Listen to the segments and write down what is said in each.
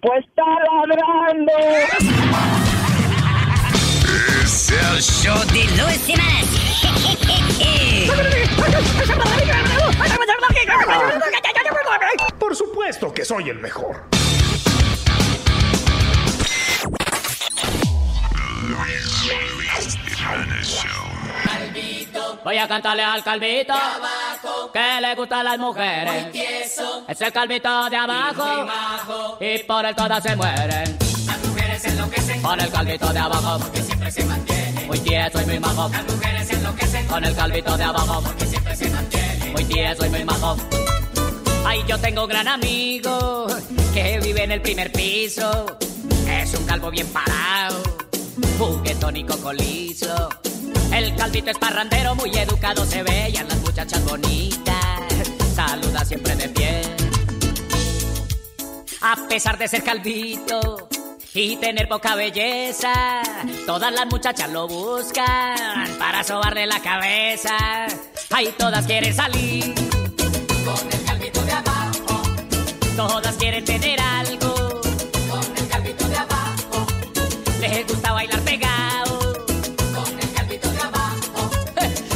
Pues está ladrando. Es el show de Luis Semanas. Por supuesto que soy el mejor. Voy a cantarle al calvito que le gustan las mujeres. Es el calvito de abajo y por él todas se mueren. Las mujeres enloquecen con el calvito de abajo porque siempre se mantiene. Muy tieso y muy majo. Las mujeres enloquecen con el calvito de abajo porque siempre se mantiene. Muy tieso y muy majo. Ay, yo tengo un gran amigo que vive en el primer piso. Es un calvo bien parado, juguetón y cocolizo. El calvito es parrandero, muy educado se ve y a las muchachas bonitas saluda siempre de pie. A pesar de ser calvito y tener poca belleza, todas las muchachas lo buscan para sobarle la cabeza. Ay, todas quieren salir con el calvito de abajo. Todas quieren tener algo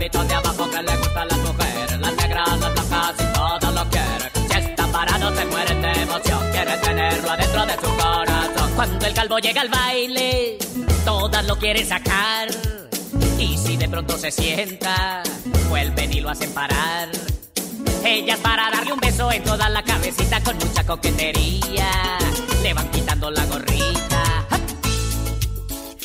Calvito de abajo que le gustan las mujeres, las negras, las blancas y todo lo quiere. Si está parado se mueren de emoción, quiere tenerlo adentro de su corazón. Cuando el calvo llega al baile, todas lo quieren sacar. Y si de pronto se sienta, vuelven y lo hacen parar. Ellas para darle un beso en toda la cabecita con mucha coquetería. Le van quitando la gorrita.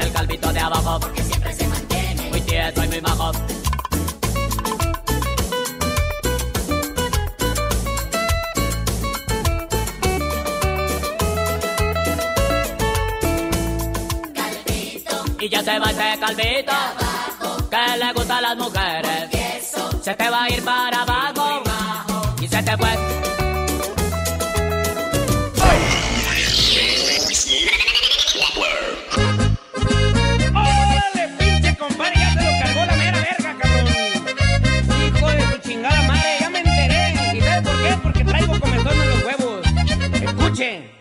el calvito de abajo. Porque siempre se mantiene. Muy tieso y muy majo. y ya se va ese calvito que le gusta a las mujeres. Se te va a ir para abajo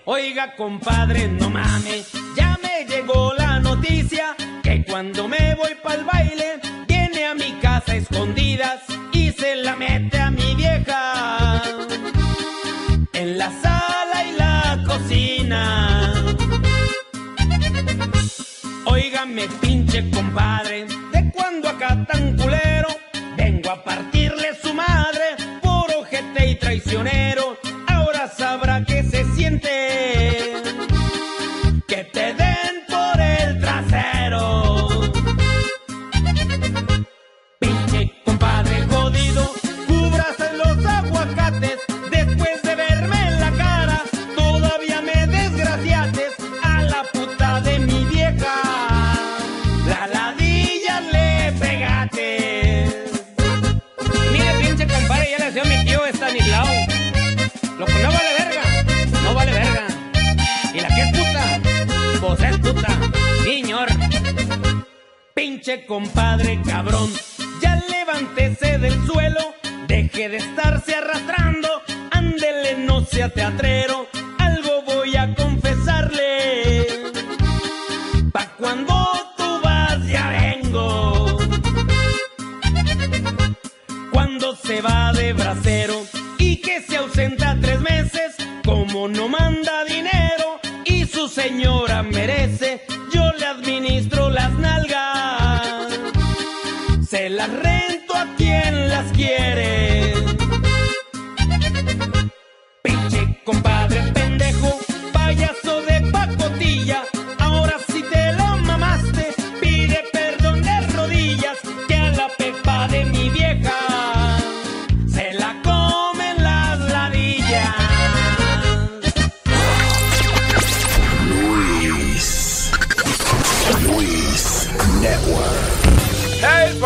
oiga, compadre, no mames. Ya me llegó la noticia que cuando me voy pa'l baile, viene a mi casa escondidas y se la mete a mi vieja. En la sala y la cocina. Óigame, pinche compadre, de cuando acá tan Compadre cabrón, ya levántese del suelo, deje de estarse arrastrando, ándele, no sea teatrero, algo voy a confesarle. Pa' cuando tú vas, ya vengo. Cuando se va de bracero y que se ausenta tres meses, como no manda dinero y su señora merece, rento a quien las quiere.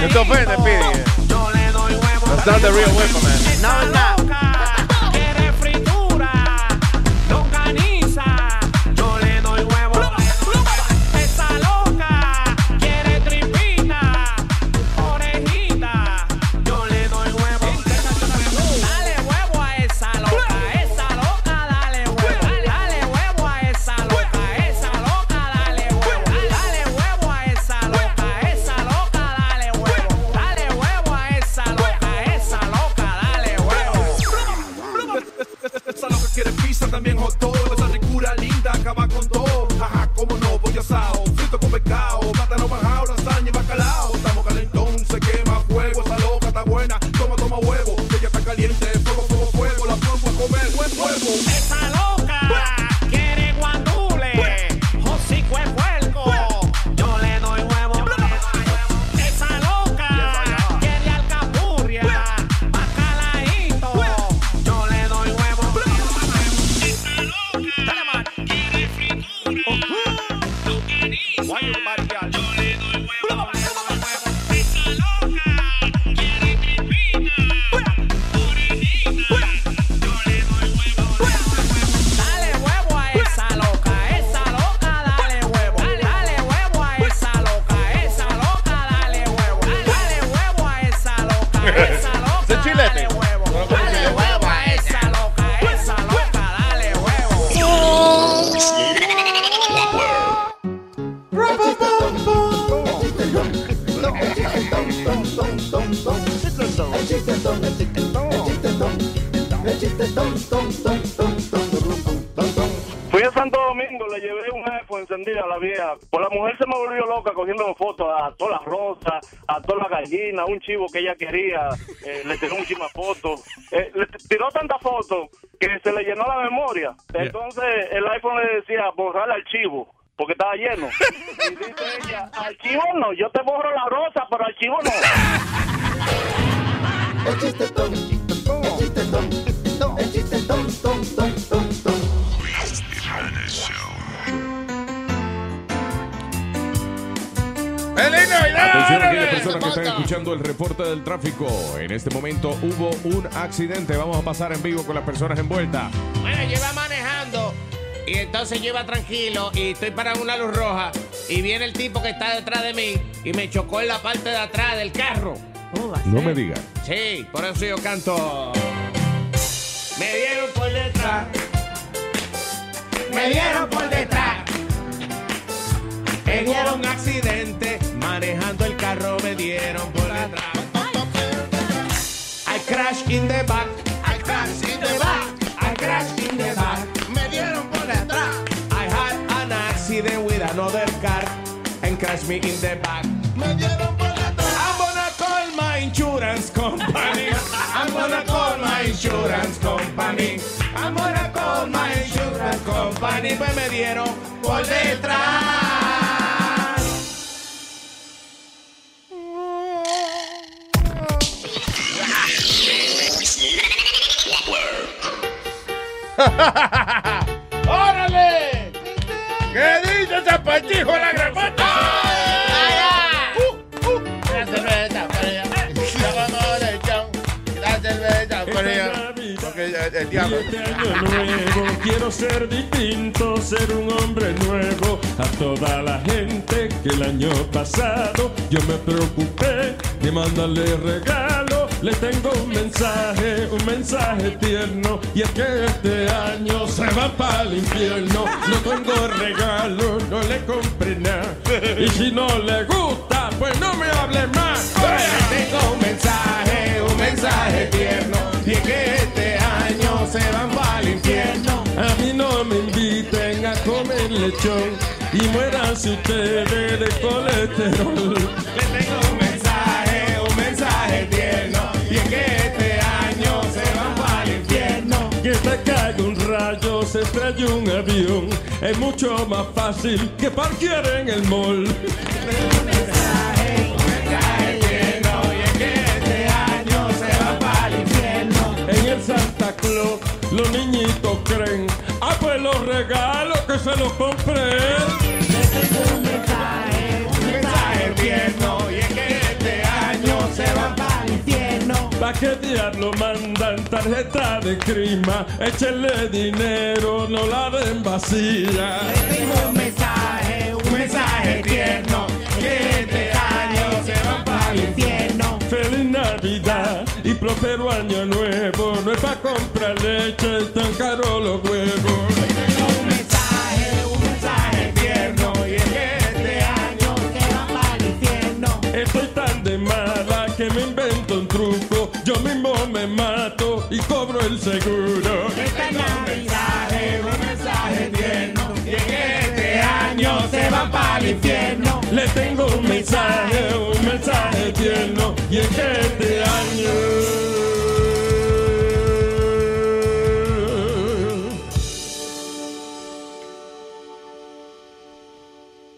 Bacala ¿Qué te ofende, Pidi? Yo le doy huevo. That's not the real whip, man. Esa loca asado, frito con pescado, plátano bajado, lasaña y bacalao. Estamos calentón, se quema fuego. Esa loca está buena, toma, toma huevo. Ella está caliente, fuego, fuego, fuego. La pongo a comer, buen fuego. A todas las gallinas, un chivo que ella quería. eh, le tiró muchísimas fotos. Eh, le tiró tantas fotos que se le llenó la memoria. Entonces el iPhone le decía borrar el archivo. Porque estaba lleno. Y dice ella, archivo no, yo te borro la rosa, pero archivo no. ¡Feliz Navidad! Atención a aquellas personas que están escuchando el reporte del tráfico. En este momento hubo un accidente. Vamos a pasar en vivo con las personas envueltas. Bueno, yo iba manejando y entonces yo iba tranquilo y estoy para una luz roja y viene el tipo que está detrás de mí y me chocó en la parte de atrás del carro. No me digas. Sí, por eso yo canto. Me dieron por detrás. Me dieron por detrás. En un accidente, manejando el carro, me dieron por detrás. I crash in the back. I crash in the back. I crash in the back. Me dieron por detrás. I had an accident with another car and crashed me in the back. Me dieron por detrás. I'm gonna call my insurance company. I'm gonna call my insurance company. Amor a call my insurance company. Pues me dieron por detrás. ¡Órale! ¿Qué dice Zapachijo la grapata? Fría, la nuevo quiero ser distinto, ser un hombre nuevo. A toda la gente que el año pasado yo me preocupé de mandarle regalo. Le tengo un mensaje, un mensaje tierno. Y es que este año se va para el infierno. No tengo regalo, no le compré nada. Y si no le gusta, pues no me hable más. Tengo un mensaje, un mensaje tierno. Y es que este año se van para el infierno. A mí no me inviten a comer lechón y muéranse ustedes de colesterol. Le tengo un mensaje, se estrella un avión, es mucho más fácil que parquear en el mall. En el Santa Claus los niñitos creen, ah pues los regalos que se los compré. ¿Pa' qué diablo mandan tarjeta de crima? Échenle dinero, no la den vacía. Un mensaje, un mensaje tierno. Que este año se van para el infierno. Feliz Navidad y próspero año nuevo. No es pa' comprar leche, están caros los huevos. Me mato y cobro el seguro. Este mensaje, un mensaje tierno. Y es que este año se van para el infierno. Le tengo un mensaje, un mensaje tierno. Y es que este año.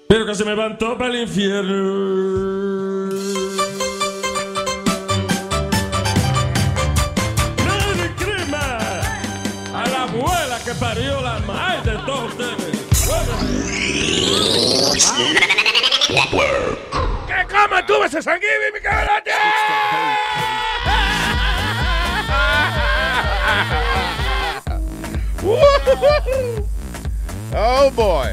Pero que se me levantó para el infierno. ¡Que cama tú ese sanguíneo, mi cabrón! Oh boy.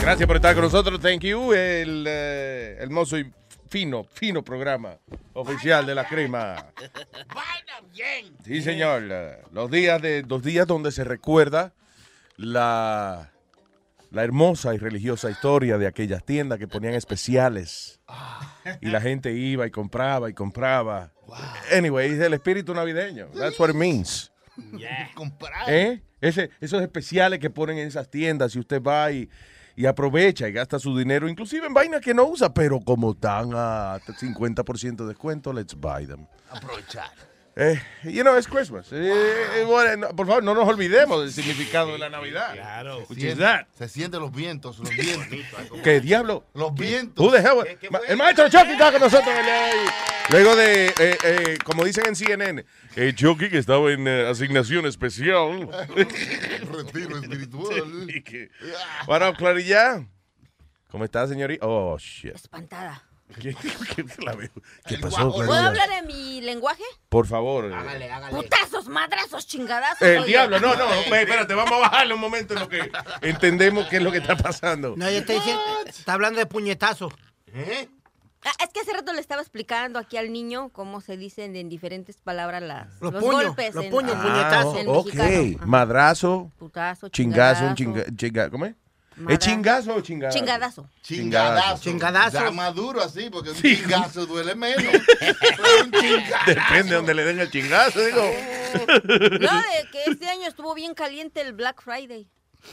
Gracias por estar con nosotros. Thank you. El eh, hermoso y fino, fino programa oficial de la crema. Sí, señor. Los días de los días donde se recuerda la la hermosa y religiosa historia de aquellas tiendas que ponían especiales y la gente iba y compraba y compraba. Anyway, es el espíritu navideño. That's what it means. ¿Eh? Ese- esos especiales que ponen en esas tiendas, si usted va y, y aprovecha y gasta su dinero, inclusive en vainas que no usa, pero como están a 50% de descuento, let's buy them. Aprovechar. Eh, you know, it's Christmas. Eh, eh, bueno, por favor, no nos olvidemos del significado de la Navidad. Claro. Which is that. Se sienten los vientos, los vientos. ¿Qué diablo? Los vientos. Who the hell- Ma- El maestro Chucky está con nosotros. Luego de, eh, eh, como dicen en CNN, eh, Chucky que estaba en eh, asignación especial. Retiro espiritual. Bueno, Clarilla. ¿Cómo está, señorita? Oh, shit. Espantada. ¿Qué, qué- la veo? ¿Qué pasó, ¿Puedo hablar en mi lenguaje? Por favor. eh. Putazos, madrazos, chingadazos. El oye. diablo, no, no, espérate, vamos a bajarle un momento en lo que entendemos qué es lo que está pasando. No, yo estoy diciendo, está hablando de puñetazo. Ah, es que hace rato le estaba explicando aquí al niño cómo se dicen en diferentes palabras las, Los los, puños, golpes. los puños, en- puñetazos. en ok, mexicano. Madrazo, Putazo, chingazo, un chingadazo. chinga, chinga- ¿cómo es? ¿Es chingazo o chingadazo? Chingadazo. Chingadazo. Chingadazo. Da más duro así, porque un chingazo duele menos. Pero un chingazo. Depende de donde le den el chingazo, digo. No, de que este año estuvo bien caliente el Black Friday.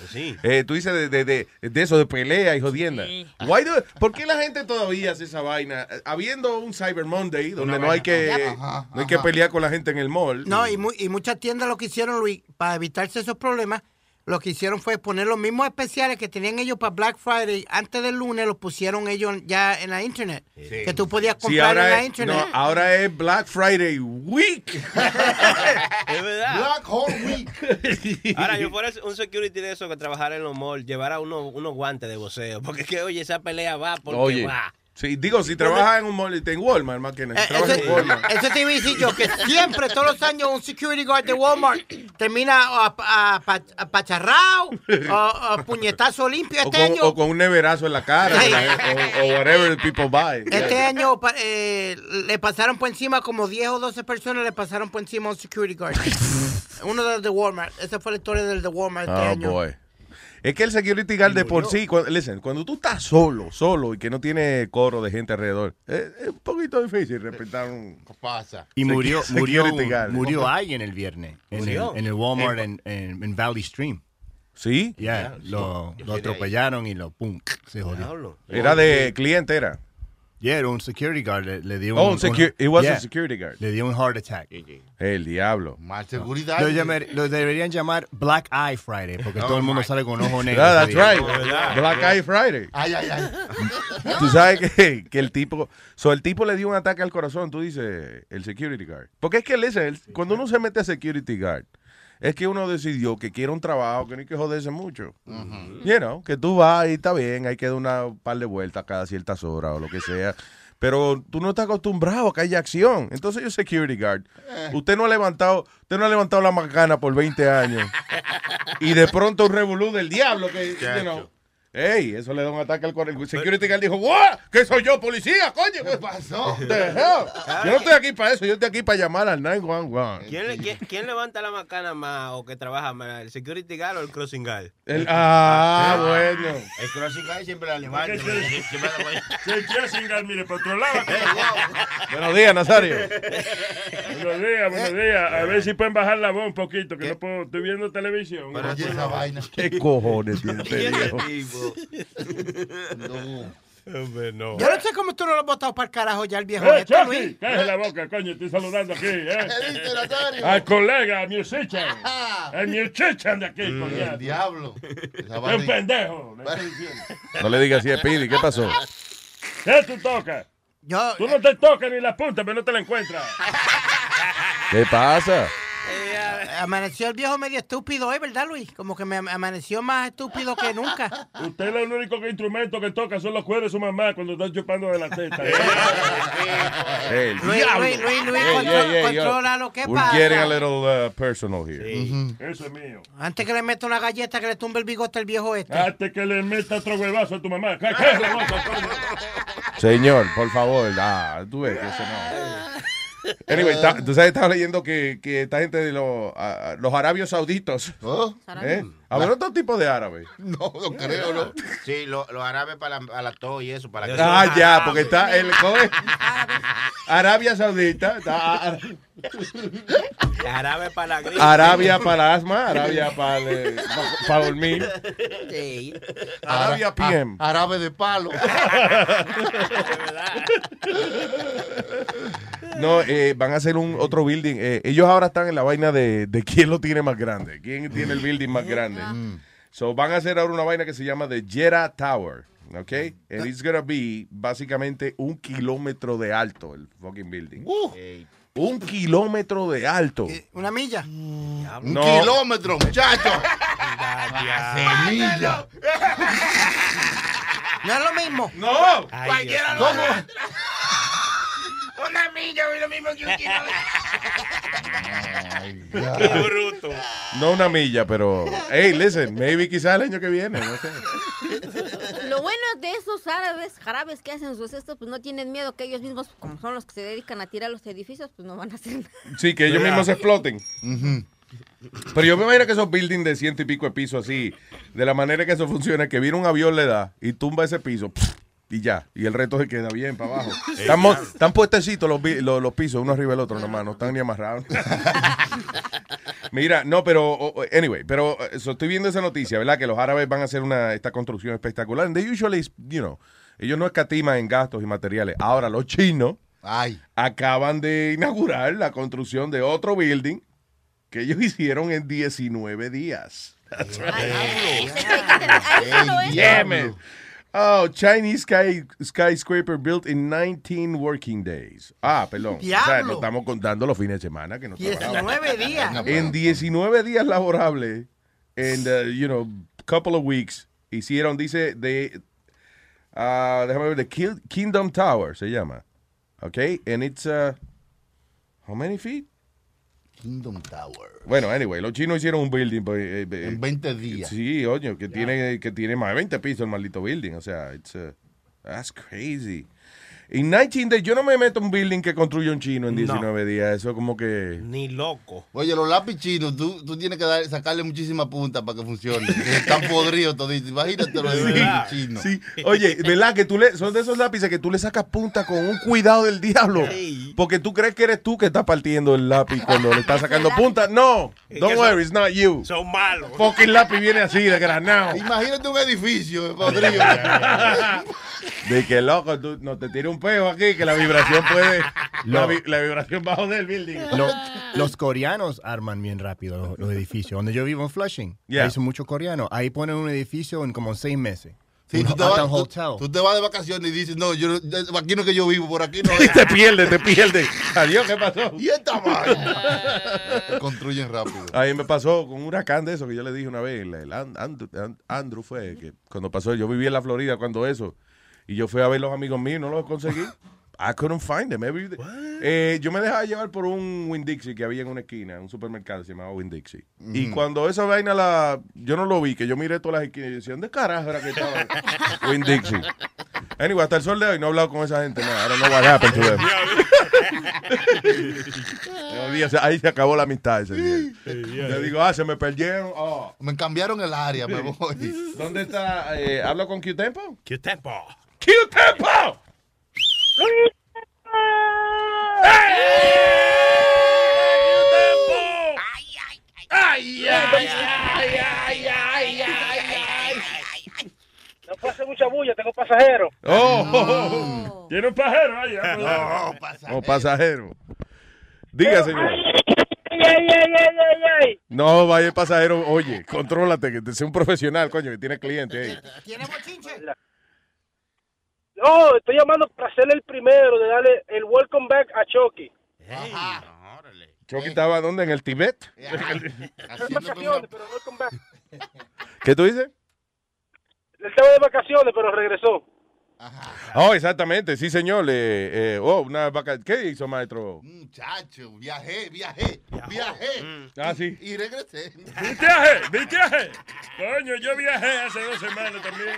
Sí. Eh, tú dices de, de, de, de eso, de pelea y jodienda. Why do- ¿Por qué la gente todavía hace esa vaina? Habiendo un Cyber Monday donde no hay que Ajá, no hay que pelear con la gente en el mall. No, y, mu- y muchas tiendas lo que hicieron, Luis, para evitarse esos problemas, lo que hicieron fue poner los mismos especiales que tenían ellos para Black Friday antes del lunes, los pusieron ellos ya en la internet. Que tú podías Sí, comprar en la es, internet. no, ahora es Black Friday Week. Es verdad. Black Hole Week. Ahora, yo fuera un security de eso que trabajara en los malls, llevara unos, unos guantes de voceo. Porque es que, oye, esa pelea va porque Oye, va. Sí, digo, si trabajas en un mall, en Walmart, más que nada. Eh, Eso, en Walmart. eso te iba a decir yo, que siempre, todos los años, un security guard de Walmart termina apacharrado o, puñetazo limpio. O Este con, año, o con un neverazo en la cara, o, o whatever people buy. este año eh, le pasaron por encima, como 10 o 12 personas le pasaron por encima a un security guard. Uno de los de Walmart. Esa fue la historia del de Walmart este Oh, año. boy. Es que el security guard de por sí, cuando, listen, cuando tú estás solo, solo y que no tiene coro de gente alrededor, es, es un poquito difícil respetar un... ¿Qué pasa? Y murió, murió, guard. murió alguien el viernes en el, ¿Murió? en el Walmart Eh, en, en- en Valley Stream. ¿Sí? Ya, lo, lo atropellaron y lo pum, se jodió. Era de cliente, era. Yeah, era un security guard. Le, le dio Oh, un, un it was a yeah, security guard. Le dio un heart attack. El diablo. Más seguridad. Lo, llamar- lo deberían llamar Black Eye Friday porque Oh todo el mundo my sale con ojo negro. Yeah, that's right. Black Eye Friday. Ay, ay, ay. Tú sabes que, que el tipo, so el tipo le dio un ataque al corazón, tú dices, el security guard. Porque es que listen, el- cuando uno se mete a security guard, es que uno decidió que quiere un trabajo, que no hay que joderse mucho. You know, que tú vas y está bien, hay que dar una un par de vueltas cada ciertas horas o lo que sea. Pero tú no estás acostumbrado a que haya acción. Entonces yo security guard. Usted no ha levantado, usted no ha levantado la macana por 20 años. y de pronto un revolú del diablo que, you know, Ey, eso le da un ataque al corazón. El security guard dijo, ¿what? ¿Qué soy yo, policía, coño? ¿Qué pasó? Yo no estoy aquí para eso, yo estoy aquí para llamar al 911. ¿Quién, le- quién- quién levanta la macana más o que trabaja más? ¿El security guard o el crossing guard? El- ah, bueno. El crossing guard siempre la levanta. ¿Qué la- Se quiere cingar, mire, por otro lado. Buenos días, Nazario. Buenos días, buenos días. A ver si pueden bajar la voz un poquito, que no puedo, estoy viendo televisión. Pero oye esa vaina. ¿Qué cojones tiene este No. Hombre, no. Yo no sé cómo tú no lo has botado para el carajo ya el viejo ¡Eh, este! Luis. Cállese la boca, coño, estoy saludando aquí, ¿eh? ¿Qué dice, Nazario? Al colega, a mi musician. Al musician de aquí, El coñazo. diablo. Esa Es un pendejo, le estoy diciendo. No le digas así a Pidi, ¿qué pasó? ¿Qué tú tocas? Yo, Tú no te tocas ni la punta, pero no te la encuentras. ¿Qué pasa? Amaneció el viejo medio estúpido hoy, ¿verdad, Luis? Como que me am- amaneció más estúpido que nunca. Usted es el único que instrumento que toca son los cuernos de su mamá cuando está chupando de la teta. Luis. Luis, Luis, Luis, contro- controla lo que We're pasa. getting a little uh, personal here. Eso es mío. Antes que le meta una galleta que le tumbe el bigote al viejo este. Hasta que le meta otro huevazo a tu mamá. Señor, por favor. Ah, tú ves que eso no. Anyway, ta- tú sabes, estaba leyendo que, que esta gente de los, ah, los arabios sauditos. Oh. ¿eh? Habrá otro tipo de árabes. No, no creo, ¿no? Sí, lo- los árabes para la, a la tos y eso. Para que Ah, ya, porque está el ¿cómo es? Arabia Saudita, está Ar- Árabe para la gripe. Arabia para asma, Arabia para, eh, pa- para dormir. Sí. Arabia Ara- PM. a- Árabe de palo. No, eh, van a hacer un otro building. Eh, ellos ahora están en la vaina de, de quién lo tiene más grande, quién tiene el building más grande. So van a hacer ahora una vaina que se llama The Jeddah Tower. ¿Ok? And it's gonna be básicamente un kilómetro de alto el fucking building. Un kilómetro de alto. Una milla. Un No. kilómetro, muchacho. Semilla. No es lo mismo. No. Cualquiera lo. Una milla es lo mismo que un kilómetro. Qué bruto. No una milla, pero. Hey, listen, maybe quizás el año que viene, no sé. Lo bueno de esos árabes jarabes que hacen sus estos, pues no tienen miedo que ellos mismos, como son los que se dedican a tirar los edificios, pues no van a hacer nada. Sí, que ellos mismos se exploten. Pero yo me imagino que esos buildings de ciento y pico de piso así, de la manera que eso funciona, que viene un avión le da y tumba ese piso pff, y ya, y el resto se queda bien para abajo. Están, están puestecitos los, los, los pisos, uno arriba del otro nomás, no están ni amarrados. Mira, no, pero, anyway, pero eh, so, estoy viendo esa noticia, ¿verdad? Que los árabes van a hacer una, esta construcción espectacular. And they usually, you know, ellos no escatiman en gastos y materiales. Ahora, los chinos acaban de inaugurar la construcción de otro building que ellos hicieron en 19 días. That's right. Damn it. Oh, Chinese sky, skyscraper built in 19 working days. Ah, perdón. O sea, Diablo. no estamos contando los fines de semana que no 19 días. En 19 días laborables, en, uh, you know, couple of weeks, hicieron, dice, de, ah, déjame ver, the Ki- Kingdom Tower se llama. Okay, and it's, uh, how many feet? Kingdom Tower. Bueno, anyway, los chinos hicieron un building pues, eh, eh, En 20 días. Sí, oye, que tiene que tiene más de 20 pisos el maldito building, o sea, it's uh, that's crazy. En 19 days, yo no me meto en un building que construye un chino en 19 días, eso como que Ni loco. Oye, los lápiz chinos, tú, tú tienes que dar- sacarle muchísima punta para que funcione. Están podridos toditos. Imagínate los lápiz chinos. Sí, oye, ¿verdad? Que tú le, son de esos lápices que tú le sacas punta con un cuidado del diablo. Porque tú crees que eres tú que estás partiendo el lápiz cuando le estás sacando punta. No, don't worry, it's not you. Son malos. Fucking lápiz viene así de granado. Imagínate un edificio podrido. De que loco, tú no te tires un peo aquí, que la vibración puede. La, No. vi- la vibración bajo del building. Lo- los coreanos arman bien rápido los, los edificios. Donde yo vivo en Flushing, Yeah. hay son muchos coreanos. Ahí ponen un edificio en como seis meses. Sí, Un tú, te vas, un tú- hotel. tú te vas de vacaciones y dices, no, yo, aquí no es que yo vivo, por aquí no Y te pierde, te pierde. Adiós, ¿qué pasó? Y esta vaina. Construyen rápido. Ahí me pasó con un huracán de eso que yo le dije una vez. El, el And- Andrew, And- Andrew fue que cuando pasó. Yo vivía en la Florida cuando eso. Y yo fui a ver los amigos míos, no los conseguí. I couldn't find them. Every day. Eh, yo me dejaba llevar por un Winn Dixie que había en una esquina, un supermercado se llamaba Winn Dixie. Y Ujú. cuando esa vaina la. Yo no lo vi, que yo miré todas las esquinas y decía, ¿dónde carajo era que estaba Winn Dixie? Anyway, hasta el sol de hoy no he hablado con esa gente. No, I don't know what happened to them. Ahí se acabó la amistad ese día. Yo digo, ah, se me perdieron. Oh. Me cambiaron el área, me voy. ¿Dónde está? Eh, ¿Hablo con Q-Tempo? Q-Tempo. ¡Q-Tempo! Ay, ay, ay, ay, ay, ay, ay. No puede hacer mucha bulla, tengo pasajeros. Oh, ¿Tiene un pajero ahí? No, Como pasajero. Diga, señor. Ay, ay, ay, ay, ay, ay. No, vaya el pasajero. Oye, contrólate, que te sea un profesional, coño, que tiene cliente ahí. ¿Tiene bochinche? No, estoy llamando para ser el primero de darle el welcome back a Chucky. Chucky estaba, ¿dónde? ¿En el Tibet? De vacaciones, pero welcome back. ¿Qué tú dices? Él estaba de vacaciones, pero regresó. Oh, exactamente, sí, señor. Eh, eh, oh, una vaca... ¿Qué hizo, maestro? Muchacho, viajé, viajé, viajé. Ah, sí. Y regresé. ¿Viaje? ¿Viaje? Coño, yo viajé hace dos semanas también.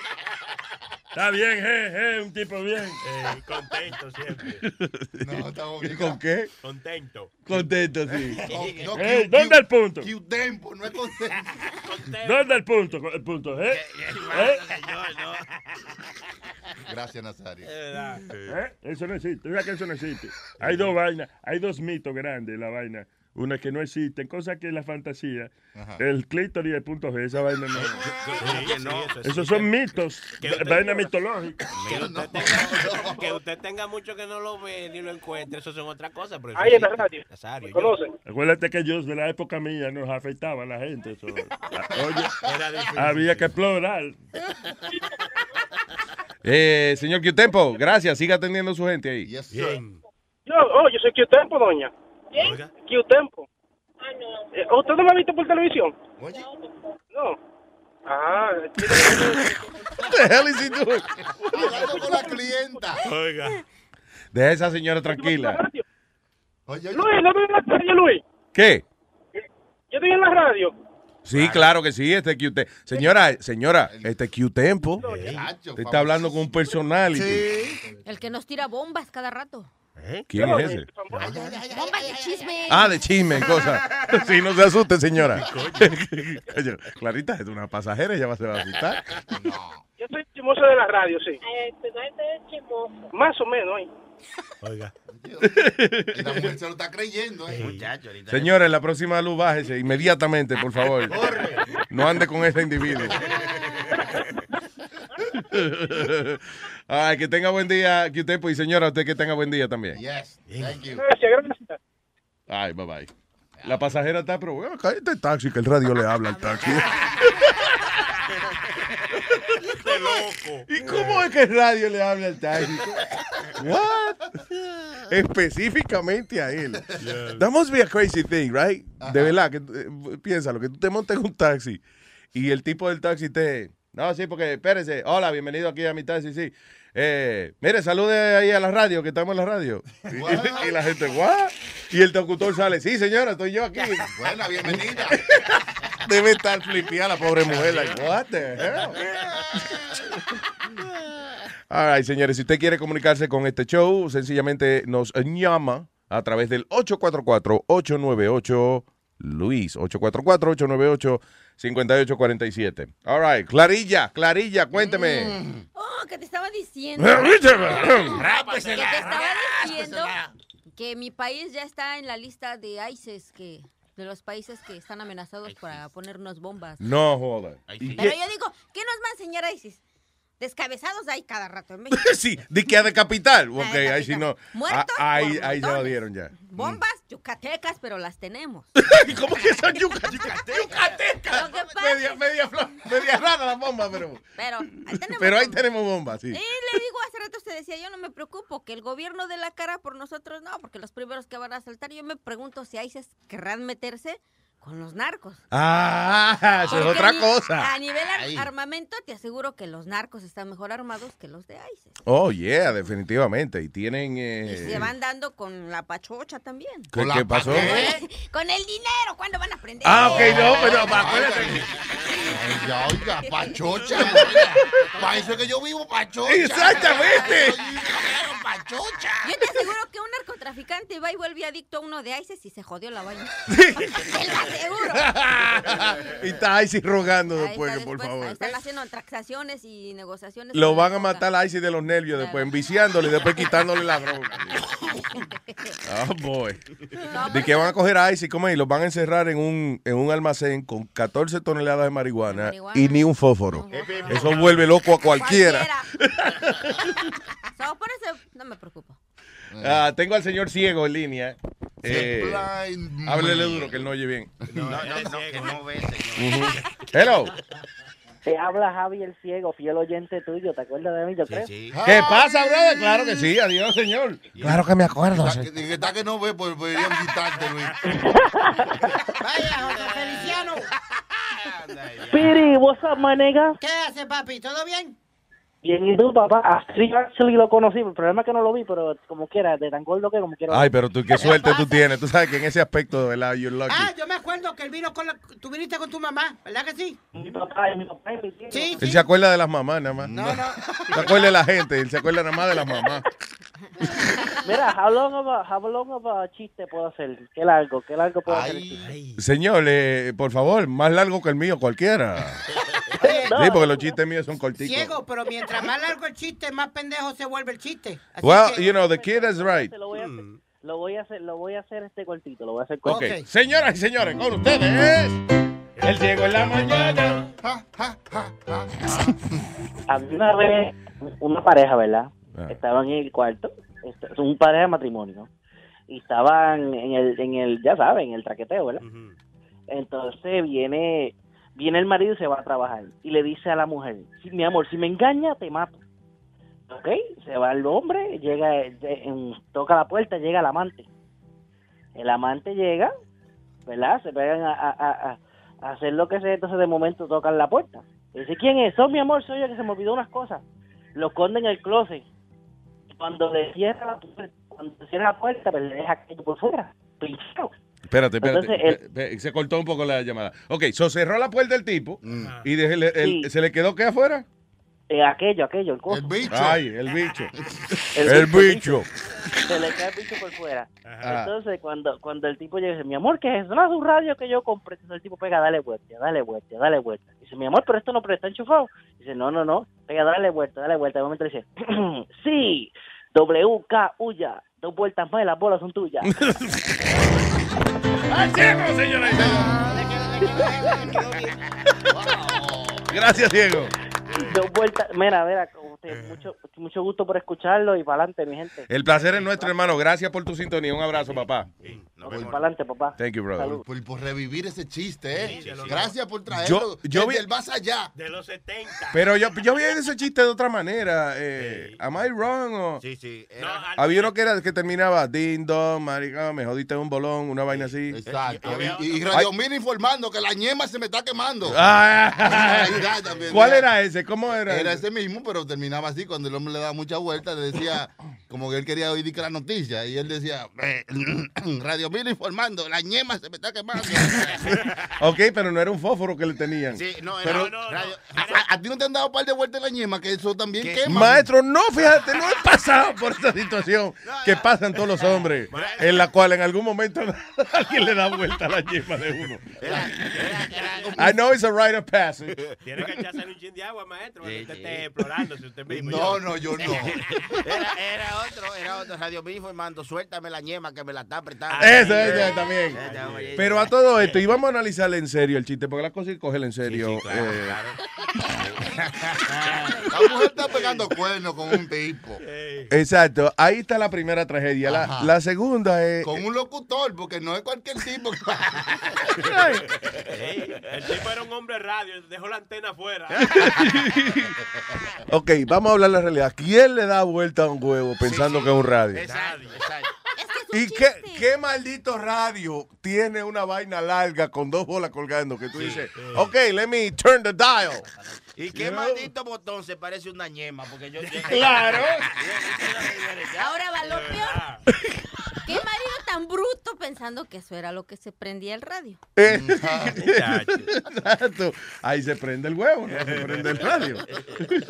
Está bien, je, je, un tipo bien. Eh, contento siempre. No, estamos ¿Y bien. con qué? Contento. Contento, sí. No, no, Eh, ¿Dónde el punto? Q tempo, no es contento. ¿Dónde el punto? El punto, ¿eh? ¿Eh? Gracias, Nazario. ¿Eh? Eso no existe. Mira que eso no existe. Hay dos vainas, hay dos mitos grandes en la vaina. Una que no existen, cosa que es la fantasía. Ajá. El clítoris y el punto G, esa vaina no. Sí, no. Esos son mitos, vaina mitológica. Que usted, tenga, que usted tenga mucho que no lo ve ni lo encuentre, eso son otras cosas. Pero eso Ahí en la existe. radio. Nazario. Acuérdate que yo de la época mía nos afectaba a la gente. Eso. Oye, Era difícil. había que explorar. Eh, señor Q-Tempo, gracias. Siga atendiendo a su gente ahí. Yes, sir. Bien. Yo, oh, yo soy Q-Tempo, doña. Oiga. Q-Tempo. Eh, ¿Usted no me ha visto por televisión? Oye, No. Ah, the hell is he doing? hablando con la clienta. Oiga. Deja esa señora tranquila. Oye, oye. Luis, no estoy en la radio, Luis. ¿Qué? Yo estoy en la radio. Sí, claro que sí, este Q-Tempo. Señora, señora, este Q-Tempo. Muchacho, Te está hablando con un personality. Sí. El que nos tira bombas cada rato. ¿Quién es ese? Bombas de chisme. Ah, de chisme, en cosas. Sí, no se asuste, señora. Coño, Clarita es una pasajera, ella va- se va a asustar. Yo soy chismoso de la radio, sí. Más o menos, ¿eh? Oiga. Y la mujer se lo está creyendo, ¿eh? Muchacho. Señores, la próxima luz bájese inmediatamente, por favor. No ande con ese individuo. Ay, que tenga buen día, que usted, pues, y señora, usted que tenga buen día también. Yes, thank you. Gracias, gracias. Ay, bye bye. La pasajera está, pero bueno, cállate taxi, que el radio le habla al taxi. Loco. ¿Y cómo es que el radio le habla al taxi? What? Específicamente a él. That must be a crazy thing, right? De verdad, que eh, piénsalo, que tú te montes en un taxi y el tipo del taxi te... No, sí, porque espérese. Hola, bienvenido aquí a mi taxi, sí. Eh, mire, salude ahí a la radio, que estamos en la radio. Y, y la gente, ¿what? Y el locutor sale, sí, señora, estoy yo aquí. Buena, bienvenida. Debe estar flipeada la pobre mujer. Like, what the hell? All right, señores, si usted quiere comunicarse con este show, sencillamente nos llama a través del 844-898 Luis, 844-898-5847. All right, Clarilla, Clarilla, cuénteme. Oh, que te estaba diciendo. Rápesela, que te estaba diciendo que mi país ya está en la lista de ISIS, que de los países que están amenazados para ponernos bombas. No joda. ¿Y Pero yo digo, ¿qué nos va a enseñar ISIS? Descabezados hay cada rato en México. Sí, de que a decapitar. Ok, decapitar. ahí sí no. Muertos Ah, Ahí, ahí se montones. jodieron ya. Bombas yucatecas, pero las tenemos. ¿Cómo que son yucatecas? Lo pasa Media, media, media rara la bomba, pero. Pero ahí tenemos. Pero ahí bombas. tenemos bombas, sí. Y le digo, hace rato usted decía, yo no me preocupo, que el gobierno de la cara por nosotros no, porque los primeros que van a asaltar, yo me pregunto si ISIS querrán meterse con los narcos. Ah, eso es otra ni- cosa. A nivel Ay. armamento, te aseguro que los narcos están mejor armados que los de ISIS. Oh, yeah, definitivamente. Y tienen. eh, Se van dando con la pachocha también. ¿Qué, qué pasó? Con el dinero, ¿cuándo van a aprender? Ah, ok, no, pero acuérdate. Ya, oiga, pachocha. Para eso es que yo vivo pachocha. Exactamente. Yo te aseguro que un narcotraficante va y vuelve adicto a uno de ISIS y se jodió la vaina. Te lo aseguro. y está sí rogando Ahí después, está por después, favor. Están haciendo transacciones y negociaciones. Lo van a matar a Icy de los nervios después, enviciándole y después quitándole la droga. Oh, boy. De que van a coger a Icy, ¿cómo es? Y los van a encerrar en un, en un almacén con 14 toneladas de marihuana, y ni un fósforo. Eso vuelve loco a cualquiera. So, por eso no me preocupo. Ah, tengo al señor ciego en línea. Eh, blind háblele duro, que él no oye bien. No, no, no, que no ve, Ujú. Hello. Te habla Javi el Ciego, fiel oyente tuyo. ¿Te acuerdas de mí, yo creo? ¿Qué pasa, brother? Claro que sí. Adiós, señor. Claro que me acuerdo. Está, que, está que no ve, pues podría visitarte, Luis. Vaya, José Feliciano. Piri, what's up, my nigga? ¿Qué hace, papi? ¿Todo bien? Bien, ¿y tú, papá? Ah, sí, actually lo conocí. El problema es que no lo vi, pero como quiera, de tan gordo que como quiera. Ay, pero tú, qué suerte tú tienes. Tú sabes que en ese aspecto, de verdad, you're lucky. Ah, yo me acuerdo que él vino con la... Tú viniste con tu mamá, ¿verdad que sí? Mi papá y mi papá y mi tío. Sí, Él se acuerda de las mamás, nada más. No, no. Se acuerda de la gente, él se acuerda nada más de las mamás. Mira, how long of a, how long of a chiste puedo hacer? ¿Qué largo? ¿Qué largo puedo hacer? el chiste? Señor, eh, por favor, más largo que el mío, cualquiera. Sí, porque los chistes míos son corticos. Ciego, pero mientras más largo el chiste, más pendejo se vuelve el chiste. Así Well, que- you know, the kid is right. Lo voy a hacer, lo voy a hacer, lo voy a hacer este cortito, lo voy a hacer Ok, cortito. señoras y señores, con ustedes, el ciego en la mañana. Había una vez una pareja, ¿verdad? Ah. Estaban en el cuarto, es un pareja de matrimonio. Y estaban en el, en el, ya saben, en el traqueteo, ¿verdad? Entonces viene, viene el marido y se va a trabajar y le dice a la mujer, "Sí, mi amor, si me engaña te mato. Ok, se va el hombre, llega, eh, toca la puerta, llega el amante. El amante llega, ¿verdad? Se pegan a, a- a- hacer lo que sea, entonces de momento tocan la puerta. Y dice, ¿quién es? Son mi amor, soy yo que se me olvidó unas cosas. Lo esconde en el closet. Cuando le cierra la puerta, cuando cierra la puerta, pues le deja aquello por fuera. Pinchado. Espérate, espérate. Entonces, se cortó un poco la llamada. Ok, so cerró la puerta el tipo y dejé el- el- Sí. se le quedó qué afuera. Eh, aquello, aquello, el coso. El bicho. Ay, el bicho. El el bicho, bicho. Se le cae el bicho por fuera. Ajá. Entonces, cuando, cuando el tipo llega y dice, mi amor, ¿qué es eso? No, es un radio que yo compré. Entonces el tipo pega, dale vuelta, dale vuelta, dale vuelta. Dice, mi amor, pero esto no pero está enchufado. Dice, no, no, no. Pega, dale vuelta, dale vuelta. De momento le dice, sí, WK, huya, dos vueltas más y las bolas son tuyas. ¡Al ciego, señores! Gracias, Diego. Dos vueltas. Mira, mira, usted, mucho, mucho gusto por escucharlo y para adelante, mi gente. El placer es nuestro, hermano. Gracias por tu sintonía. Un abrazo, papá. Para adelante, papá. Thank you, brother. Por, por revivir ese chiste, ¿eh? Gracias por traerlo. Yo- yo vi- el más allá. De los 70. Pero yo, yo vi ese chiste de otra manera. Eh, ¿Am I wrong? o- Sí, sí. Había uno que era que terminaba Ding dong, marica, me jodiste un bolón, una vaina así. Exacto. Y, y Radio Mil informando que la ñema se me está quemando. Ah, ¿Cuál era ese? ¿Cómo era? Era ese? mismo, pero terminaba así. Cuando el hombre le daba mucha vuelta, le decía, como que él quería oír la noticia. Y él decía, "Eh, Radio Mil informando, la ñema se me está quemando. Ok, pero no era un fósforo que le tenían. Sí, no, era Pero, radio- a, a ti no te han dado un par de vueltas la ñema, que eso también quema. Maestro, no, fíjate, no he pasado por esta situación que pasan todos los hombres, en la cual en algún momento alguien le da vuelta a la yema de uno. I know it's a rite of passage. Tiene que echarse un chin de agua, maestro, usted esté explorándose usted mismo. No, no, yo no. Era, era otro, era otro Radio Mil informando, suéltame la ñema que me la está apretando. Ese, ese también. Ese, oye, Pero a todo esto, y vamos a analizarle en serio el chiste, porque la cosa es cogerle en serio. claro, eh, La mujer está pegando cuernos con un tipo. Exacto, ahí está la primera tragedia. La, la segunda es... Con un locutor, porque no es cualquier tipo. El tipo era un hombre radio, dejó la antena afuera. Ok, vamos a hablar la realidad. ¿Quién le da vuelta a un huevo pensando que es un radio? ¿Y qué, qué maldito radio tiene una vaina larga con dos bolas colgando que tú dices, ok, let me turn the dial? ¿Y qué No. maldito botón se parece una ñema? Porque yo, yo- Claro. Ahora va lo peor. ¿Qué marido tan bruto pensando que eso era lo que se prendía el radio? Eh, Exacto. Ahí se prende el huevo, no se prende el radio.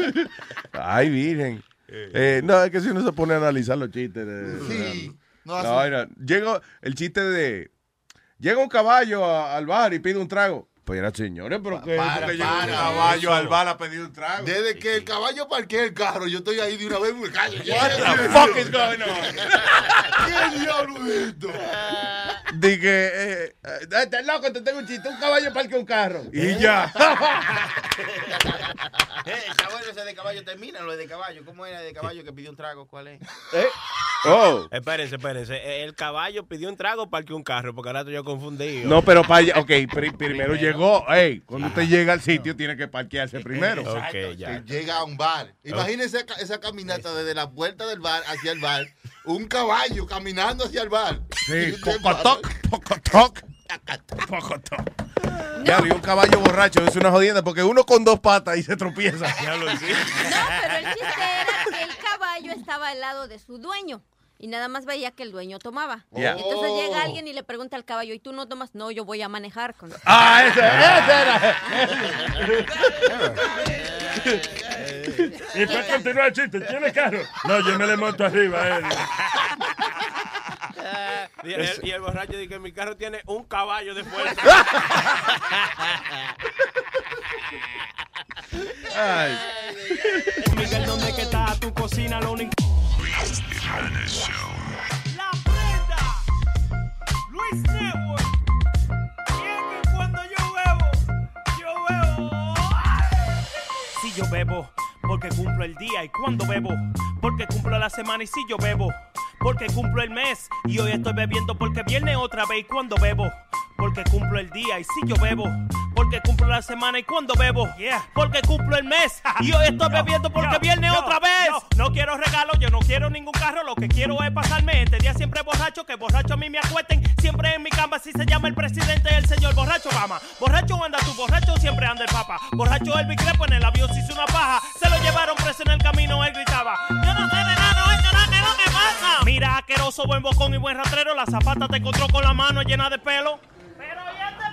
Ay, virgen. Eh, no, es que si uno se pone a analizar los chistes. de- Sí, no vaina. Llega el chiste de. Llega un caballo a- al bar y pide un trago. Pues era señores, pero que, Para, caballo eso. al bar a pedir un trago. Desde que el caballo parquea el carro, yo estoy ahí de una vez. Me callo. What the fuck is going on? ¿Qué diablo es esto? Dije, eh, eh, estás loco, te tengo un chiste. Un caballo parquea un carro. ¿Eh? Y ya. Eh, el caballo ese de caballo termina, lo de caballo. ¿Cómo era de caballo que pidió un trago? ¿Cuál es? Oh. Espérense, espérense. El caballo pidió un trago para que un carro, porque ahora estoy yo confundido. No, pero para allá, ok, pri- primero llegó. Ey, cuando usted llega al sitio, tiene que parquearse primero. Ok, ya. Que llega a un bar. Imagínese esa, esa caminata desde la puerta del bar hacia el bar. Un caballo caminando hacia el bar. Sí, Y pocotoc, pocotoc, pocotoc. Ya, vi un caballo borracho, es una jodienda, porque uno con dos patas y se tropieza. No, pero el chiste era que el caballo estaba al lado de su dueño. Y nada más veía que el dueño tomaba. Entonces Oh. llega alguien y le pregunta al caballo, ¿y tú no tomas? No, yo voy a manejar. Con... Ah, ese, ese era. Y para continuar el chiste, ¿tiene carro? No, yo me le monto arriba a él. Y el, y el borracho dice que mi carro tiene un caballo de fuerza. Ay. Miguel, ¿dónde que está tu cocina? Lo único. La prenda. Luis Network. Es que cuando yo bebo, yo bebo. Si yo bebo, porque cumplo el día. Y cuando bebo, porque cumplo la semana. Y si yo bebo, porque cumplo el mes. Y hoy estoy bebiendo porque viene otra vez. Y cuando bebo, porque cumplo el día. Y si yo bebo, porque cumplo la semana. Y cuando bebo, porque cumplo el mes. Y hoy estoy bebiendo porque viene otra vez. No quiero regalos, yo no quiero ningún carro. Lo que quiero es pasarme este día siempre borracho. Que borracho a mí me acuesten. Siempre en mi cama, si se llama el presidente, el señor borracho Obama. Borracho anda tú, borracho siempre anda el papa. Borracho el Crepo en el avión se hizo una paja. Se lo llevaron preso en el camino, él gritaba. Yo no sé de nada, no, ¿qué es lo que pasa? Mira, asqueroso, buen bocón y buen rastrero. La zapata te encontró con la mano llena de pelo. Pero ya este pajero, ya.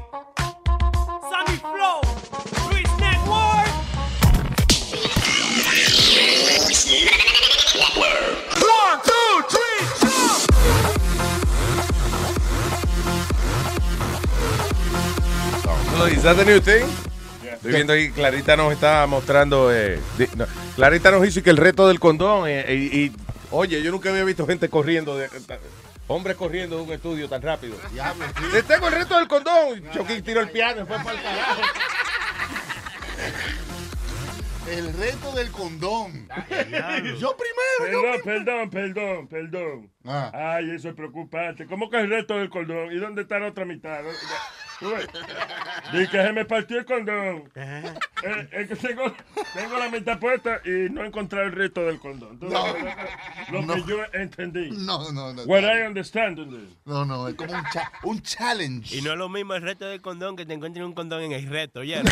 is that the new thing? Estoy viendo ahí, Clarita nos está mostrando. eh, no, Clarita nos hizo que el reto del condón. eh, y, y, oye, yo nunca había visto gente corriendo, de, hombres corriendo de un estudio tan rápido. Le tengo el reto del condón. Choquín tiró el piano y fue para el carajo. El reto del condón. Yo primero. Perdón, perdón, perdón, perdón. Ay, eso es preocupante. ¿Cómo que el resto del cordón? ¿Y dónde está la otra mitad? Tú ves. Dije que se me partió el condón. Eh, es que tengo, tengo la mitad puesta y no he encontrado el resto del condón. Ves, No. Lo que No. yo entendí. No, no, no. What I understand. No, no, es como un, cha- un challenge. Y no es lo mismo el reto del condón que te encuentres un condón en el reto, ya.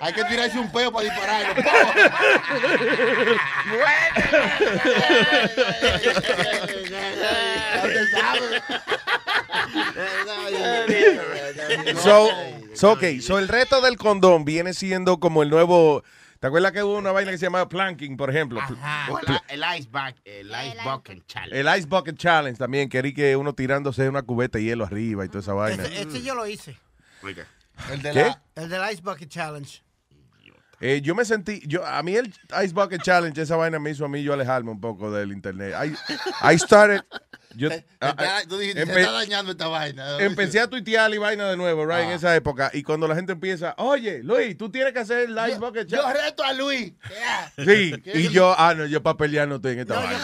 Hay que tirarse un peo para dispararlo. So, so, ok, so el reto del condón viene siendo como el nuevo. ¿Te acuerdas que hubo una vaina que se llamaba planking, por ejemplo? El, el ice bucket, el ice bucket challenge. El Ice Bucket Challenge también, que era que uno tirándose una cubeta de hielo arriba y toda esa vaina. Ese yo lo hice. El de ¿Qué? la- El del Ice Bucket Challenge. Eh, yo me sentí, yo a mí el Ice Bucket Challenge, esa vaina me hizo a mí yo alejarme un poco del internet. I, I started, yo, ah, Está- Tú dijiste, se empe- está dañando esta vaina. empecé a tuitear y vaina de nuevo, right, en Ah. esa época. Y cuando la gente empieza, oye, Luis, tú tienes que hacer el Ice Bucket Yo Challenge. reto a Luis. Sí, y yo, ah, no, yo para pelear no estoy en esta vaina.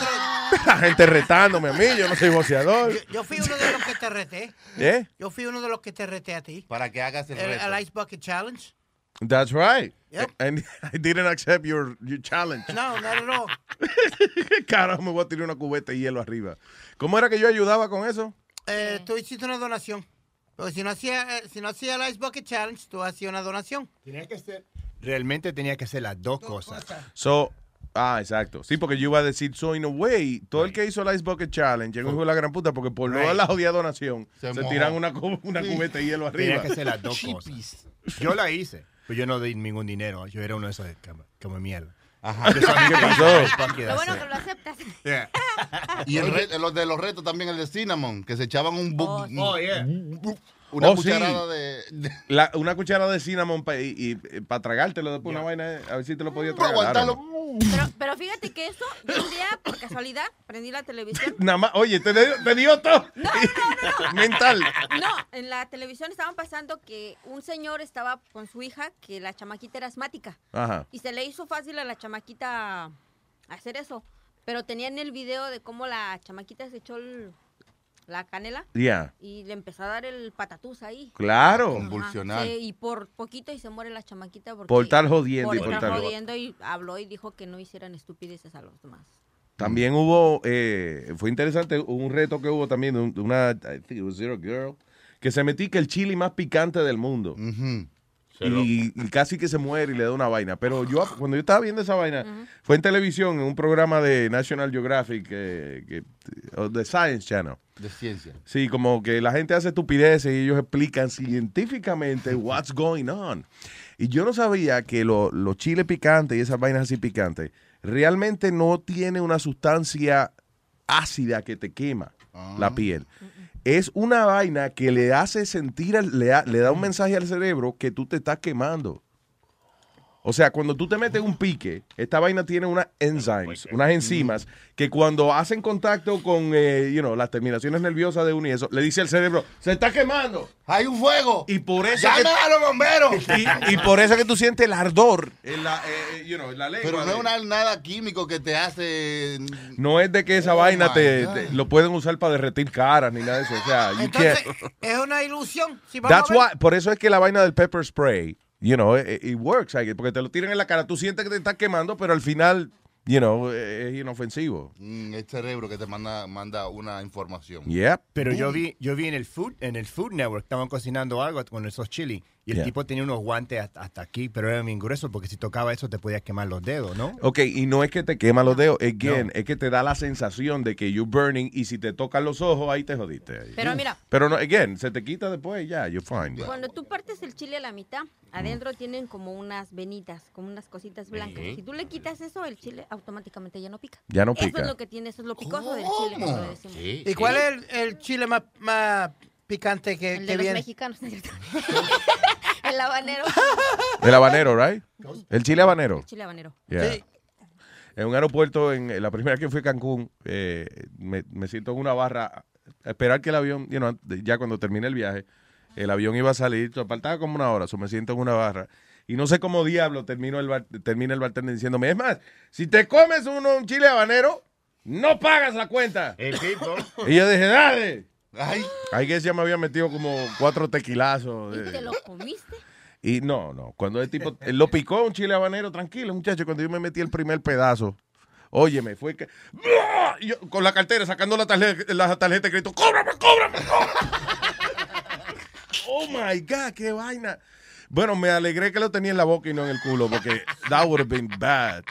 La gente retándome a mí, yo no soy boxeador. Yo fui uno de los que te reté. ¿Eh? Yo fui uno de los que te reté a ti. Para que hagas el El, reto. el Ice Bucket Challenge. That's right. Yep. And I didn't accept your, your challenge. No, not at all. Carajo, me voy a tirar una cubeta de hielo arriba. ¿Cómo era que yo ayudaba con eso? Eh, tú hiciste una donación. Porque si no hacía, eh, si no hacía el Ice Bucket Challenge, tú hacías una donación. Tenía que ser. Realmente tenía que hacer las dos cosas. So, ah, exacto. Sí, porque yo iba a decir, so in a way, todo el que hizo el Ice Bucket Challenge llegó un hijo de la gran puta porque por dar la jodida donación se, mojó. tiran una, cu- una Sí. cubeta de hielo arriba. Tenía que hacer las dos cosas. Yo la hice, pero yo no di ningún dinero. Yo era uno de esos de como, como mierda. Ajá. Yo sabía ¿Qué que pasó? Lo bueno que lo aceptas. Y el re- los de los retos también, el de Cinnamon, que se echaban un... bu- Oh, sí. Oh, yeah. Una Oh, sí. cucharada de... de- La- una cucharada de cinnamon y, para tragártelo después una vaina, eh, a ver si te lo podía Para tragar. I don't aguantarlo. know. Pero, pero fíjate que eso, yo un día, por casualidad, prendí la televisión. Nada más, oye, te, dio- te dio todo. Mental. No, en la televisión estaban pasando que un señor estaba con su hija, que la chamaquita era asmática. Ajá. Y se le hizo fácil a la chamaquita hacer eso. Pero tenían el video de cómo la chamaquita se echó el- la canela. Yeah. Y le empezó a dar el patatús ahí. Claro. Convulsionar. sí, y por poquito y se muere la chamaquita porque... Por estar jodiendo por y por estar jodiendo y habló y dijo que no hicieran estupideces a los demás. También hubo, eh, fue interesante, un reto que hubo también de una, I think it was Zero Girl, que se metí que el chili más picante del mundo. Y, y casi que se muere y le da una vaina. Pero yo, cuando yo estaba viendo esa vaina, fue en televisión, en un programa de National Geographic, que, que, o de Science Channel. De ciencia. Sí, como que la gente hace estupideces y ellos explican científicamente what's going on. Y yo no sabía que lo- los chiles picantes y esas vainas así picantes realmente no tiene una sustancia ácida que te quema la piel. Es una vaina que le hace sentir, le, le da un mensaje al cerebro que tú te estás quemando. O sea, cuando tú te metes un pique, esta vaina tiene unas enzymes, unas enzimas, que cuando hacen contacto con eh, you know, las terminaciones nerviosas de uno y eso, le dice al cerebro, se está quemando. Hay un fuego. Y por eso ¡Llamen que- a los bomberos! y, y por eso que tú sientes el ardor en la, eh, you know, en la lengua. Pero no es una- nada químico que te hace. no es de que esa Oh, vaina te, lo pueden usar para derretir caras ni nada de eso. O sea, you Entonces, can't- es una ilusión. Si vamos That's a ver- why, por eso es que la vaina del pepper spray, you know, it, it works, porque te lo tiran en la cara, tú sientes que te está quemando, pero al final, you know, es inofensivo. Mm, el cerebro que te manda, manda una información. Yep. Pero yo vi, yo vi en el Food, en el Food Network, estaban cocinando algo con esos chili. Y el Yeah. tipo tenía unos guantes hasta, aquí, pero eran bien gruesos porque si tocaba eso te podías quemar los dedos, ¿no? Ok, y no es que te quema los dedos, again, es que te da la sensación de que you're burning y si te tocan los ojos, ahí te jodiste. Pero mira. Pero no, again, se te quita después y ya, you're fine. Cuando tú partes el chile a la mitad, adentro tienen como unas venitas, como unas cositas blancas. Si tú le quitas eso, el chile automáticamente ya no pica. Ya no Eso pica. es lo que tiene, eso es lo picoso del chile, como lo decimos. ¿Y cuál es el, el chile más, más picante que, El que de los viene? mexicanos, ¿no es cierto? el habanero. El habanero, right? El chile habanero. El chile habanero. Yeah. En un aeropuerto, en la primera vez que fui a Cancún, eh, me, me siento en una barra a esperar que el avión, you know, ya cuando termine el viaje, el avión iba a salir, faltaba como una hora, so me siento en una barra. Y no sé cómo diablo termino el bar- termina el bartender diciéndome, es más, si te comes uno, un chile habanero, no pagas la cuenta. Y yo dije, dale. Ay. Ahí que ya me había metido como cuatro tequilazos. ¿Y eh. te lo comiste? Y no, no. Cuando el tipo él lo picó un chile habanero, tranquilo, muchacho. Cuando yo me metí el primer pedazo, óyeme, fue que. Yo, con la cartera sacando la tarjeta, la tarjeta de crédito. ¡Cóbrame, cóbrame, cóbrame! oh my God, qué vaina. Bueno, me alegré que lo tenía en la boca y no en el culo, porque that would have been bad.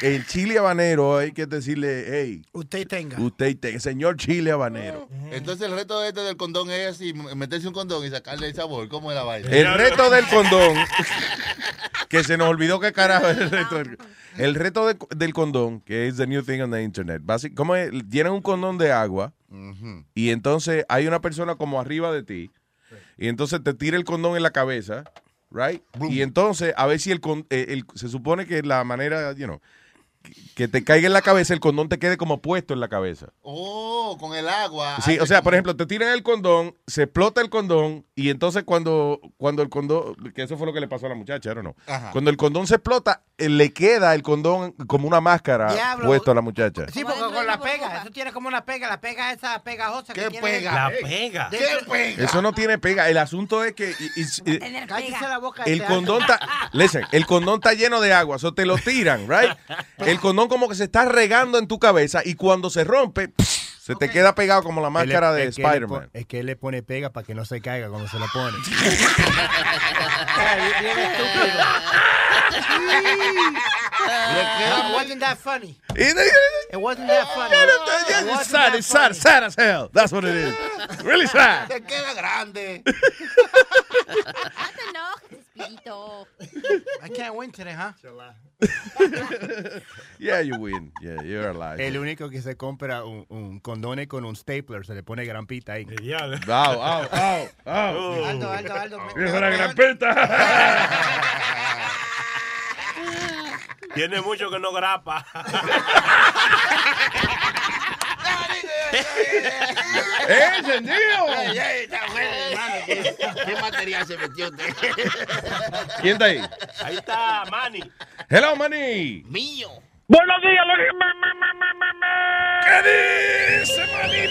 El chile habanero, hay que decirle, hey. Usted tenga. Usted tenga, señor chile habanero. Entonces el reto este del condón es así, meterse un condón y sacarle el sabor. ¿Cómo es la vaina? El reto del condón, que se nos olvidó qué carajo es el reto. del- El reto de- del condón, que es the new thing on the internet. Basi- ¿Cómo es? Llenan un condón de agua y entonces hay una persona como arriba de ti y entonces te tira el condón en la cabeza, right? Y entonces a ver si el, eh, el- se supone que la manera, you know, que- que te caiga en la cabeza, el condón te quede como puesto en la cabeza. Oh, con el agua. Sí, hace o sea, como- por ejemplo, te tiran el condón, se explota el condón y entonces cuando, cuando el condón, que eso fue lo que le pasó a la muchacha, ¿o no? Ajá. Cuando el condón se explota, eh, le queda el condón como una máscara Diablo. puesto a la muchacha. Sí, porque con la pega, eso tiene como una pega, la pega esa pegajosa que tiene. pega? La pega. ¿Qué pega? Eso no tiene pega. El asunto es que y- y- y- Cállese la boca. el este condón está, listen, el condón está lleno de agua, eso te lo tiran, right? El condón como que se está regando en tu cabeza y cuando se rompe, pff, se te queda pegado como la máscara de Spider-Man. Es que él le pone pega para que no se caiga cuando se lo pone. It wasn't that funny. It wasn't that funny. It It's wasn't sad, that it's sad, sad as hell. That's what it is. Really sad. Te queda grande. I can't win today, huh? Yeah, you win. Yeah, you're alive. El único que se compra un, un condone con un stapler, se le pone grampita ahí. Au, au, au, au. Aldo, Aldo, Aldo. me- ¡Hijo de la gran peta! Tiene mucho que no grapa. ¡Eh, encendido! ¿Qué, material se metió usted? ¿Quién está ahí? Ahí está Manny. Hello, Manny. Mío. Buenos días, Luis. ¿Qué dice Manny?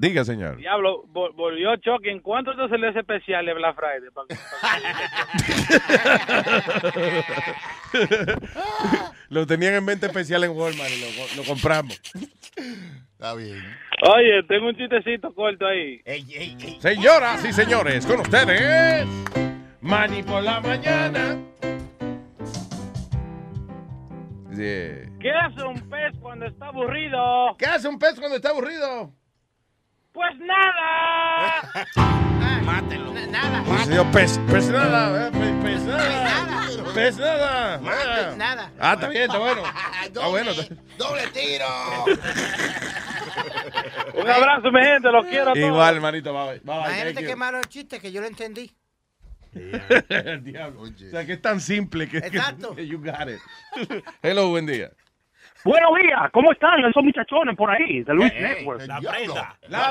Diga, señor. Diablo, vol- volvió Chucky. ¿En cuánto te salió ese especial de Black Friday? Pa- lo tenían en venta especial en Walmart y lo, lo compramos. Está bien. Oye, tengo un chistecito corto ahí. Señoras y señores, con ustedes, Manny por la mañana. Yeah. ¿Qué hace un pez cuando está aburrido? ¿Qué hace un pez cuando está aburrido? Pues nada. Mátelo. Nada. Pez, pez nada, eh, pez, pez nada. Pez nada. Ah. Nada. Ah, está bien, está bueno. Está bueno. ¡Doble tiro! Un abrazo, mi gente, los quiero a todos. Igual, manito, bye, bye. bye, Imagínate qué you. malo el chiste que yo lo entendí. El diablo. O sea, que es tan simple que, que- Exacto. que you got it. Hello, buen día. Buenos días, ¿cómo están esos muchachones por ahí de Luis Network? La prenda. ¡La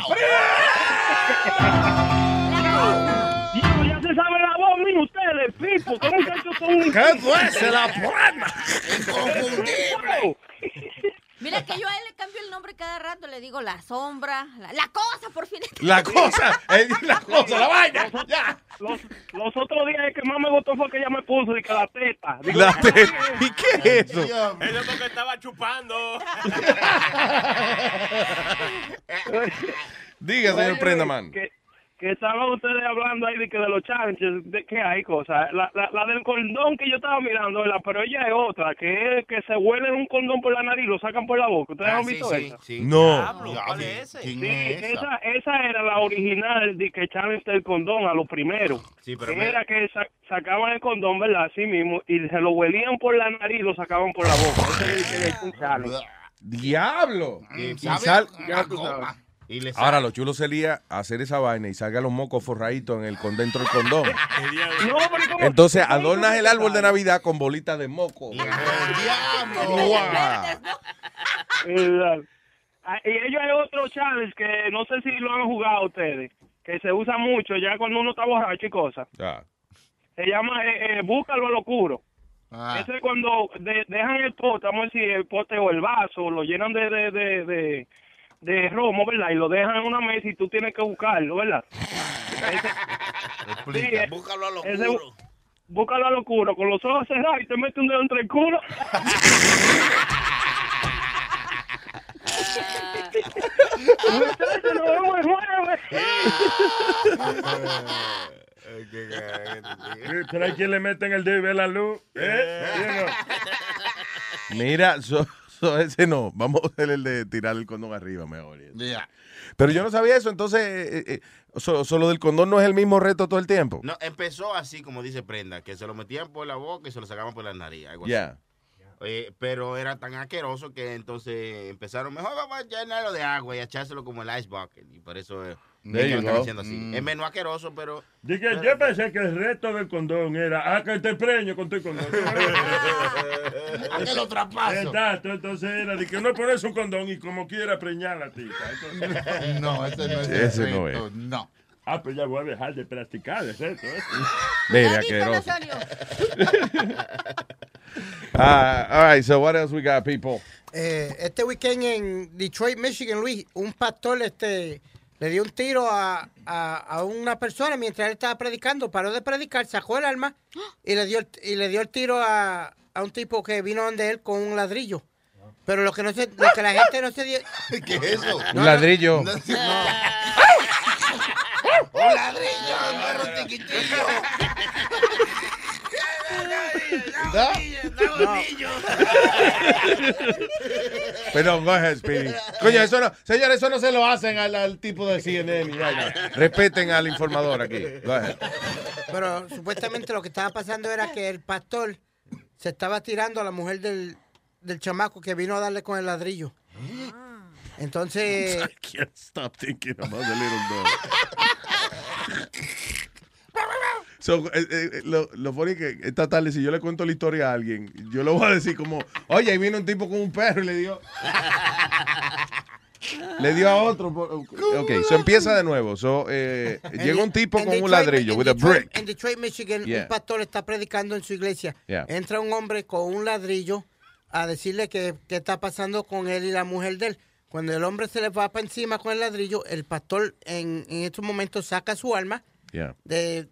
Diablo, ya se sabe la voz, miren ustedes, Pipo, ¿qué muchachos son? ¿Qué fue? Se la prenda. Inconfundible. Mira que yo a él le cambio el nombre cada rato, le digo la sombra, la, la cosa, por fin. La cosa, eh, la cosa, la vaina. Los, los, los otros días el que más me gustó fue que ella me puso y que la teta. Digo, La te- ¿Y qué es eso? Eso es porque estaba chupando. Diga, señor Prendaman. Que, que estaban ustedes hablando ahí de que de los challenges, de que hay cosas. La, la, la del condón que yo estaba mirando, ¿verdad? pero ella es otra, que es que se huelen un condón por la nariz y lo sacan por la boca. ¿Ustedes Ah, han visto sí, esa? sí. No. Diablo, ¿Cuál es ese? ¿Quién Sí, es esa? esa, era la original de que challenge del condón a lo primero. Sí, pero Que me- era que sa- sacaban el condón, ¿verdad? Así mismo, y se lo huelían por la nariz y lo sacaban por la boca. Ese es el que es un challenge. Diablo. Y Y sabe sal- Ya tú sabes. Y le Ahora, lo chulo sería hacer esa vaina y salga los mocos forraditos en el con dentro del condón. No, pero ¿cómo- Entonces adornas el árbol de? Navidad con bolitas de moco. Ah, Y ellos hay otro challenge que no sé si lo han jugado ustedes, que se usa mucho ya cuando uno está borracho y cosas. Ah. Se llama eh, eh, Búscalo a lo oscuro. Ah. Ese es cuando de- dejan el pote, vamos a decir, el pote o el vaso, lo llenan de, de, de, de, de romo, ¿verdad? Y lo dejan en una mesa y tú tienes que buscarlo, ¿verdad? Ese- sí, eh, Búscalo a lo ese- oscuro. Búscalo a lo oscuro, con los ojos cerrados y te mete un dedo entre el culo. Muchachos, nos vemos el jueves. Pero hay quien le meten el dedo y ve la luz. ¿eh? ¿Sí o no? Mira, so- so ese no. Vamos a hacer el de tirar el condón arriba mejor. Pero yo no sabía eso, entonces, eh, eh, so- solo del condón no es el mismo reto todo el tiempo. No, empezó así, como dice Prenda, que se lo metían por la boca y se lo sacaban por la nariz. Algo así. Eh, pero era tan asqueroso que entonces empezaron, mejor vamos a llenarlo de agua y echárselo como el ice bucket. Y por eso eh, There es que you lo están go. haciendo así. Mm. Es menos asqueroso, pero... Dije, yo pensé que el reto del condón era, ah, que te preño con tu condón. A que lo traspaso. Exacto, entonces era de que uno pones un condón y como quiera preñar a la. Entonces- No, ese no es el no es. No. Ah, pues ya voy a dejar de practicar el reto. ¿eh? Mira, asqueroso. Ah, all right, so what else we got, people? Eh, este weekend en Detroit, Michigan, Luis, un pastor este, le dio un tiro a, a- a una persona mientras él estaba predicando, paró de predicar, sacó el arma y le dio el, y le dio el tiro a, a un tipo que vino donde él con un ladrillo. Pero lo que no se, lo que la gente no se dio. ¿Qué es eso? Un ladrillo. Un ladrillo, un perro chiquitillo. Pero go ahead, Speedy. Coño, eso no, señores, eso no se lo hacen al, al tipo de CNN. Respeten al informador aquí. Go ahead. Pero supuestamente lo que estaba pasando era que el pastor se estaba tirando a la mujer del, del chamaco que vino a darle con el ladrillo. Entonces, I can't stop thinking about the little dog. So, eh, eh, lo, lo funny que esta tarde, si yo le cuento la historia a alguien, yo le voy a decir como, oye, ahí vino un tipo con un perro y le dio... le dio a otro. por- ok, so empieza de nuevo. So, eh, llega un tipo con un ladrillo, with a Detroit- brick. En Detroit, Michigan, Yeah. un pastor está predicando en su iglesia. Yeah. Entra un hombre con un ladrillo a decirle que qué está pasando con él y la mujer de él. Cuando el hombre se le va para encima con el ladrillo, el pastor en, en estos momentos saca su arma Yeah. de,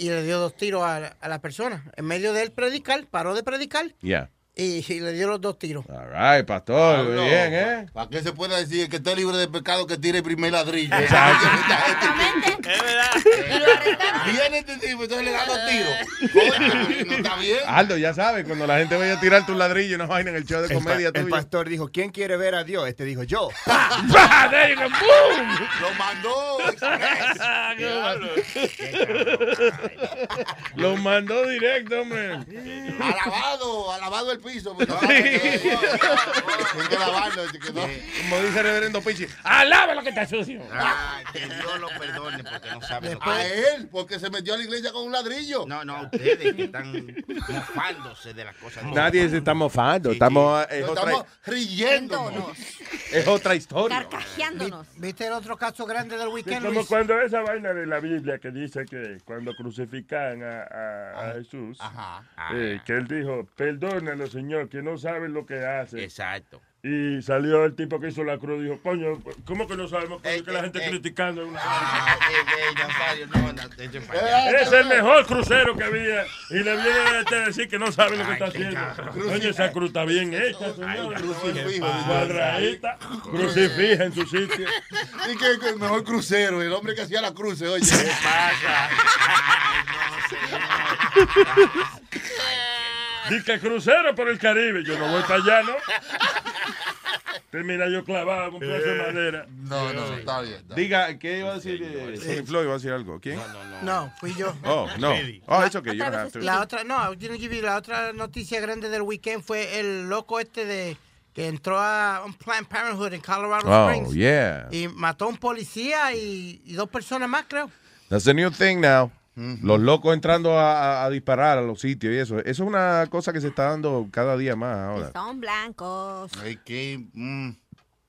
y le dio dos tiros a, a la persona. En medio de él predicar, paró de predicar Yeah. Y, y le dio los dos tiros. All right, pastor, Pablo, bien, ¿eh? Para que se pueda decir que esté libre de pecado que tire el primer ladrillo. Exacto. Es verdad. Viene este tipo, entonces le da dos tiros. No está bien. Aldo, ya sabes, cuando la gente vaya a tirar tu ladrillo y una vaina en el show de El, comedia el tuyo. pastor dijo, ¿quién quiere ver a Dios? Este dijo, yo. There you go, boom. Lo mandó. Lo mandó directo, hombre. Alabado, alabado el piso. porque que- lavarlo. Como dice el reverendo Pichi, alaba lo que está sucio. Ay, que Dios lo perdone porque no sabe lo que A él, porque se metió a la iglesia con un ladrillo. No, no, a ustedes que están mofándose de las cosas. Nadie se está mofando, estamos, es, otra, Estamos riéndonos. es otra historia. Carcajeándonos. ¿Viste el otro caso grande del Sí, weekend, como Luis? cuando esa vaina de la Biblia que dice que cuando crucifican a, a- a Jesús, eh, que él dijo, perdónalo, Señor, que no saben lo que hacen. Exacto. Y salió el tipo que hizo la cruz y dijo, coño, ¿cómo que no sabemos coño, que la gente criticando una Es el mejor crucero que había. Y le viene a este a decir que no sabe lo que está haciendo. Coño, esa cruz está bien hecha, señor. Cuadradita, crucifija en su sitio. Y que, el mejor crucero, el hombre que hacía la cruce, oye. ¿Qué Dice crucero por el Caribe. Yo no voy para allá, ¿no? Termina yo clavado con un pedazo de madera. No, no, está bien. Diga, ¿qué iba a decir? eh, Sonny Floyd iba a decir algo. ¿Quién? No, fui yo. Oh, no. Oh, it's okay, you don't have to. La otra, no, I give you- la otra noticia grande del weekend fue el loco este de que entró a un Planned Parenthood en Colorado Oh, Springs yeah. y mató a un policía y, y dos personas más, creo. That's a new thing now. Los locos entrando a, a- a disparar a los sitios y eso. Eso es una cosa que se está dando cada día más ahora. Son blancos. Ay, que, mm,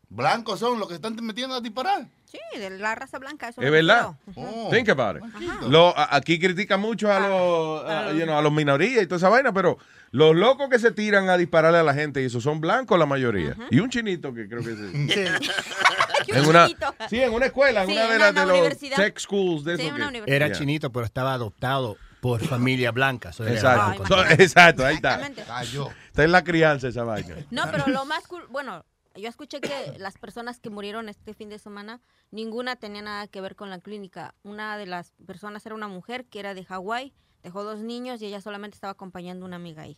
blancos son los que están metiendo a disparar. Sí, de la raza blanca. Eso Es verdad. refiero. Think about it. Lo- aquí critican mucho a los, a, you know, a los minorías y toda esa vaina, pero los locos que se tiran a dispararle a la gente y eso son blancos la mayoría. Y un chinito que creo que es. en una, sí, en una escuela, en Sí, una de las de los tech schools de Sí, eso que-. Era Yeah. chinito, pero estaba adoptado por familia blanca. so era Exacto. blanco. So- exacto, ahí está. Exactamente. Está en la crianza esa vaina. No, pero lo más cool, bueno, yo escuché que las personas que murieron este fin de semana, ninguna tenía nada que ver con la clínica. Una de las personas era una mujer que era de Hawái, dejó dos niños y ella solamente estaba acompañando a una amiga ahí.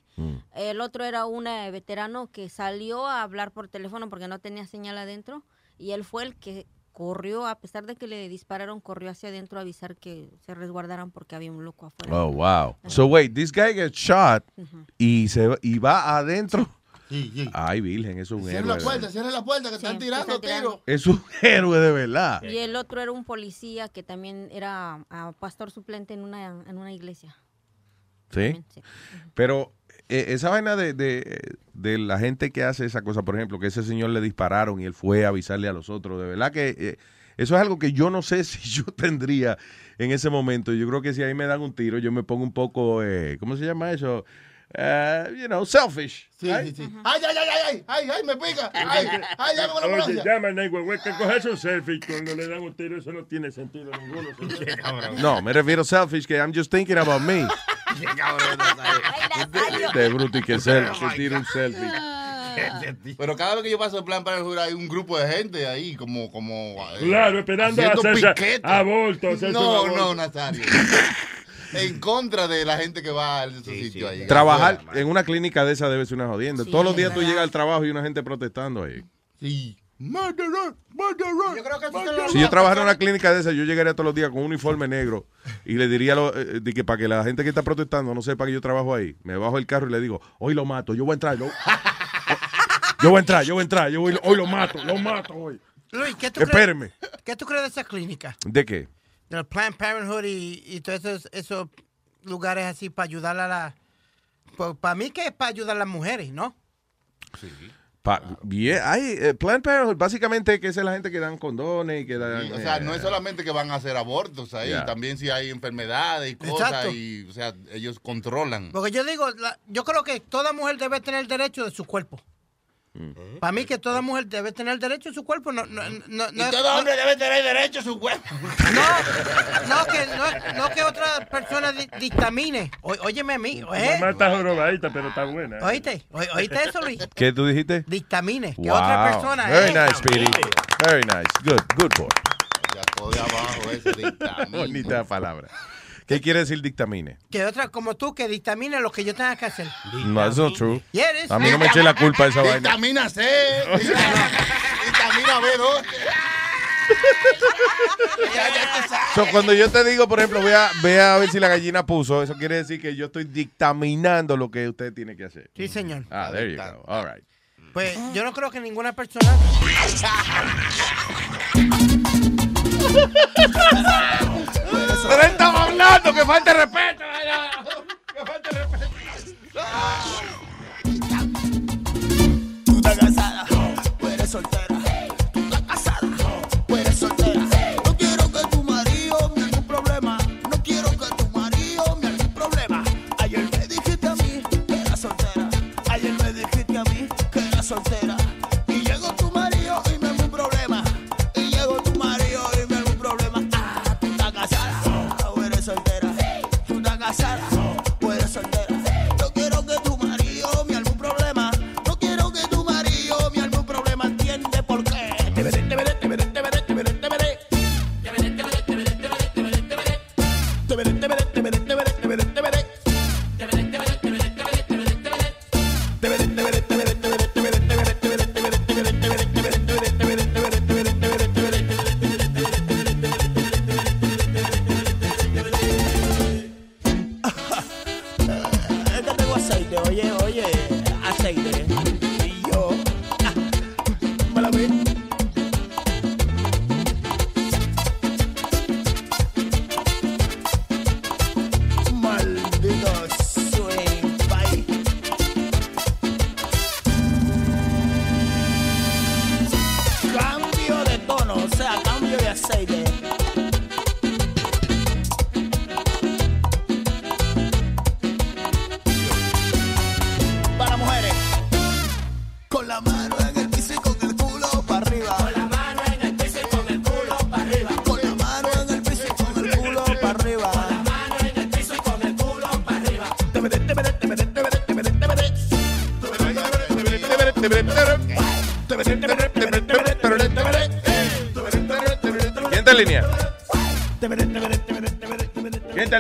El otro era un eh, veterano que salió a hablar por teléfono porque no tenía señal adentro y él fue el que corrió, a pesar de que le dispararon, corrió hacia adentro a avisar que se resguardaran porque había un loco afuera. Oh, wow. So wait, this guy gets shot y se y va adentro. Ay, virgen, es un Cierra héroe. la puerta, cierra la puerta, que Sí, están que tirando están tirando. tiros. Es un héroe de verdad. Y el otro era un policía que también era ah, pastor suplente en una, en una iglesia. Sí. Pero eh, esa vaina de, de, de la gente que hace esa cosa, por ejemplo, que ese señor le dispararon y él fue a avisarle a los otros, de verdad que eh, eso es algo que yo no sé si yo tendría en ese momento. Yo creo que si ahí me dan un tiro, yo me pongo un poco, eh, ¿cómo se llama eso? Eh, you know, selfish. Sí, sí, sí. Ay, ay, ay, ay, ay, ay, me pica. Ay, ay, ya me con la Oye, llama a güey, que cogerse un selfie cuando le dan un tiro, eso no tiene sentido ninguno. No, me refiero a selfish, que I'm just thinking about me. De bruto y que se se tira un selfie. Pero cada vez que yo paso el plan para el hay un grupo de gente ahí como como eh, Claro, esperando a hacerse piquete. aborto, hacerse un No, no, Nazario. En contra de la gente que va a esos sitios ahí. Trabajar en una clínica de esa debe ser una jodienda. Sí, Todos los días tú llegas al trabajo y una gente protestando ahí. Sí. Murderer, murderer. Yo creo que eso se lo- Si yo trabajara en una clínica de esa, yo llegaría todos los días con un uniforme negro y le diría a lo- eh, de que para que la gente que está protestando no sepa que yo trabajo ahí, me bajo el carro y le digo, hoy lo mato, yo voy a entrar. Yo, yo voy a entrar, yo voy a entrar, yo voy, hoy lo mato, lo mato hoy. Luis, ¿qué tú, Espéreme. ¿qué tú crees de esa clínica? ¿De qué? Del Planned Parenthood y, y todos esos, esos lugares así para ayudar a la... Para mí que es para ayudar a las mujeres, ¿no? Pa- bien, hay, eh, Planned Parenthood, básicamente que es la gente que dan condones y que dan... Sí, o sea, eh, no es solamente que van a hacer abortos ahí, también si hay enfermedades y cosas Exacto. y, o sea, ellos controlan. Porque yo digo, la- yo creo que toda mujer debe tener derecho de su cuerpo. ¿Eh? Para mí que toda mujer debe tener derecho a su cuerpo. No, no, no, no y todo hombre debe tener derecho a su cuerpo. No, no que, no, que otra persona di dictamine. O, óyeme a mí. Tu ¿eh? mamá está jorobadita, pero está buena. ¿Oíste? O, ¿Oíste eso, Luis? ¿Qué tú dijiste? Dictamine. Wow. Que otra persona. Very eh? nice, Piri. Very nice. Good, good boy. Ya todo de abajo ese dictamine. Bonita palabra. ¿Qué quiere decir dictamine? Que otra como tú, que dictamine lo que yo tenga que hacer. No, eso es true. Eres? A mí no me eché la culpa de esa vaina. Dictamina C. Dictamina B2. cuando yo te digo, por ejemplo, voy a, a ver si la gallina puso, eso quiere decir que yo estoy dictaminando lo que usted tiene que hacer. Sí, señor. Ah, there you go. All right. Pues yo no creo que ninguna persona. Pero él estaba hablando, que falta respeto. Que falta respeto. Tú estás casada, tú eres soltera. Tú estás casada, tú eres soltera.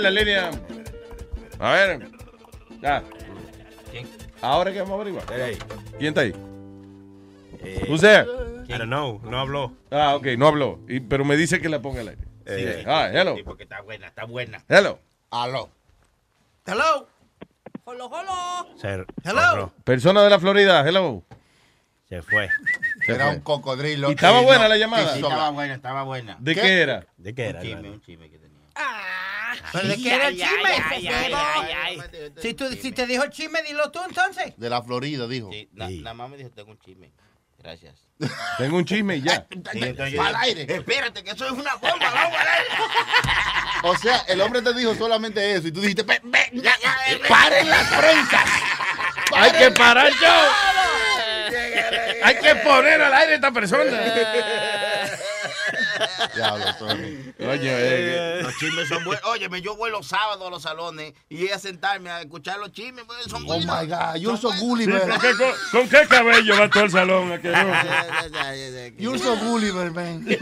La línea? A ver. Ya. Ahora que vamos a averiguar. ¿Quién está ahí? Who's there? I don't know, no habló. Ah, ok, no habló. Y- pero me dice que la ponga al aire. Sí. Ah, hello. Sí, porque está buena, está buena. Hello. Aló. Hello. Holo, holo. Se, Hello. Persona de la Florida, hello. se fue. Se Era fue. un cocodrilo. ¿Y estaba y buena no- la llamada? Sí, estaba buena, estaba buena. ¿De qué, era? ¿De qué era? Un chisme, un chisme. ¿Pero de qué era el chisme? ay, Si, tú, si te dijo el chisme, dilo tú entonces. De la Florida, dijo. Sí, na- nada más me dijo, tengo un chisme. Gracias. Tengo un chisme y ya. Sí, entonces yo Al aire. Espérate, que eso es una bomba, vamos al aire. O sea, el hombre te dijo solamente eso y tú dijiste, "Pe- pe- ya, ya, paren las prensas. Hay que parar yo. Hay que poner al aire a esta persona. Diablo, Tony. Coño, eh, Los chismes son buenos. Óyeme, yo voy los sábados a los salones y a sentarme a escuchar los chismes. pues, Son Oh buenos. my God, you're so Sí, Gulliver. ¿con, qué, con- con qué cabello va todo el salón? You're so Gulliver, man.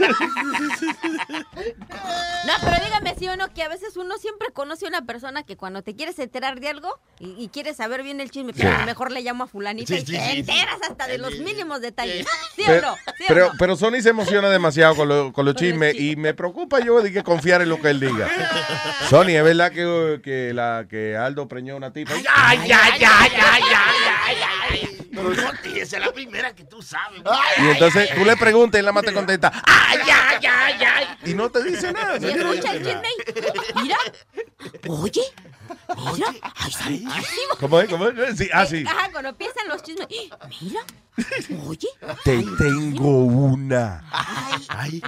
No, pero dígame sí o no, que a veces uno siempre conoce a una persona que cuando te quieres enterar de algo y, y quieres saber bien el chisme, pero mejor le llamo a fulanita Sí, y sí, te sí, sí. enteras hasta de los mínimos detalles. ¿Sí o Pero, no? ¿Sí o pero, no? pero Sony se emociona demasiado con, lo- con los chismes y me preocupa yo de que confiar en lo que él diga. Sony, ¿es verdad que, que, la, que Aldo preñó una tipa? Ay, ay, ay, ay, ay, ay, ay, ay. Pero no, tía, esa es la primera que tú sabes. Y entonces tú le preguntas y la más te contesta, Ay, ay, ay, ay. y no te dice nada. Y escucha el chisme y mira, oye, mira, ay, santísimo. ¿Cómo es? ¿Cómo es? Sí, ah, sí. Ajá, cuando empiezan los chismes, mira, oye, Te tengo una. ay,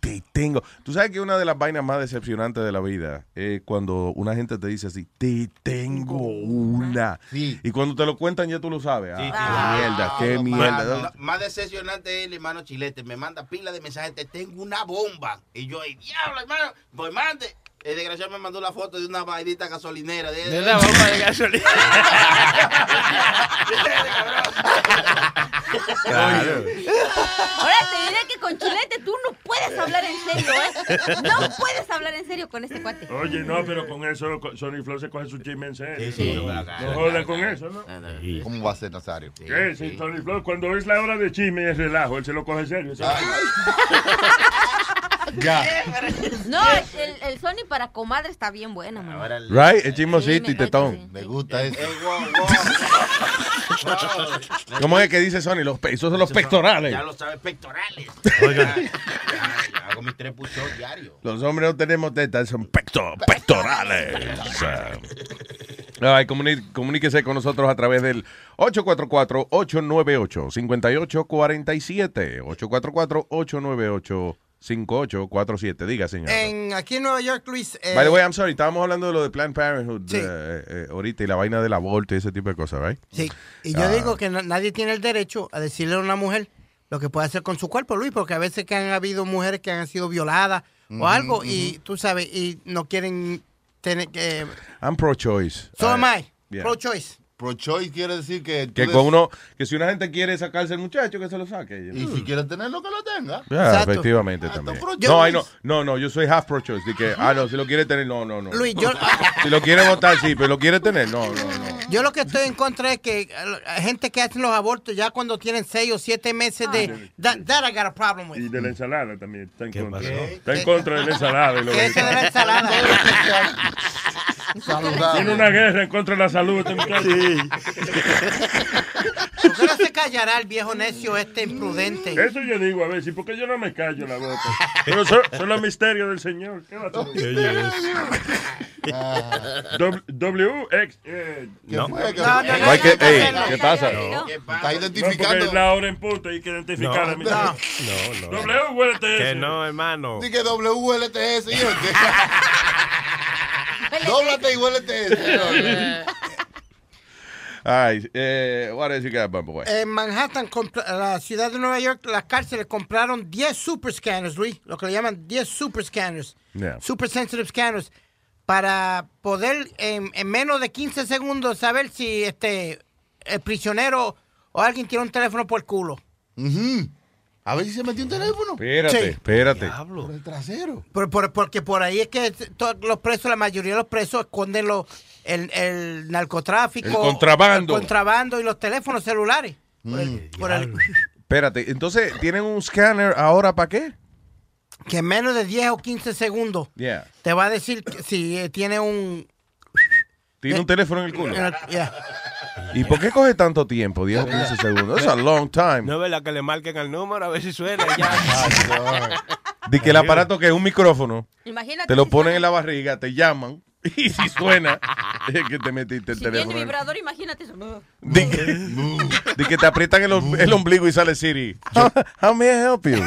Te te tengo. Tú sabes que una de las vainas más decepcionantes de la vida es cuando una gente te dice así, te tengo una. Y cuando te lo cuentan ya tú lo sabes. Ah, qué mierda, qué mierda. Más, más decepcionante es el hermano Chilete. Me manda pila de mensajes, te tengo una bomba. Y yo, "Ay, diablo, hermano, pues mande. El desgraciado me mandó la foto de una vainita gasolinera. De, De una bomba de gasolina. Ahora te diré que con Chilete tú no puedes hablar en serio, ¿eh? No puedes hablar en serio con este cuate. Oye, no, pero con eso Sony Flow se coge su chisme en serio. Sí, sí. No, no jodan con eso, ¿no? ¿Cómo va a ser, Nazario? ¿Qué? Si Sony Flow, cuando es la hora de chisme y es relajo, él se lo coge en serio. No, el, el Sony para comadre está bien bueno, man. Right, es chismosito y tetón. Me gusta eso. ¿Cómo es que dice Sony? Los pe- esos son los pectorales. Ya lo sabes, pectorales. Oiga. Ya, ya, hago mis tres push diarios. Los hombres no tenemos tetas, son pecto- pectorales. Ay, comuni- comuníquese con nosotros a través del 844-898-5847. 844-898-5847. Diga, señor. En, aquí en Nueva York, Luis. eh, By the way, I'm sorry, estábamos hablando de lo de Planned Parenthood Sí. eh, eh, ahorita y la vaina del aborto y ese tipo de cosas, ¿right? Sí, y yo Ah. digo que na- nadie tiene el derecho a decirle a una mujer lo que puede hacer con su cuerpo, Luis, porque a veces que han habido mujeres que han sido violadas o algo y tú sabes, y no quieren tener que... I'm pro-choice. So am I, yeah. pro-choice. Pro-choice quiere decir que... Que con uno, que si una gente quiere sacarse el muchacho, que se lo saque. Y si quiere tenerlo, que lo tenga. Efectivamente también. No, ay, no, no, no, yo soy half pro-choice. que, ah, no, si lo quiere tener, no, no, no. Luis, yo, Si lo quiere votar, sí, pero lo quiere tener, no, no, no. yo lo que estoy en contra es que eh, hay gente que hace los abortos ya cuando tienen seis o siete meses de... That, that I got a problem with. Y de la ensalada también. Está en contra. pasó? Está en contra de la ensalada. y lo ¿Qué es de la ensalada? Tiene una guerra en contra de la salud. Este muchacho. ¿Por qué no se callará el viejo necio este imprudente? Eso yo digo a veces, porque yo no me callo la boca. Pero son, son los misterios del Señor. ¿Qué va a hacer? W- W, X, eh, ¿Qué fue? ¿Qué No, no, no, que- no, no, ¿qué no, pasa? no. Está No, identificando. es la hora en punto hay que identificar No, a mi no. No, No, no. W, huélete Que no, hermano. Di que WLTS. Dóblate y huélete. Ay, eh, what else you got, Bumble Boy? En Manhattan, la ciudad de Nueva York, las cárceles compraron 10 super scanners, Luis, lo que le llaman 10 super scanners, Yeah. super sensitive scanners, para poder en, en menos de 15 segundos saber si este el prisionero o alguien tiene un teléfono por el culo. A ver si se metió un teléfono. Espérate, Sí. espérate. Por el trasero. Por- por- porque por ahí es que todos los presos, la mayoría de los presos esconden los- el, el narcotráfico, El contrabando. el contrabando y los teléfonos celulares. Por el- por el- Espérate, entonces, ¿tienen un scanner ahora para qué? que en menos de 10 o 15 segundos Yeah. te va a decir que si eh, tiene un... Tiene un teléfono en el culo. en el- yeah. ¿Y por qué coge tanto tiempo? 10 o 15 segundos. It's a long time. No es verdad que le marquen el número a ver si suena y ya. De que el aparato que es un micrófono, Imagínate. te lo si ponen suena- en la barriga, te llaman y si suena, es que te metiste el Si tiene teléfono. en- vibrador, imagínate eso. De que, de que te aprietan el, el ombligo y sale Siri. How, how may I help you?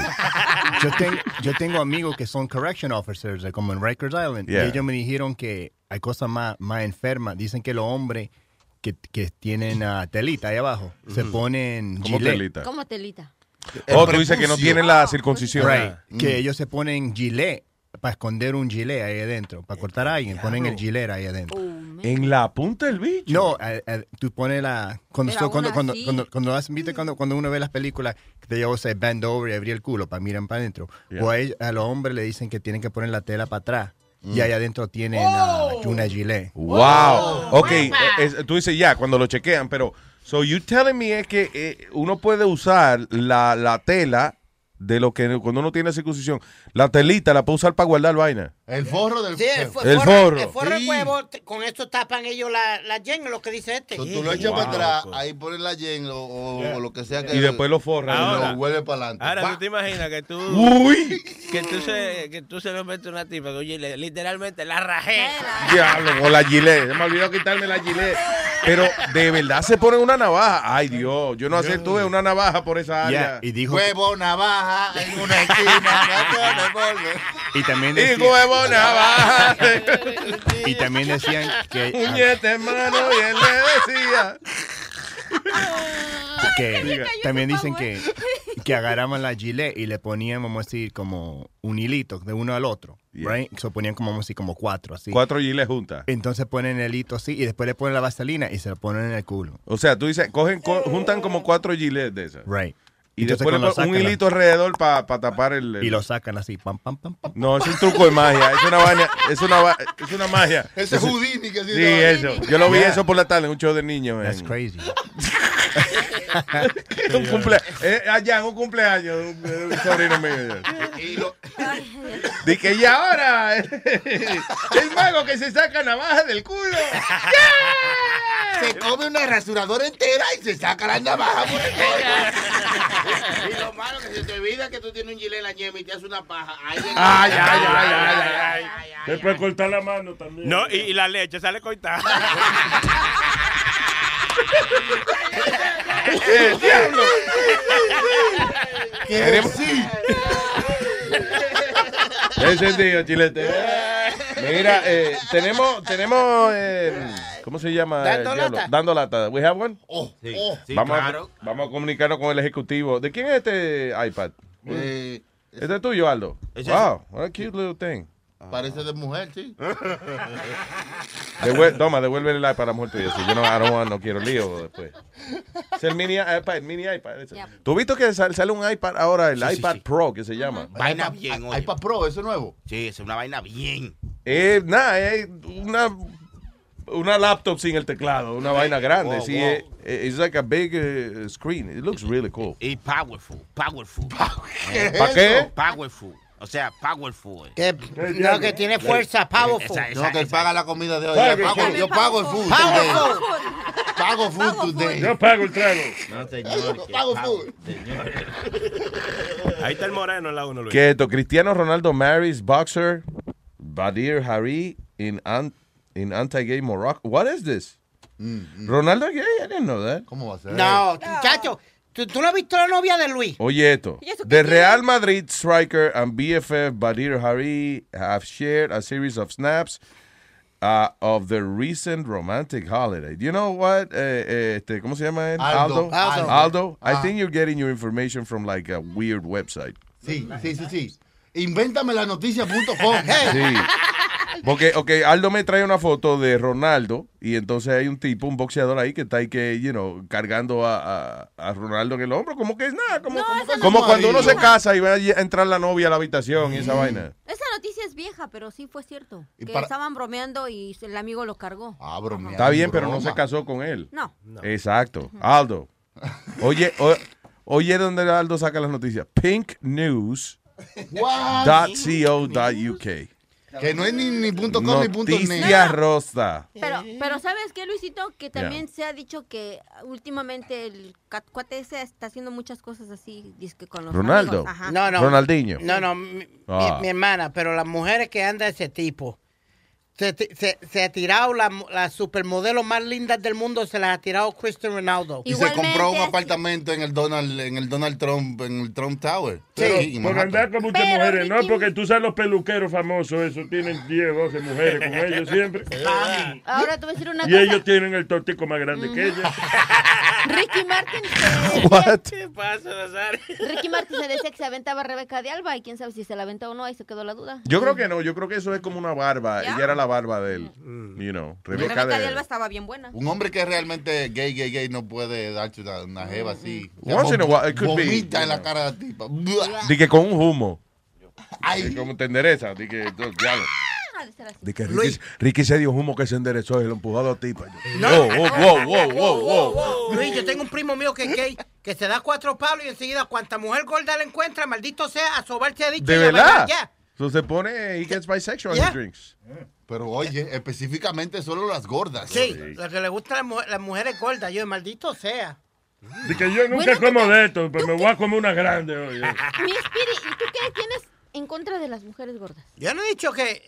Yo, tengo yo tengo amigos que son correction officers, eh, como en Rikers Island. Yeah. Y ellos me dijeron que hay cosas más, más enfermas. Dicen que los hombres que, que tienen ah, telita ahí abajo se ponen ¿Cómo gilet. telita? ¿Cómo telita? Oh, tú dices que no tienen la circuncisión. Right. Mm. Que ellos se ponen gilet para esconder un gilet ahí adentro. Para cortar a alguien, ponen el gilet ahí adentro. En la punta del bicho. No, eh, eh, tú pones la. Cuando, cuando, cuando, cuando, cuando, has- ¿viste cuando, cuando uno ve las películas que te lleva a bend over y abrir el culo para mirar para adentro? Yeah. O a, ellos- a los hombres le dicen que tienen que poner la tela para atrás. Y ahí adentro tienen ah, una gilet. Wow. Ok, eh, es- tú dices ya, cuando lo chequean, pero. So you telling me es que eh, uno puede usar la, la tela de lo que cuando uno tiene circuncisión, la telita la puede usar para guardar vaina. El forro del Sí, el, El forro, forro. el forro de Sí. huevo, con esto tapan ellos la, la yen, lo que dice este. So, tú lo echas Wow. para atrás, ahí pones la yen o, o- o lo que sea que Y después lo forran. y lo vuelve para adelante. Ahora, Pa. ¿tú te imaginas que tú... Uy. Que tú se, que tú se lo metes a una tipa que, oye, literalmente la rajé. Diablo, con la gilet. Se me olvidó quitarme la gilet. Pero de verdad se pone una navaja. Ay, Dios, yo no aceptuve una navaja por esa área. y dijo Huevo, navaja, en una esquina. y también Y decía- huevo navaja. y también decían que Puñete, hermano, y él le decía. que también dicen que, que agarraban la gilet y le ponían, vamos a decir, como un hilito de uno al otro. Right? Se ponían como, vamos a decir, como cuatro así. Cuatro giles juntas. Entonces ponen el hito así y después le ponen la vaselina y se lo ponen en el culo. O sea, tú dices, cogen, co- juntan como cuatro gilets de esas. Right. Y Entonces, después un sacan la- hilito alrededor para tapar el, el- Y lo sacan así, pam, pam, pam, pam. No, es un truco de magia. Es una vaina, es una, es una magia. Ese es Houdini que Sí, eso. Yo lo vi Yeah. eso por la tarde en un show de niños. That's en- crazy. un cumple, eh, allá en un cumpleaños un, un sobrino mío. Y lo- Dije, y ahora, el mago que se saca navaja del culo. Se come una rasuradora entera y se saca la navaja por el cuello. Y lo malo que se te olvida que tú tienes un gilet en la ñema y te hace una paja. Ay, Ay, ay, ay, ay, ay, Te puede cortar la mano también. No, y, y la leche sale cortada. ¡El diablo! Tenemos- sí. Encendido, chilete. Mira, eh, tenemos, tenemos, eh, ¿cómo se llama? Dando lata. Dando lata. We have one? Oh, Sí, oh. sí, vamos, claro. a, vamos a comunicarnos con el ejecutivo. ¿De quién es este iPad? Eh, ¿Este es tuyo, Aldo? Wow, what a cute little thing. parece de mujer, sí. Devuel- toma, devuelve el iPad a la mujer tuya. Si yo no, I don't want- no quiero lío después. Es el mini iPad, el mini iPad. ¿Tú has visto que sal- sale un iPad ahora, el Sí, iPad sí. Pro, que se llama? Vaina bien, oye. iPad Pro, eso es nuevo. Sí, es una vaina bien. Eh, nada, es una, una laptop sin el teclado, una vaina grande. Wow, sí, wow. es it's like a big uh, screen. It looks really cool. Y powerful, powerful. ¿Para qué? Powerful. O sea, powerful. Que, no, que tiene fuerza, powerful. Esa- esa- No, que él paga la comida de hoy. Yo pago, yo pago el food. Powerful. Pago food today. Yo pago el trago. No, señor. que Pago food. señor. Ahí está el moreno en la 1, Luis. ¿Qué es esto? Cristiano Ronaldo marries boxer Badir Hari in, an- in anti-gay Morocco. What is this? Ronaldo gay? I didn't know that. ¿Cómo va a ser? No, muchacho. ¿Tú, ¿Tú no has visto la novia de Luis? Oye esto. ¿Y eso The tiene? Real Madrid striker and BFF Badir Hari have shared a series of snaps uh, of the recent romantic holiday. Do you know what? eh, eh, este, ¿Cómo se llama él? Aldo. Aldo. Aldo. I Ah. think you're getting your information from like a weird website. Sí, sí, sí, sí. Invéntame la noticia.com. Sí. Porque, ok, Aldo me trae una foto de Ronaldo y entonces hay un tipo, un boxeador ahí que está ahí que, you know, cargando a, a- a Ronaldo en el hombro, como que es nada, como, No, como, esa como no- cuando uno se casa y va a entrar la novia a la habitación y esa vaina. Esa noticia es vieja, pero sí fue cierto. Y Que para- estaban bromeando y el amigo lo cargó. Ah, bromeando. Está bien, pero no se casó con él. No. Exacto. Aldo. Oye, o- oye, ¿dónde Aldo saca las noticias? What? pinknews.co.uk. Que no es ni, ni punto com ni punto net. Noticia rosa. Pero, pero ¿sabes qué, Luisito? Que también se ha dicho que últimamente el cat- cuate ese está haciendo muchas cosas así, dizque con los Ronaldo. amigos. Ajá. No, no. Ronaldinho. No, no, mi, Ah. mi- mi hermana, pero las mujeres que anda ese tipo, se, ti- se, se ha tirado las la supermodelos más lindas del mundo, se las ha tirado Cristiano Ronaldo. Y se compró un apartamento en el Donald, en el Donald Trump, en el Trump Tower. Pero Sí, por andar con muchas Pero, mujeres, no, porque tú sabes los peluqueros famosos, eso tienen 10, 12 mujeres con ellos siempre. Ahora te voy a decir una Y cosa. ellos tienen el tortico más grande que ellas. Ricky Martin se What? ¿Qué pasa, Nazario? Ricky Martin se decía que se aventaba a Rebeca de Alba y quién sabe si se la aventó o no, ahí se quedó la duda. Yo creo que no, yo creo que eso es como una barba. Ya. Ella era la barba de él. You know, Rebeca Rebeca de de Alba estaba bien buena. Un hombre que es realmente gay, gay, gay, no puede darse una, una jeva así. Once in a while, it could be, Vomita en la know. cara de la tipa. Di que con un humo. Ay. Como te endereza. Di que, entonces, diablo. Ah, de ser así. Di que Ricky, Luis. Ricky se dio humo que se enderezó y lo empujó a tipas. No. Wow, wow, wow, wow, wow, wow. Luis, yo tengo un primo mío que es gay, que se da cuatro palos y enseguida cuanta mujer gorda le encuentra, maldito sea, a sobarse a dicho De y verdad. ya. So se pone, he gets bisexual Yeah. he drinks. Pero oye, específicamente solo las gordas. Sí, lo que le gusta a las, mujer- las mujeres gordas, yo, maldito sea. De que yo nunca Bueno, como de esto, pero me voy a comer una grande hoy. Mi Spirit, ¿y tú qué tienes en contra de las mujeres gordas? Yo no he dicho que,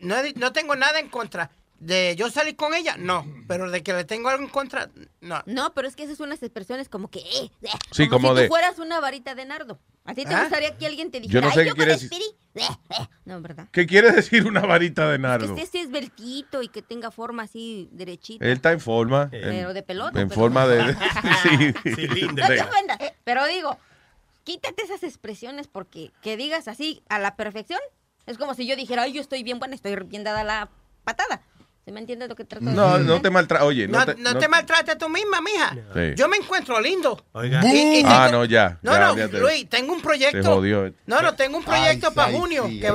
no, tengo nada en contra. De yo salir con ella, no. Pero de que le tengo algo en contra, no. No, pero es que esas son unas expresiones como que, eh, eh, Sí, como si de- tú fueras una varita de nardo. ¿A ti te ¿Ah? gustaría que alguien te Yo dijera, no sé "Ay, qué yo quiere con decir. Speedy"? Eh, eh. No, ¿verdad? ¿Qué quiere decir una varita de Que nardo? esté esbeltito y que tenga forma así derechita. Él está en forma. Pero en- de pelota, En pero- forma de. sí. No te de- ofendas, pero digo, quítate esas expresiones porque que digas así a la perfección es como si yo dijera, ay, yo estoy bien buena, estoy bien dada la patada. ¿Se me entiende lo que trato de No, decir? no te maltrates. Oye, no, No, te. no no- te maltrates tú misma, mija. Sí. Yo me encuentro lindo. Oiga. Y- y Ah, tengo- no, ya. No, ya, no, ya te- Luis, tengo un proyecto. Te jodió. No, no, tengo un proyecto Ay, para ay, junio sí, que ay.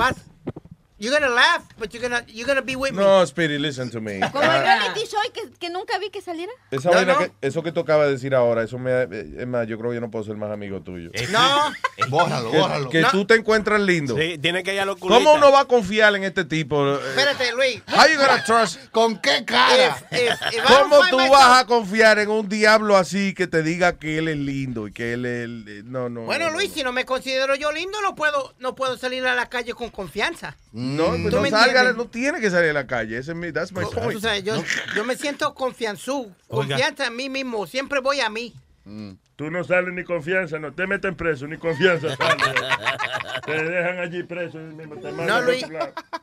Vas. You're gonna laugh, but you're gonna, you're gonna be with me. No, Spirit, listen to me. Como el Ah, reality show que, que nunca vi que saliera. esa No, vaina no. Que, eso que de decir ahora, eso me. eh, Es más, yo creo que yo no puedo ser más amigo tuyo. No. Bórralo, Que, bórralo. que No. tú te encuentras lindo. Sí, tiene que ir a los ¿Cómo uno va a confiar en este tipo? Eh, Espérate, Luis. How you gonna trust? ¿Con qué cara? If, if, if I don't ¿Cómo tú myself- vas a confiar en un diablo así que te diga que él es lindo y que él es... No, no. Bueno, no, Luis, si no me considero yo lindo, no puedo, no puedo salir a la calle con confianza. No, pues ¿Tú no salga, no tiene que salir a la calle. Ese es mi, that's my point. yo, yo me siento confianzú, Oiga. confianza en mí mismo. Siempre voy a mí. Tú no sales ni confianza, no te meten preso, ni confianza sales. te dejan allí preso y mismo te mandan No, a Luis,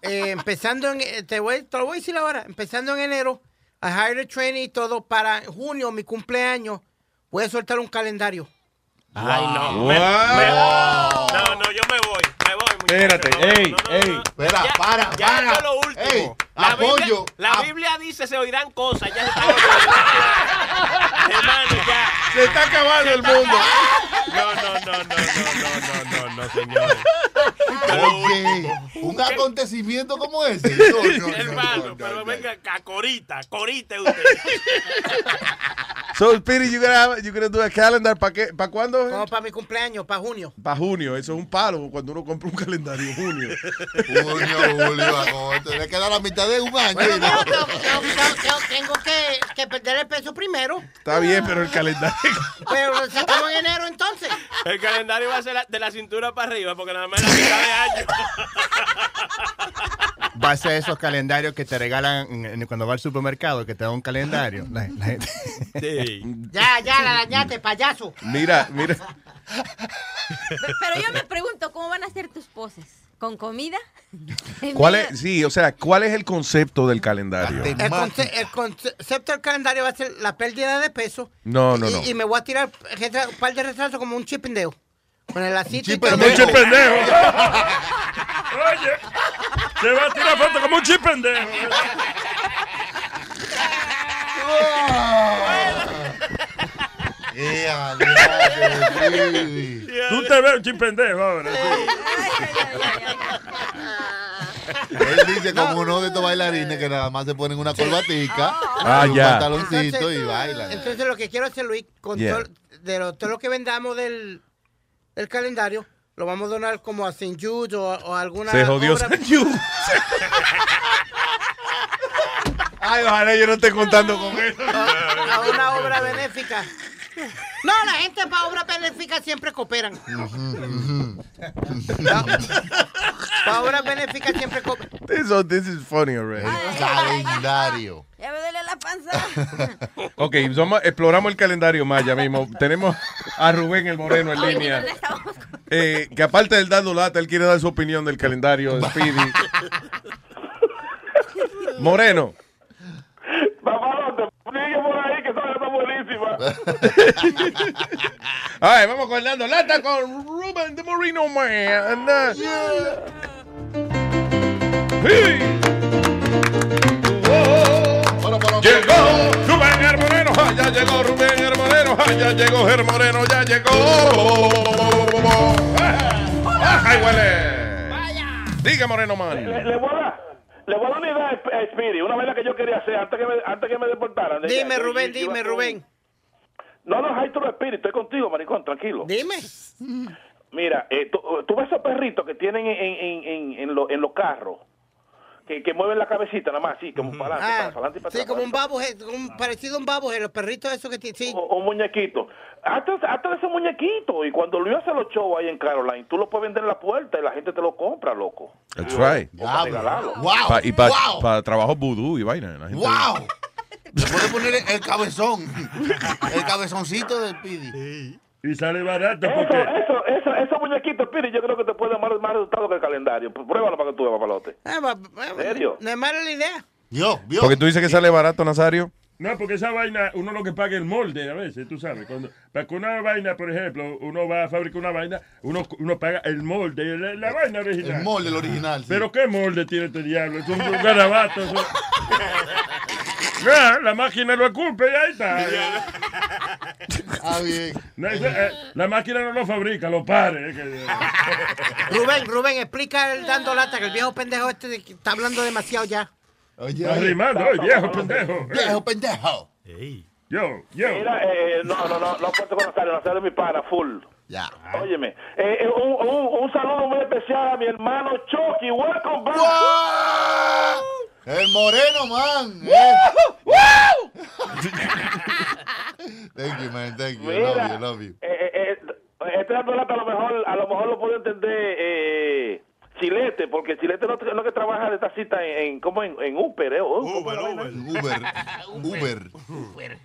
eh, empezando en, eh, te, voy, te lo voy a decir ahora, empezando en enero, I hired a trainee y todo, para junio, mi cumpleaños, voy a soltar un calendario. Ay, no. Wow. Me- me- no, no, yo me voy. Me voy, muchacho. Espérate, No, ey, no, no, ey. no. Espera, Ya- para, ya para. esto es lo último. Ey, la apoyo. Biblia, la Ap- Biblia dice se oirán cosas. Ya se está Hermano, ya. Se está acabando el mundo. No, no, no, no, no, no, no, no, no, señores. Oye, un acontecimiento como ese. No, no, no, Hermano, no, no, pero no. venga acá, corita, corita usted. So, Spirit, you gonna, have- you gonna do a calendar para qué? ¿Para cuándo? Como para mi cumpleaños, para junio. Para junio. Eso es un palo cuando uno compra un calendario junio. Junio, julio, agosto. Le queda la mitad de un año. Bueno, no, no- no, tengo que, que perder el peso primero. Está bien, pero el calendario... Pero lo sacamos en enero entonces. El calendario va a ser la- de la cintura para arriba, porque nada más la mitad año. Va a ser esos calendarios que te regalan cuando vas al supermercado, que te dan un calendario. La- la gente- Ya, ya, la dañaste, payaso. Mira, mira. Pero yo me pregunto, ¿cómo van a ser tus poses? ¿Con comida? ¿Cuál es, sí, o sea, ¿cuál es el concepto del calendario? El, conce- el concepto del calendario va a ser la pérdida de peso. No, no, y, no. y me voy a tirar un par de retrasos como un chipindeo. Con el lacito y todo. Como un chip pendejo. Oye, se va a tirar foto como un chip pendejo. Eh, adiós, sí. Tú te ves un chip pendejo ahora. sí. Él dice como uno de estos bailarines que nada más se ponen una corbatica, Ah, un ya. pantaloncito Entonces- y bailan. Entonces lo que quiero hacer, Luis, con Yeah. todo, de lo, todo lo que vendamos del, del calendario, lo vamos a donar como a St. Jude o, o a alguna Se jodió obra- San Jude. Ay, ojalá yo no esté contando con eso. a una obra benéfica. No, la gente para obras benéficas siempre cooperan. Para obras benéficas siempre cooperan. This, oh, this is funny already. Calendario. Ya me duele la panza. Ok, somos- exploramos el calendario más ya mismo. Tenemos a Rubén el Moreno en Ay, línea. Eh, que aparte del dando lata, él quiere dar su opinión del calendario de Speedy. Moreno. Por ahí All right, vamos con dando lata con Rubén de Moreno Man. Hey. Llegó Rubén el Moreno, ah, ya llegó Rubén el Moreno, ah, ya llegó el Moreno, ya llegó. Ah, ¡Ay, huele! Diga, Moreno Man. Le, le voy a dar, le voy a dar una idea a Speedy, una vaina que yo quería hacer antes que me, antes que me deportaran. Dime, Rubén, dime, a Rubén. No, no, hay tu Speedy, estoy contigo, maricón, tranquilo. Dime. Mira, eh, tú, tú ves esos perritos que tienen en, en, en, en, lo- en los carros, que, que mueven la cabecita nada más, así, como para adelante, Ah, para adelante y para sí, atrás. como un baboje, un, parecido a un baboje, los perritos esos que tienen. Sí. O- un muñequito. Hasta, hasta de ese muñequito. Y cuando Luis hace los shows ahí en Caroline, tú lo puedes vender en la puerta y la gente te lo compra, loco. That's right. Regalarlo. Pa- y para trabajo vudú y vaina. la gente- ¡Wow! Le puede poner el cabezón. El cabezoncito del Pidi. Y sale barato Eso, porque... eso, eso, esos muñequitos, Piri, yo creo que te puede dar más, resultado que el calendario. Pruébalo para que tú veas, papalote. Ah, ¿En serio? No es mala la idea. Yo, Porque tú dices que sale barato, Nazario. No, porque esa vaina, uno lo que paga el molde a veces, tú sabes. Cuando, para que una vaina, por ejemplo, uno va a fabricar una vaina, uno, uno paga el molde, la, la vaina original. El molde, el original, sí. Pero ¿qué molde tiene este diablo? Es un garabato. eso. La máquina lo esculpe y ahí está. Ah, bien. No, eh, la máquina no lo fabrica, lo pare. que- Rubén, Rubén, explica el dando lata que el viejo pendejo este está hablando demasiado ya. Oye, Está rimando, oye, viejo pendejo. Viejo pendejo. Yo, yo. Mira, eh, no, no, no, no puedo con Nazario, Nazario es mi pana, full. Ya. Óyeme, eh, eh, un, un, un saludo muy especial a mi hermano Chucky, welcome back. El moreno, man. Eh. Thank you, man. Thank you. I love you. I love you. Eh, eh, eh, este lata a lo mejor, a lo mejor lo puedo entender eh, Chilete, porque Chilete no, no que trabaja de esta cita en, en como en, en Uber, ¿eh? Uber, Uber. Uber.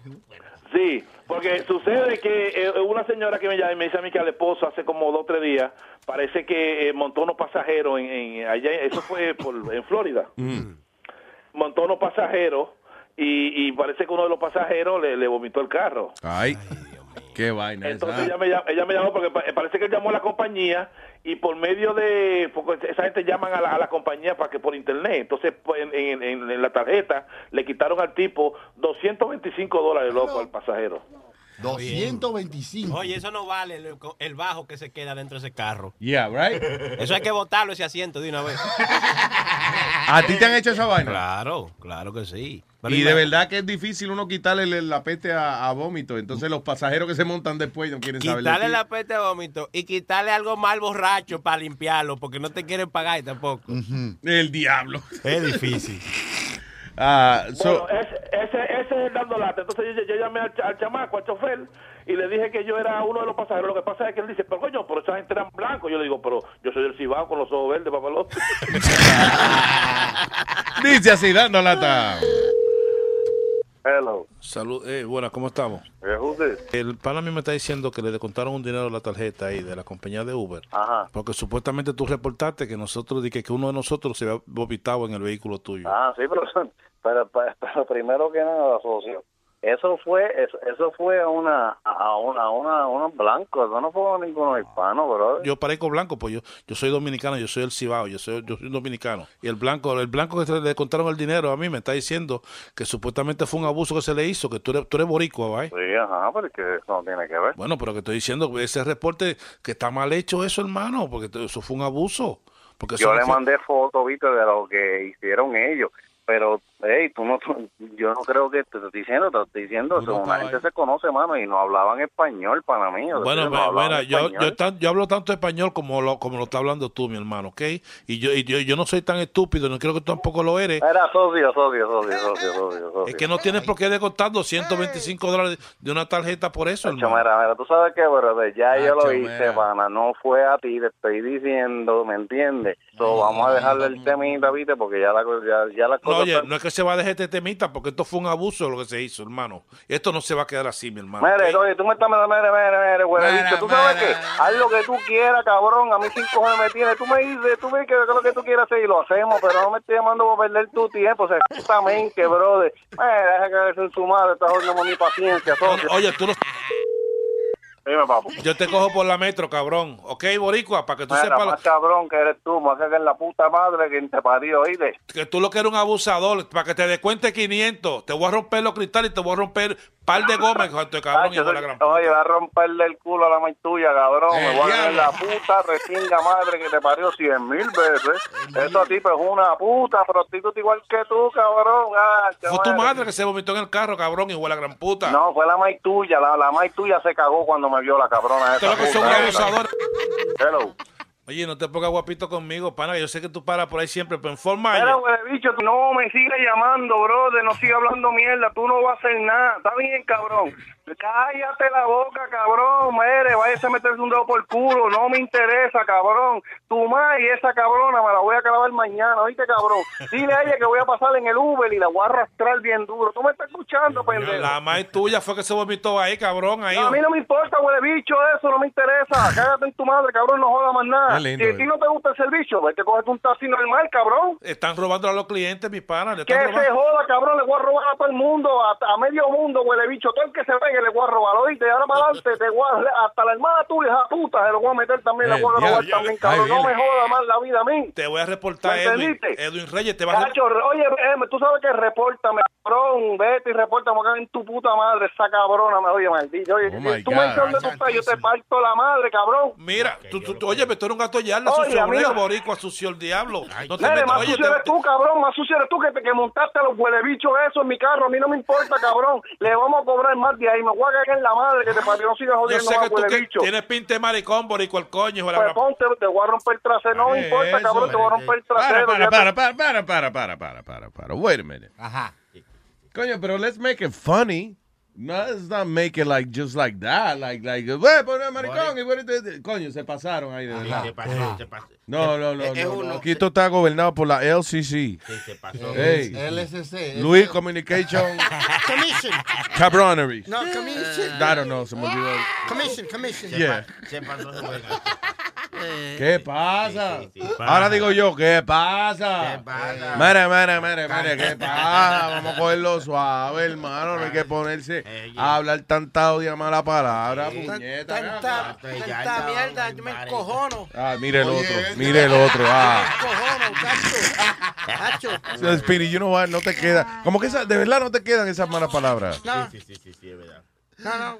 Sí, porque sucede que eh, una señora que me llama y me dice a mí que al esposo hace como dos o tres días parece que eh, montó unos pasajeros en, en allá, eso fue por, en Florida, montó unos pasajeros y, y parece que uno de los pasajeros le, le vomitó el carro. Ay, qué vaina Entonces esa. ella me, llam- ella me llamó porque pa- parece que él llamó a la compañía y por medio de, porque esa gente llaman a la, a la compañía para que por internet, entonces pues, en, en- en- en la tarjeta le quitaron al tipo 225 dólares loco al pasajero. 225. Oye, eso no vale el, el bajo que se queda dentro de ese carro. Yeah, right? Eso hay que botarlo ese asiento de una vez. ¿A ti te han hecho esa vaina? Claro, claro que sí. Pero Y de verdad que es difícil uno quitarle el- la peste a, a vómito. Entonces los pasajeros que se montan después no quieren saber Quitarle la peste de vómito y quitarle algo mal borracho para limpiarlo, porque no te quieren pagar tampoco. El diablo. Es difícil. Ah, so- Bueno, ese, ese, ese es el dando lata. Entonces yo, yo llamé al, cha- al chamaco, al chofer, y le dije que yo era uno de los pasajeros. Lo que pasa es que él dice, pero coño, pero esa gente eran blancos. Yo le digo, pero yo soy del Cibao con los ojos verdes, papalote. Dice así, dando lata. Hello. Salud, eh, buenas, ¿cómo estamos? El pana mío me está diciendo que le descontaron un dinero a la tarjeta ahí de la compañía de Uber. Ajá. Porque supuestamente tú reportaste que nosotros, que uno de nosotros se había vomitado en el vehículo tuyo. Ah, sí, pero, pero, pero, pero primero que nada, socio, eso fue eso, eso fue a una a una a una a unos blancos, eso no fue a ninguno hispano, bro. Yo parezco blanco, pues yo, yo soy dominicano, yo soy el Cibao, yo soy, yo soy un dominicano. Y el blanco, el blanco que le contaron el dinero a mí me está diciendo que supuestamente fue un abuso que se le hizo, que tú eres, tú eres boricua, ¿vale? Sí, ajá, pero es que eso no tiene que ver. Bueno, pero que estoy diciendo que ese reporte que está mal hecho eso, hermano, porque eso fue un abuso. Porque Yo no le fue- mandé fotos, viste, de lo que hicieron ellos. Pero, hey, tú no, yo no creo que te estoy diciendo, te estoy diciendo, no una estabas gente se conoce, mano, y no hablaban español para mí. Bueno, no mira, yo, yo, tan- yo hablo tanto español como lo, como lo está hablando tú, mi hermano, ¿ok? Y yo, y yo, yo no soy tan estúpido, no creo que tú tampoco lo eres. Era socio, socio, socio, socio, socio, socio. Es que no tienes por qué descontar 225 dólares de una tarjeta por eso, hermano. mira, mira, tú sabes que, brother, ya yo lo hice, pana, no fue a ti, te estoy diciendo, ¿me entiendes? So, vamos a dejarle el temita, viste, porque ya la, ya, ya la No, cosa... oye, no es que se va a dejar este temita, porque esto fue un abuso lo que se hizo, hermano. Esto no se va a quedar así, mi hermano. Mire, oye, tú me estás, mire, mire, mire, güey, bicho, tú sabes qué, haz lo que tú quieras, cabrón, a mí cinco cojones me tienes, tú me dices, tú ves que es lo que tú quieras hacer y lo hacemos, pero no me estoy llamando para perder tu tiempo, o sea, exactamente, brother, mira, deja que su madre, está jodiendo mi paciencia, socio. Oye, tú no... Dime. Yo te cojo por la metro, cabrón. ¿Ok, boricua? Para que tú sepas... lo- cabrón que eres tú, más que en la puta madre que te parió, oíste. que tú lo que eres un abusador, para que te descuente 500, te voy a romper los cristales y te voy a romper par de gomas, de cabrón, hijo de la gran Oye, va a romperle el culo a la maíz tuya, cabrón. El Me voy a diablo. la puta retinga madre que te parió cien mil veces. Eso tipo es una puta prostituta igual que tú, cabrón. Ah, Fue tu madre que se vomitó en el carro, cabrón, hijo de la gran puta. No, fue la maíz tuya. La, la maíz tuya se cagó cuando me vio la cabrona esa. Lo que son puta. un abusador. Hello. Oye, no te pongas guapito conmigo, pana. que Yo sé que tú paras por ahí siempre, pero informa. Mira, huele bicho, tú no me sigas llamando, brother, no sigas hablando mierda, tú no vas a hacer nada, está bien, cabrón. Cállate la boca, cabrón, mere, váyase a meterse un dedo por el culo, no me interesa, cabrón. Tu madre y esa cabrona me la voy a clavar mañana, ¿oíste, cabrón? Dile a ella que voy a pasar en el Uber y la voy a arrastrar bien duro. ¿Tú me estás escuchando, pendejo? La más tuya fue que se vomitó ahí, cabrón. Ahí. A mí no me importa, huele bicho, eso no me interesa. Cállate en tu madre, cabrón, no jodas más nada. Lindo, si a ti eh. no te gusta el servicio, vete a cogerte un taxi normal, cabrón. Están robando a los clientes, mi pana. le Que se joda, cabrón, le voy a robar a todo el mundo, a, a medio mundo, huele bicho. Todo el que se pegue le voy a robar, oíste. Ahora para adelante, te voy a, hasta la hermana tuya, esa puta, se lo voy a meter también, Eh, le voy a robar ya, también, ay, cabrón. No dile. me joda más la vida a mí. Te voy a reportar, ¿Me Edwin. Edwin Reyes, te vas a... Cacho, re- oye, eh, tú sabes que repórtame, cabrón, vete y repórtame acá en tu puta madre, esa cabrona, me oye, maldito. Oye, Oh, my tú me dices God. dónde tú estás, yo te parto la madre, cabrón. Mira, tú, tú, tú- oye, tú eres un gato yarda, Oye, sucio amigo. brego, boricua, sucio el diablo. No te Nene, más oye, sucio te- eres tú, cabrón, más sucio eres tú que, te- que montaste a los huelebichos eso en mi carro, a mí no me importa, cabrón. Le vamos a cobrar más de ahí, me voy a caer en la madre que te parió, no sigas Yo jodiendo sé que más tú que huelebicho. tienes pinta de maricón, boricua, el coño, la Pues gran- ponte, te voy a romper el trasero, no me importa, Eso, cabrón, te voy a romper el Para, trasero. para, para, para, para, para, para, para, para, para. Wait a minute. Ajá. Coño, pero let's make it funny. No, let's not make it like just like that. Like, like, maricón. y bueno, Coño, se pasaron ahí de verdad. Se pasó, se pasó. No, no, no, Es- es no, uno- no. Aquí esto está gobernado por la LCC. Sí, se pasó. Hey, LSC. Louis Communication Commission. Cabronery. No, commission. I don't know, se me olvidó. Commission, commission. Yeah. Se pasó, se pasó. ¿Qué pasa? sí, sí. Ahora digo yo, ¿qué pasa? ¿Qué pasa? Mire, mire, mire, mire, ¿qué pasa? Vamos a cogerlo suave, hermano. No hay que ponerse a hablar tanta odia mala palabra, puñeta. Tanta, tanta mierda, yo me encojono. Ah, mire el otro, mire el otro. Ah. Me encojono, cacho. Cacho. So, Speedy, you know what? No te queda. Como que esa- de verdad no te quedan esas malas palabras. No. Sí, sí, sí, sí, es verdad. No, no.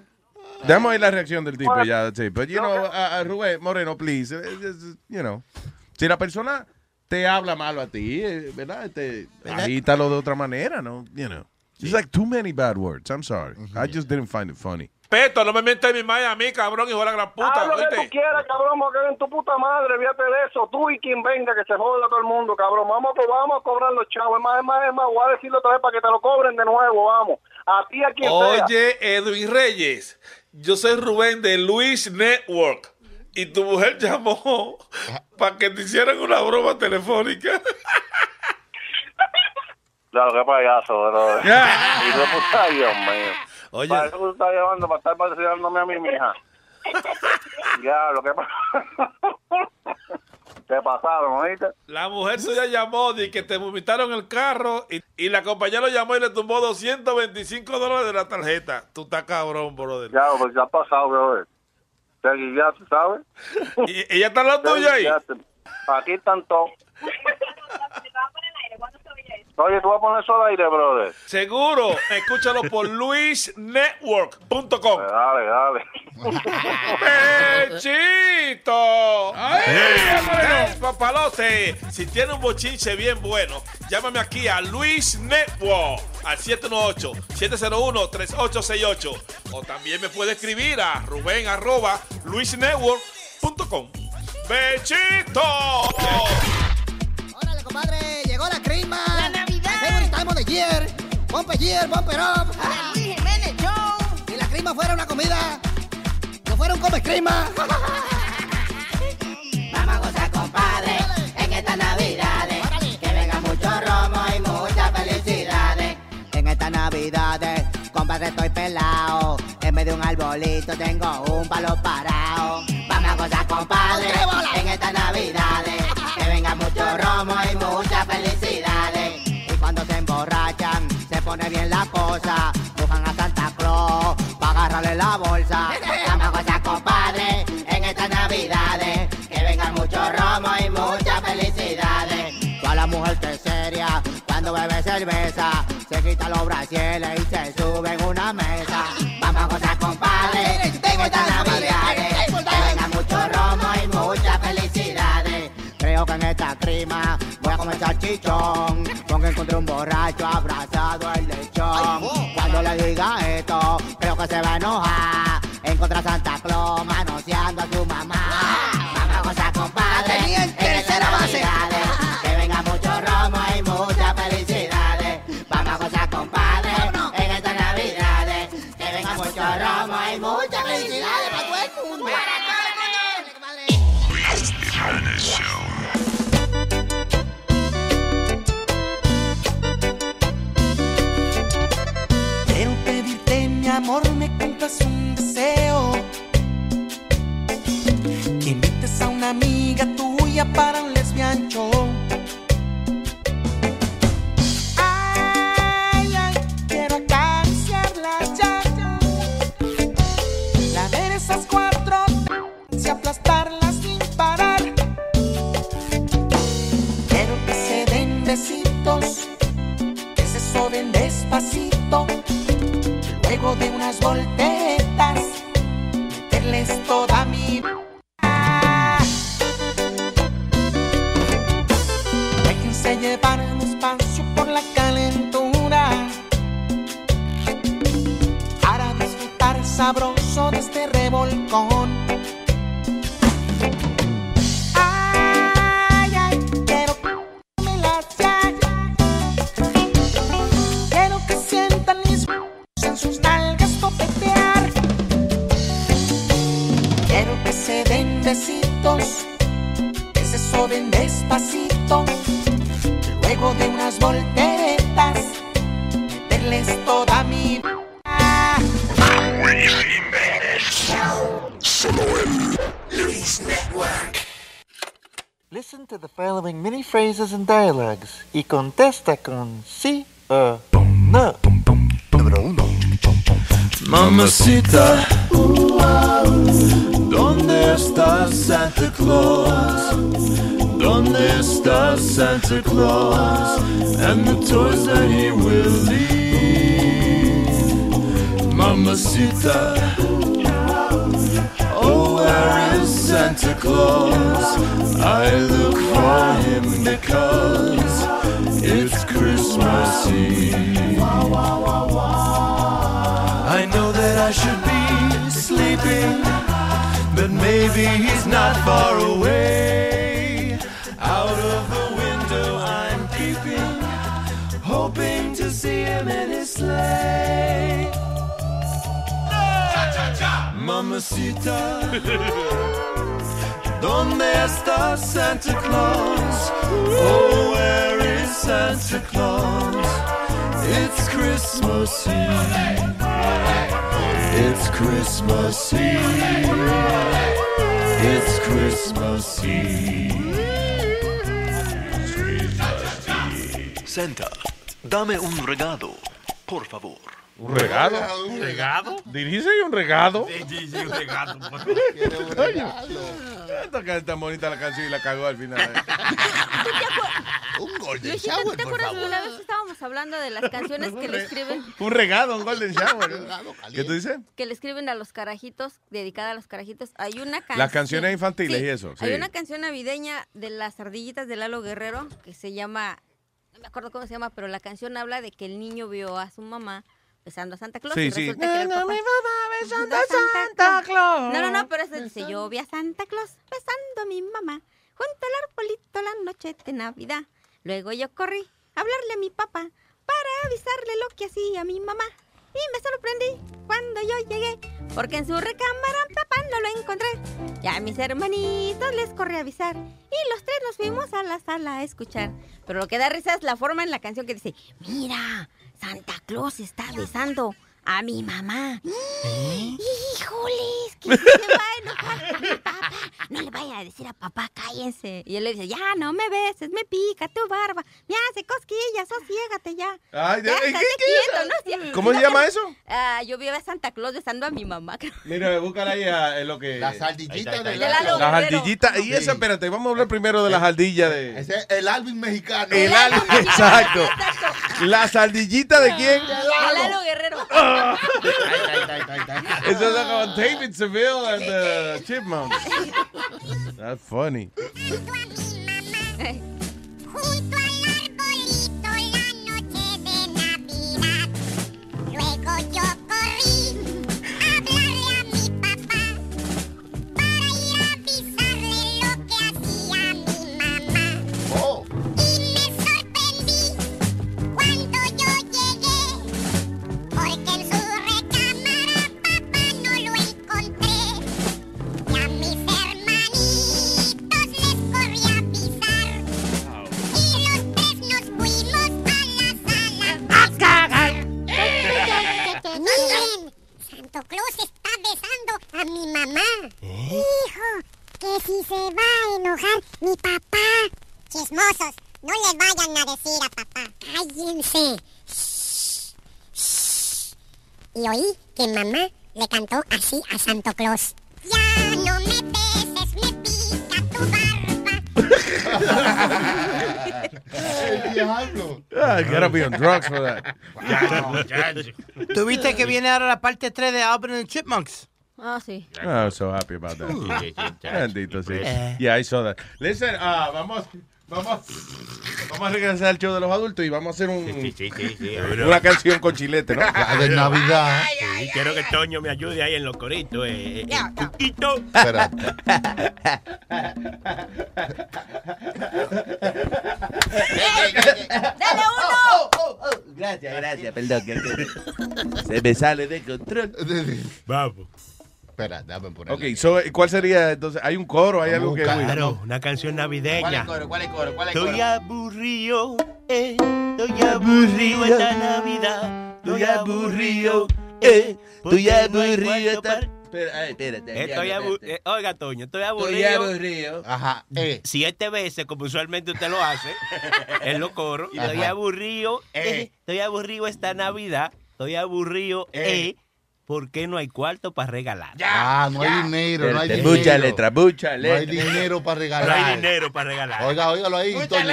Déjame oír la reacción del tipo ya, sí. Pero, you know, a, a Rubén Moreno, please. eh, just, you know. Si la persona te habla malo a ti, eh, ¿verdad? Te, agítalo de otra manera, ¿no? You know. It's like too many bad words. I'm sorry. I just didn't find it funny. Peto, no me mientas mi madre a mí, cabrón, hijo de la gran puta. Haz lo que tú quieras, cabrón, porque en tu puta madre, fíjate de eso. Tú y quien venga, que se joda todo el mundo, cabrón. Vamos, a- vamos a cobrar los chavos. Es más, es más, es más, voy a decirlo otra vez para que te lo cobren de nuevo, vamos. A ti, a quien sea. Oye, Edwin Reyes, yo soy Rubén de Luis Network y tu mujer llamó para que te hicieran una broma telefónica. Claro, qué payaso, bro. y tú, puta, Dios mío. Oye. ¿Para qué tú estás llamando para estar patrocinándome a mi mija? ya, lo que pasa. Te pasaron, ¿oíste? La mujer suya llamó y que te vomitaron el carro y, y la compañía lo llamó y le tumbó 225 dólares de la tarjeta. Tú estás cabrón, brother. Ya, pues ya ha pasado, bro. Te guiaste, ¿sabes? ¿Y ella está Te tuyo ahí? Aquí están todos. Oye, tú vas a poner eso al aire, brother. Seguro, escúchalo por luisnetwork.com. Dale, dale. ¡Bechito! ¡Ay, papalote! Si tiene un bochinche bien bueno, llámame aquí a Luis Network al 718-701-3868. O también me puede escribir a Rubén arroba luisnetwork.com. ¡Bechito! Órale, compadre, llegó la crema. Navidad. Of the year. Up. La Luis Jiménez Show. Si la crema fuera una comida, no fuera un come crema. Vamos a gozar, compadre, en estas navidades. Que venga mucho romo y muchas felicidades. En estas navidades, compadre, estoy pelado. En vez de un arbolito, tengo un palo parado. Vamos a gozar, compadre, en estas navidades. Pone bien la cosa. Buscan a Santa Claus para agarrarle la bolsa. Vamos a gozar, compadre, en estas navidades. Que venga mucho romo y muchas felicidades. Toda la mujer que es seria, cuando bebe cerveza, se quita los brasieles y se sube en una mesa. Vamos a gozar, compadre, en estas navidades. Que venga mucho romo y muchas felicidades. Creo que en esta crima a comer salchichón. Porque encontré un borracho abrazado al lechón. Cuando le diga esto, creo que se va a enojar. Contesta con sí o no. Número uno. Mamacita, ¿dónde está Santa Claus? ¿Dónde está Santa Claus? And the toys that he will leave. Mamacita, oh, where is Santa Claus? I look for him because it's Christmas Eve. I know that I should be sleeping, but maybe he's not far away. Out of the window I'm peeping, hoping to see him in his sleigh. Mamacita, ¿dónde está Santa Claus? Oh, where is Santa Claus? It's Christmas Eve. It's Christmas Eve. It's Christmas Eve. Santa, dame un regalo, por favor. ¿Un regado? ¿Un regado? ¿Dirige un regado? Sí, sí, un regalo, por favor. Coño, Esta tan bonita la canción y la cagó al final. Un golden ¿tú ¿te acuerdas que una vez estábamos hablando de las canciones que le escriben? Un regado, un golden shower. ¿Qué tú dices? Que le escriben a los carajitos, dedicada a los carajitos. Hay una canción. Las canciones infantiles y eso. Hay una canción navideña de las ardillitas de Lalo Guerrero que se llama, no me acuerdo cómo se llama, pero la canción habla de que el niño vio a su mamá besando a Santa Claus. Sí, y sí. resulta que No, no, papá. mi mamá besando a Santa Claus. No, no, no, pero eso dice, yo vi a Santa Claus besando a mi mamá junto al arbolito la noche de Navidad. Luego yo corrí a hablarle a mi papá para avisarle lo que hacía mi mamá. Y me sorprendí cuando yo llegué, porque en su recámara papá no lo encontré. Ya a mis hermanitos les corrí a avisar y los tres nos fuimos a la sala a escuchar. Pero lo que da risa es la forma en la canción que dice, mira, Santa Claus está besando a mi mamá. ¡Híjoles! Que se va a enojar mi papá. No le vaya a decir a papá, cállense. Y él le dice, ya, no me beses, me pica tu barba. Me hace cosquillas, sosiégate ya. Ay, ya, ¿qué- estate qué- quieto, ¿no? Sí. ¿Cómo se llama eso? Ah, yo vi a Santa Claus besando a mi mamá. Mira, búscala ahí a, en lo que... Las ardillitas de De Lalo Las ardillitas. Y esa, espérate, vamos a hablar primero de las ardillas de... Ese es el Alvin mexicano. El Alvin, exacto. ¿Las ardillitas de quién? De Lalo Guerrero. Eso es como David Seville and uh, the Chipmunks. That's funny. Que mamá le cantó así a Santo Claus. Ya no me beses, me pica tu barba. El diablo. Ah, I gotta be on drugs for that. ¿Tú viste que viene ahora la parte 3 de Alvin and the Chipmunks? Ah, sí. I'm so happy about that. Bendito, sí. Eh. Yeah, I saw that. Listen, ah, vamos, vamos, vamos a regresar al show de los adultos y vamos a hacer un, una canción con chilete, ¿no? La de Navidad. Sí, quiero que Toño me ayude ahí en los coritos. Eh, eh, cuquito. Espera. ¡Dale uno! Gracias, gracias, perdón. que- que- Se me sale de control. Vamos. Espera, dame por Ok, so, ¿cuál sería entonces? ¿Hay un coro? ¿Hay algo que.? Claro, una canción navideña. ¿Cuál es el coro? ¿Cuál es el coro? ¿Cuál es el Estoy coro? aburrido, eh, estoy aburrido esta Navidad. Estoy aburrido, eh, Estoy aburrido. esta- Espera, espérate. Estoy aburrido. Oiga, Toño, estoy aburrido. Estoy aburrido. Ajá, eh. Siete veces, como usualmente usted lo hace, en los coros. Y estoy aburrido, eh, estoy aburrido esta Navidad. Estoy aburrido, eh, porque no hay cuarto para regalar. Ah, no hay dinero, no hay dinero. mucha letra, mucha No hay letra. dinero para No regalar. hay dinero para regalar. Oiga, óigalo ahí, Toño.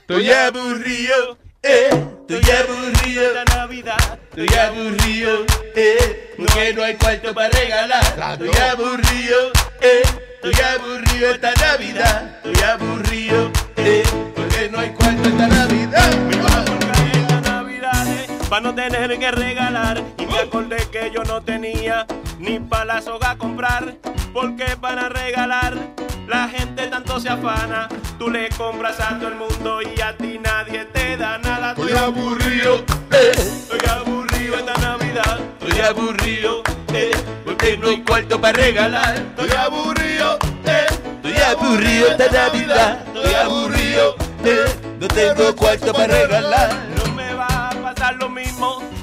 Estoy aburrido, eh. Estoy aburrido. esta Navidad. Estoy aburrido, eh. Porque no hay cuarto para regalar. Estoy aburrido, eh. Estoy aburrido esta Navidad. Estoy aburrido, eh. Porque no hay cuarto esta Navidad. Para no tener que regalar. Y me acordé que yo no tenía ni para la soga comprar. Porque para regalar la gente tanto se afana. Tú le compras a todo el mundo y a ti nadie te da nada. Estoy aburrido, eh. Estoy aburrido esta Navidad. Estoy aburrido, eh. Porque no hay cuarto para regalar. Estoy aburrido, eh. Estoy aburrido esta Navidad. Estoy aburrido, eh. No tengo cuarto para regalar.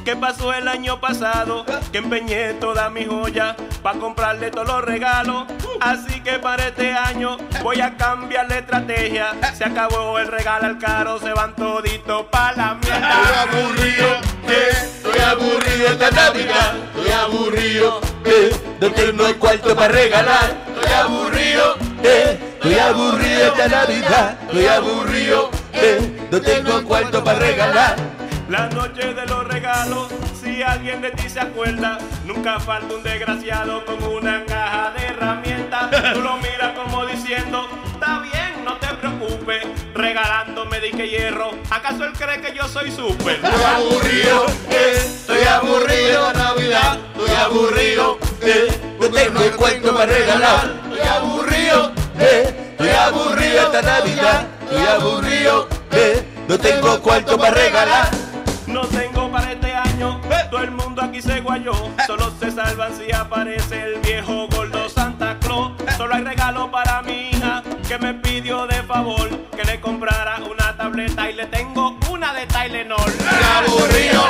Que pasó el año pasado, que empeñé toda mi joya para comprarle todos los regalos. Así que para este año voy a cambiar la estrategia. Se acabó el regalo al caro, se van toditos para la mierda. Estoy aburrido, eh. Estoy aburrido esta Navidad. Estoy aburrido, eh. No tengo cuarto para regalar. Estoy aburrido, eh. Estoy aburrido esta Navidad. Estoy aburrido, eh. No tengo cuarto para regalar. La noche de los regalos, si alguien de ti se acuerda, nunca falta un desgraciado con una caja de herramientas. Tú lo miras como diciendo, está bien, no te preocupes, regalándome dique hierro. ¿Acaso él cree que yo soy súper? Estoy aburrido, eh. Estoy aburrido esta Navidad. Estoy aburrido, eh. No tengo cuarto para regalar. Estoy aburrido, eh. Estoy aburrido esta Navidad. Estoy aburrido, eh. No tengo cuarto para regalar. No tengo para este año, todo el mundo aquí se guayó. Solo se salvan si aparece el viejo gordo Santa Claus. Solo hay regalo para mi hija que me pidió de favor que le comprara una tableta y le tengo una de Tylenol. Estoy aburrido,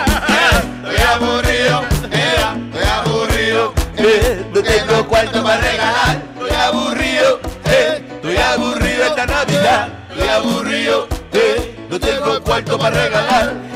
Estoy aburrido, eh. Estoy aburrido, eh. No tengo cuarto para regalar. Estoy aburrido, eh. Estoy aburrido esta Navidad. Estoy aburrido, eh. No tengo cuarto para regalar.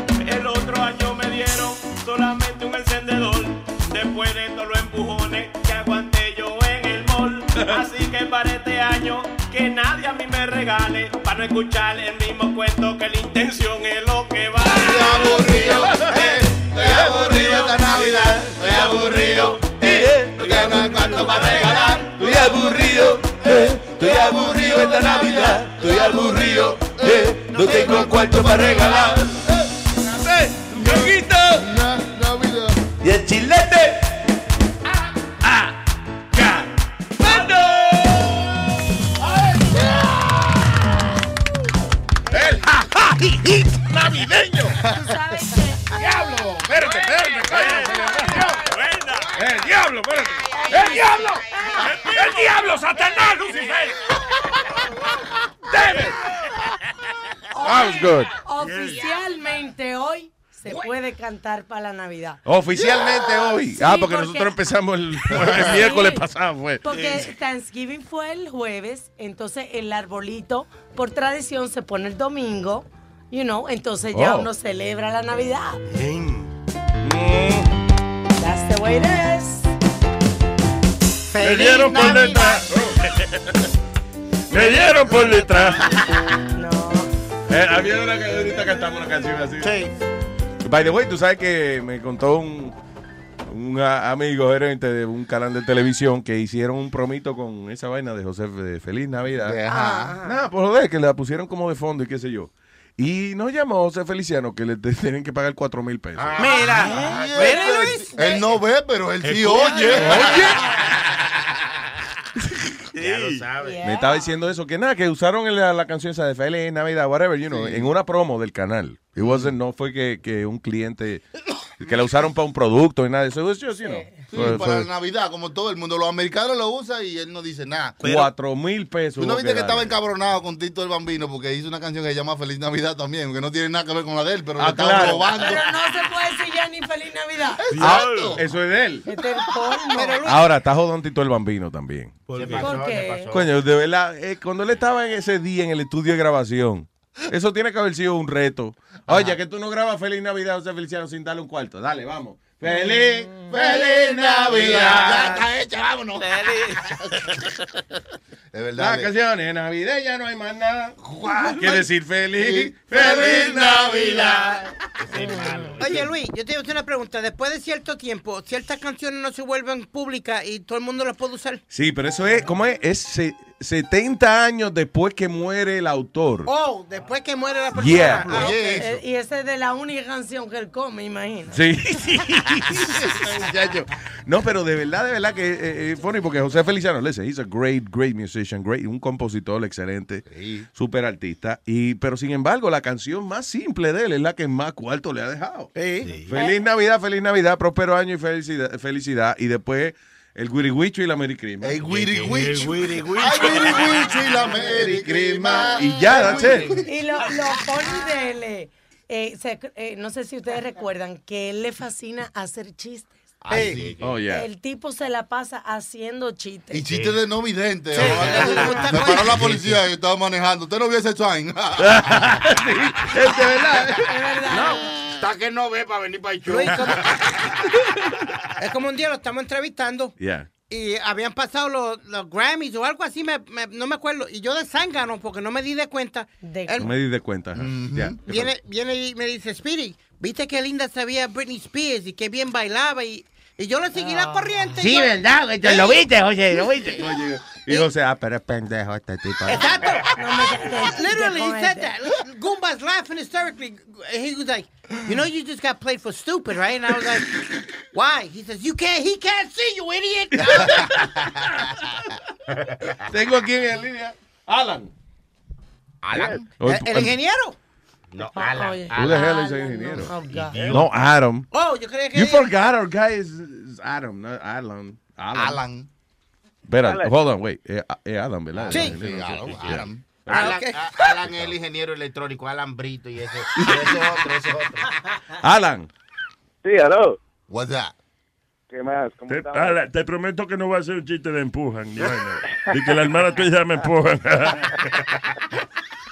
Para no escuchar el mismo cuento que la intención es lo que va. Estoy aburrido, eh. Estoy aburrido esta Navidad. Estoy aburrido, eh. No tengo cuarto para regalar. Estoy aburrido, eh. Estoy aburrido esta Navidad. Estoy aburrido, eh. No tengo cuarto para regalar. ¡Yoguito! Y el chilete. Jiji navideño. Tú sabes que. Diablo, espérate, espérate. El diablo, espérate. El diablo. El diablo, Satanás, Lucifer. That was good. Oficialmente hoy se puede cantar para la Navidad. Oficialmente hoy. Sí, ah, porque, porque- nosotros empezamos el, el miércoles pasado, fue. Porque Thanksgiving fue el jueves, entonces el arbolito, por tradición, se pone el domingo, you know, entonces ya Oh. uno celebra la Navidad. That's the way it is. Me dieron por detrás. Me dieron por detrás. Eh, había una que ahorita cantamos una canción así. Sí. By the way, tú sabes que me contó un, un amigo gerente de un canal de televisión que hicieron un promito con esa vaina de José de Feliz Navidad. De- ajá. Nada, por joder, que la pusieron como de fondo y qué sé yo. Y nos llamó José Feliciano que le tienen que pagar cuatro mil pesos. Mira, él no ve, pero él sí Escucha. oye. Ya lo sabes. Me estaba diciendo eso, que nada, que usaron la, la canción esa de Feliz Navidad, whatever, you know, en una promo del canal. It wasn't, no fue que, que un cliente, que la usaron para un producto y nada de eso. Just, you know, Sí, fue- para fue Navidad, como todo el mundo. Los americanos lo usan y él no dice nada. cuatro mil pesos. Tú no viste que estaba encabronado con Tito el Bambino porque hizo una canción que se llama Feliz Navidad también, que no tiene nada que ver con la de él, pero Ah, le claro. robando. Pero no se puede decir ya ni Feliz Navidad. Ah, eso es de él. Este es. Ahora, está jodón Tito el Bambino también. ¿Por qué? Coño, de verdad, eh, cuando él estaba en ese día en el estudio de grabación, eso tiene que haber sido un reto. Oye, que tú no grabas Feliz Navidad, José Feliciano, sin darle un cuarto. Dale, vamos. Feliz, feliz Navidad. Ya está hecha, vámonos. Es verdad. Las canciones navideñas no hay más nada. Quiere decir feliz, Feliz Navidad. Oye, Luis, yo te voy a hacer una pregunta. Después de cierto tiempo, ciertas canciones no se vuelven públicas y todo el mundo las puede usar. Sí, pero eso es, ¿cómo es? Es se- 70 años después que muere el autor. Oh, después que muere la persona. Yeah. Ah. Eh, Y esa es de la única canción que él come, imagina. Sí. No, pero de verdad, de verdad que eh, es funny porque José Feliciano, listen, he's a great, great musician, great, un compositor excelente, super artista. Y, pero sin embargo, la canción más simple de él es la que más cuarto le ha dejado. Feliz Navidad, feliz Navidad, próspero año y felicidad. felicidad. Y después el guiriguicho y la mericrima. El guiriguicho. Ay, guiriguicho y la mericrima. Y ya, that's it. Y lo, lo él, eh, eh, se- eh, no sé si ustedes recuerdan que él le fascina hacer chistes. Ay, sí. Oh, yeah. El tipo se la pasa haciendo chistes. Y chistes de no vidente. Sí. Me paró la policía y estaba manejando. Usted no vio ese sign. Es de verdad. No, está que no ve para venir para el show. Luis, ¿cómo? es como un día lo estamos entrevistando Yeah. y habían pasado los, los Grammys o algo así, me- me- no me acuerdo. Y yo de zángano, porque no me di de cuenta. él No me di de cuenta. ajá. Ya. viene, viene y me dice, Speedy, ¿viste qué linda se veía Britney Spears y qué bien bailaba? Y, y yo le seguí la corriente. Sí, yo- ¿verdad? güey? ¿Te ¿Lo viste, José? ¿Lo viste? Y José, ah, pero es pendejo este tipo. Exacto. Literally, he said that. Goomba's laughing hysterically. He was like, you know, you just got played for stupid, right? And I was like, why? He says, you can't, he can't see, you idiot. Tengo aquí en línea Alan. Alan. ¿El, el ingeniero? No, Alan. Who the hell is the ingeniero? Oh, God. No, Adam. Oh, yo creía que... You forgot our guy is, is Adam, not Alan. Alan. Alan. Espera, hold on, wait. Es es Adam, ¿verdad? Sí. No, Sí, no, Adam. Adam. Alan, a- Alan es el ingeniero electrónico, Alan Brito y ese. Ese es otro, ese es otro. Alan. Sí, aló. What's that? ¿Qué más? ¿Cómo Te, estamos? Ala, te prometo que no va a ser un chiste de empujan. ni. Y que la hermana tuya me empujan.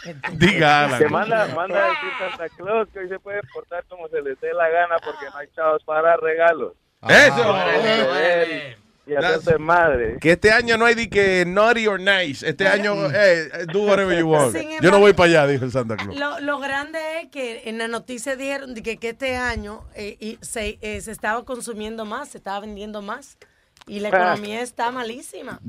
Diga Alan. Que manda, manda a decir Santa Claus que hoy se puede portar como se les dé la gana porque no hay chavos para regalos. Eso. Joder, Y hacerse madre. Que este año no hay de que naughty or nice. Este año, eh, do whatever you want. Sin Yo no voy para allá, dijo el Santa Claus. Lo, lo grande es que en la noticia dijeron de que, que este año eh, y se, eh, se estaba consumiendo más, se estaba vendiendo más y la Ah. economía está malísima.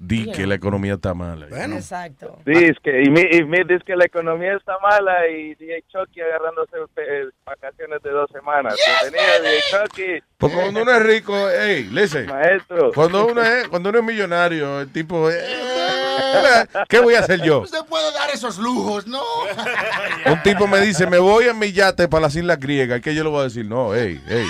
Di que, que la economía está mala. Exacto. Sí, es que, y, mi, y mi- dice que la economía está mala y DJ Chucky agarrándose eh, vacaciones de dos semanas. Bienvenido, DJ Chucky. Porque cuando uno es rico, hey, listen. Maestro. Cuando uno es, cuando uno es millonario, el tipo, eh, ¿qué voy a hacer yo? Usted puede dar esos lujos, ¿no? Un tipo me dice, me voy en mi yate para las Islas Griegas. ¿Qué yo le voy a decir? No, hey, hey.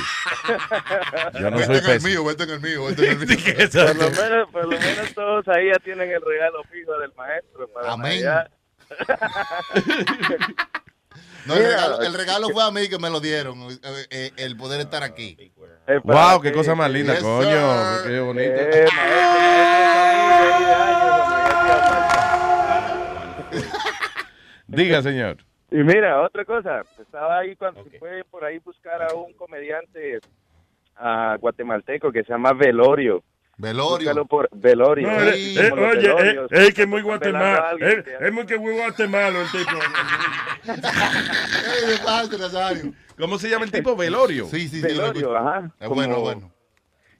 Yo no Vete soy en el mío, vete en el mío, vete en el mío. Por lo, menos, por lo menos ahí ya tienen el regalo fijo del maestro para Amén. No, el, regalo, el regalo fue a mí que me lo dieron, eh, eh, el poder estar aquí. Eh, Wow, qué cosa más linda, Yes, coño. sir. Qué bonito. Eh, Diga, señor. Y mira, otra cosa, estaba ahí cuando se fue por ahí buscar a un comediante ah, guatemalteco que se llama Velorio. Velorio. Búscalo por Velorio. No, Sí, eh, eh, oye, velorios. es que es muy Guatemala. alguien Es, muy que muy guatemalo el tipo. ¿Cómo se llama el tipo? Velorio. Sí, sí, sí. Velorio, ajá. Es bueno, Como- bueno.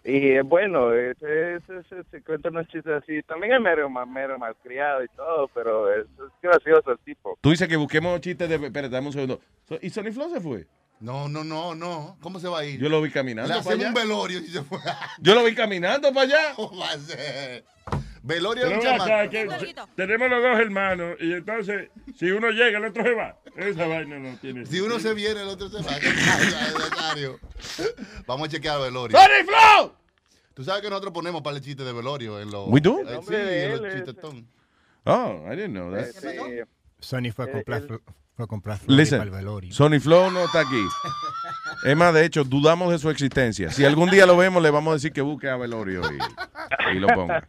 Y es bueno, es, es- es- es- se cuenta unos chistes así. También es mero, mero malcriado y todo, pero es, es gracioso el tipo. Tú dices que busquemos chistes de... Espérate, dame un segundo. ¿Y Sonny Flow se fue? No, no, no, no. ¿Cómo se va a ir? Yo lo vi Le caminando para hacemos allá. un velorio y se fue. Yo lo vi caminando para allá. ¿Cómo va a ser? Velorio es Pero un ven acá, que tenemos los dos hermanos y entonces si uno llega el otro se va. Esa vaina no tiene. Si uno se viene, el otro se va. ¿Qué pasa, Nazario? Vamos a chequear a Velorio. ¡Sonny Flow! Tú sabes que nosotros ponemos para el chiste de Velorio en los. We do? eh, Sí, en los es- chistetón. Oh, I didn't know that. Este, Sony fue a Eh, comprar, fue a comprar flores para el velorio. Sonny Flow no está aquí. Es más, de hecho, dudamos de su existencia. Si algún día lo vemos, le vamos a decir que busque a Velorio y, y lo ponga.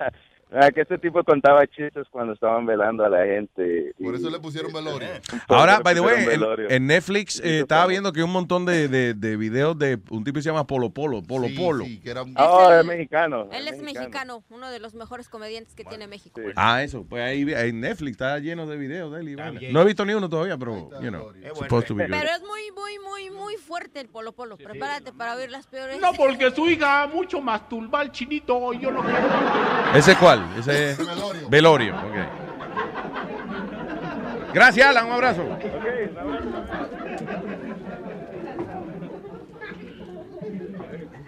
Ah, que este tipo contaba chistes cuando estaban velando a la gente. Por eso le pusieron Velorio. Ahora, le by the way, en, Netflix eh, estaba viendo que hay un montón de, de, de videos de un tipo que se llama Polo Polo, Polo Sí, Polo. sí, que era un- Oh, es mexicano. Él es mexicano, uno de los mejores comediantes que tiene México. Ah, eso, pues ahí en Netflix está lleno de videos de él. bien. No he visto ni uno todavía, pero, you know, bueno. supposed to be good. Pero es muy, muy, muy, muy fuerte el Polo Polo. Prepárate para oír las peores. No, porque su hija mucho más turba el chinito y yo no quiero. ¿Ese cuál? Ese es Velorio. Gracias, Alan, un abrazo.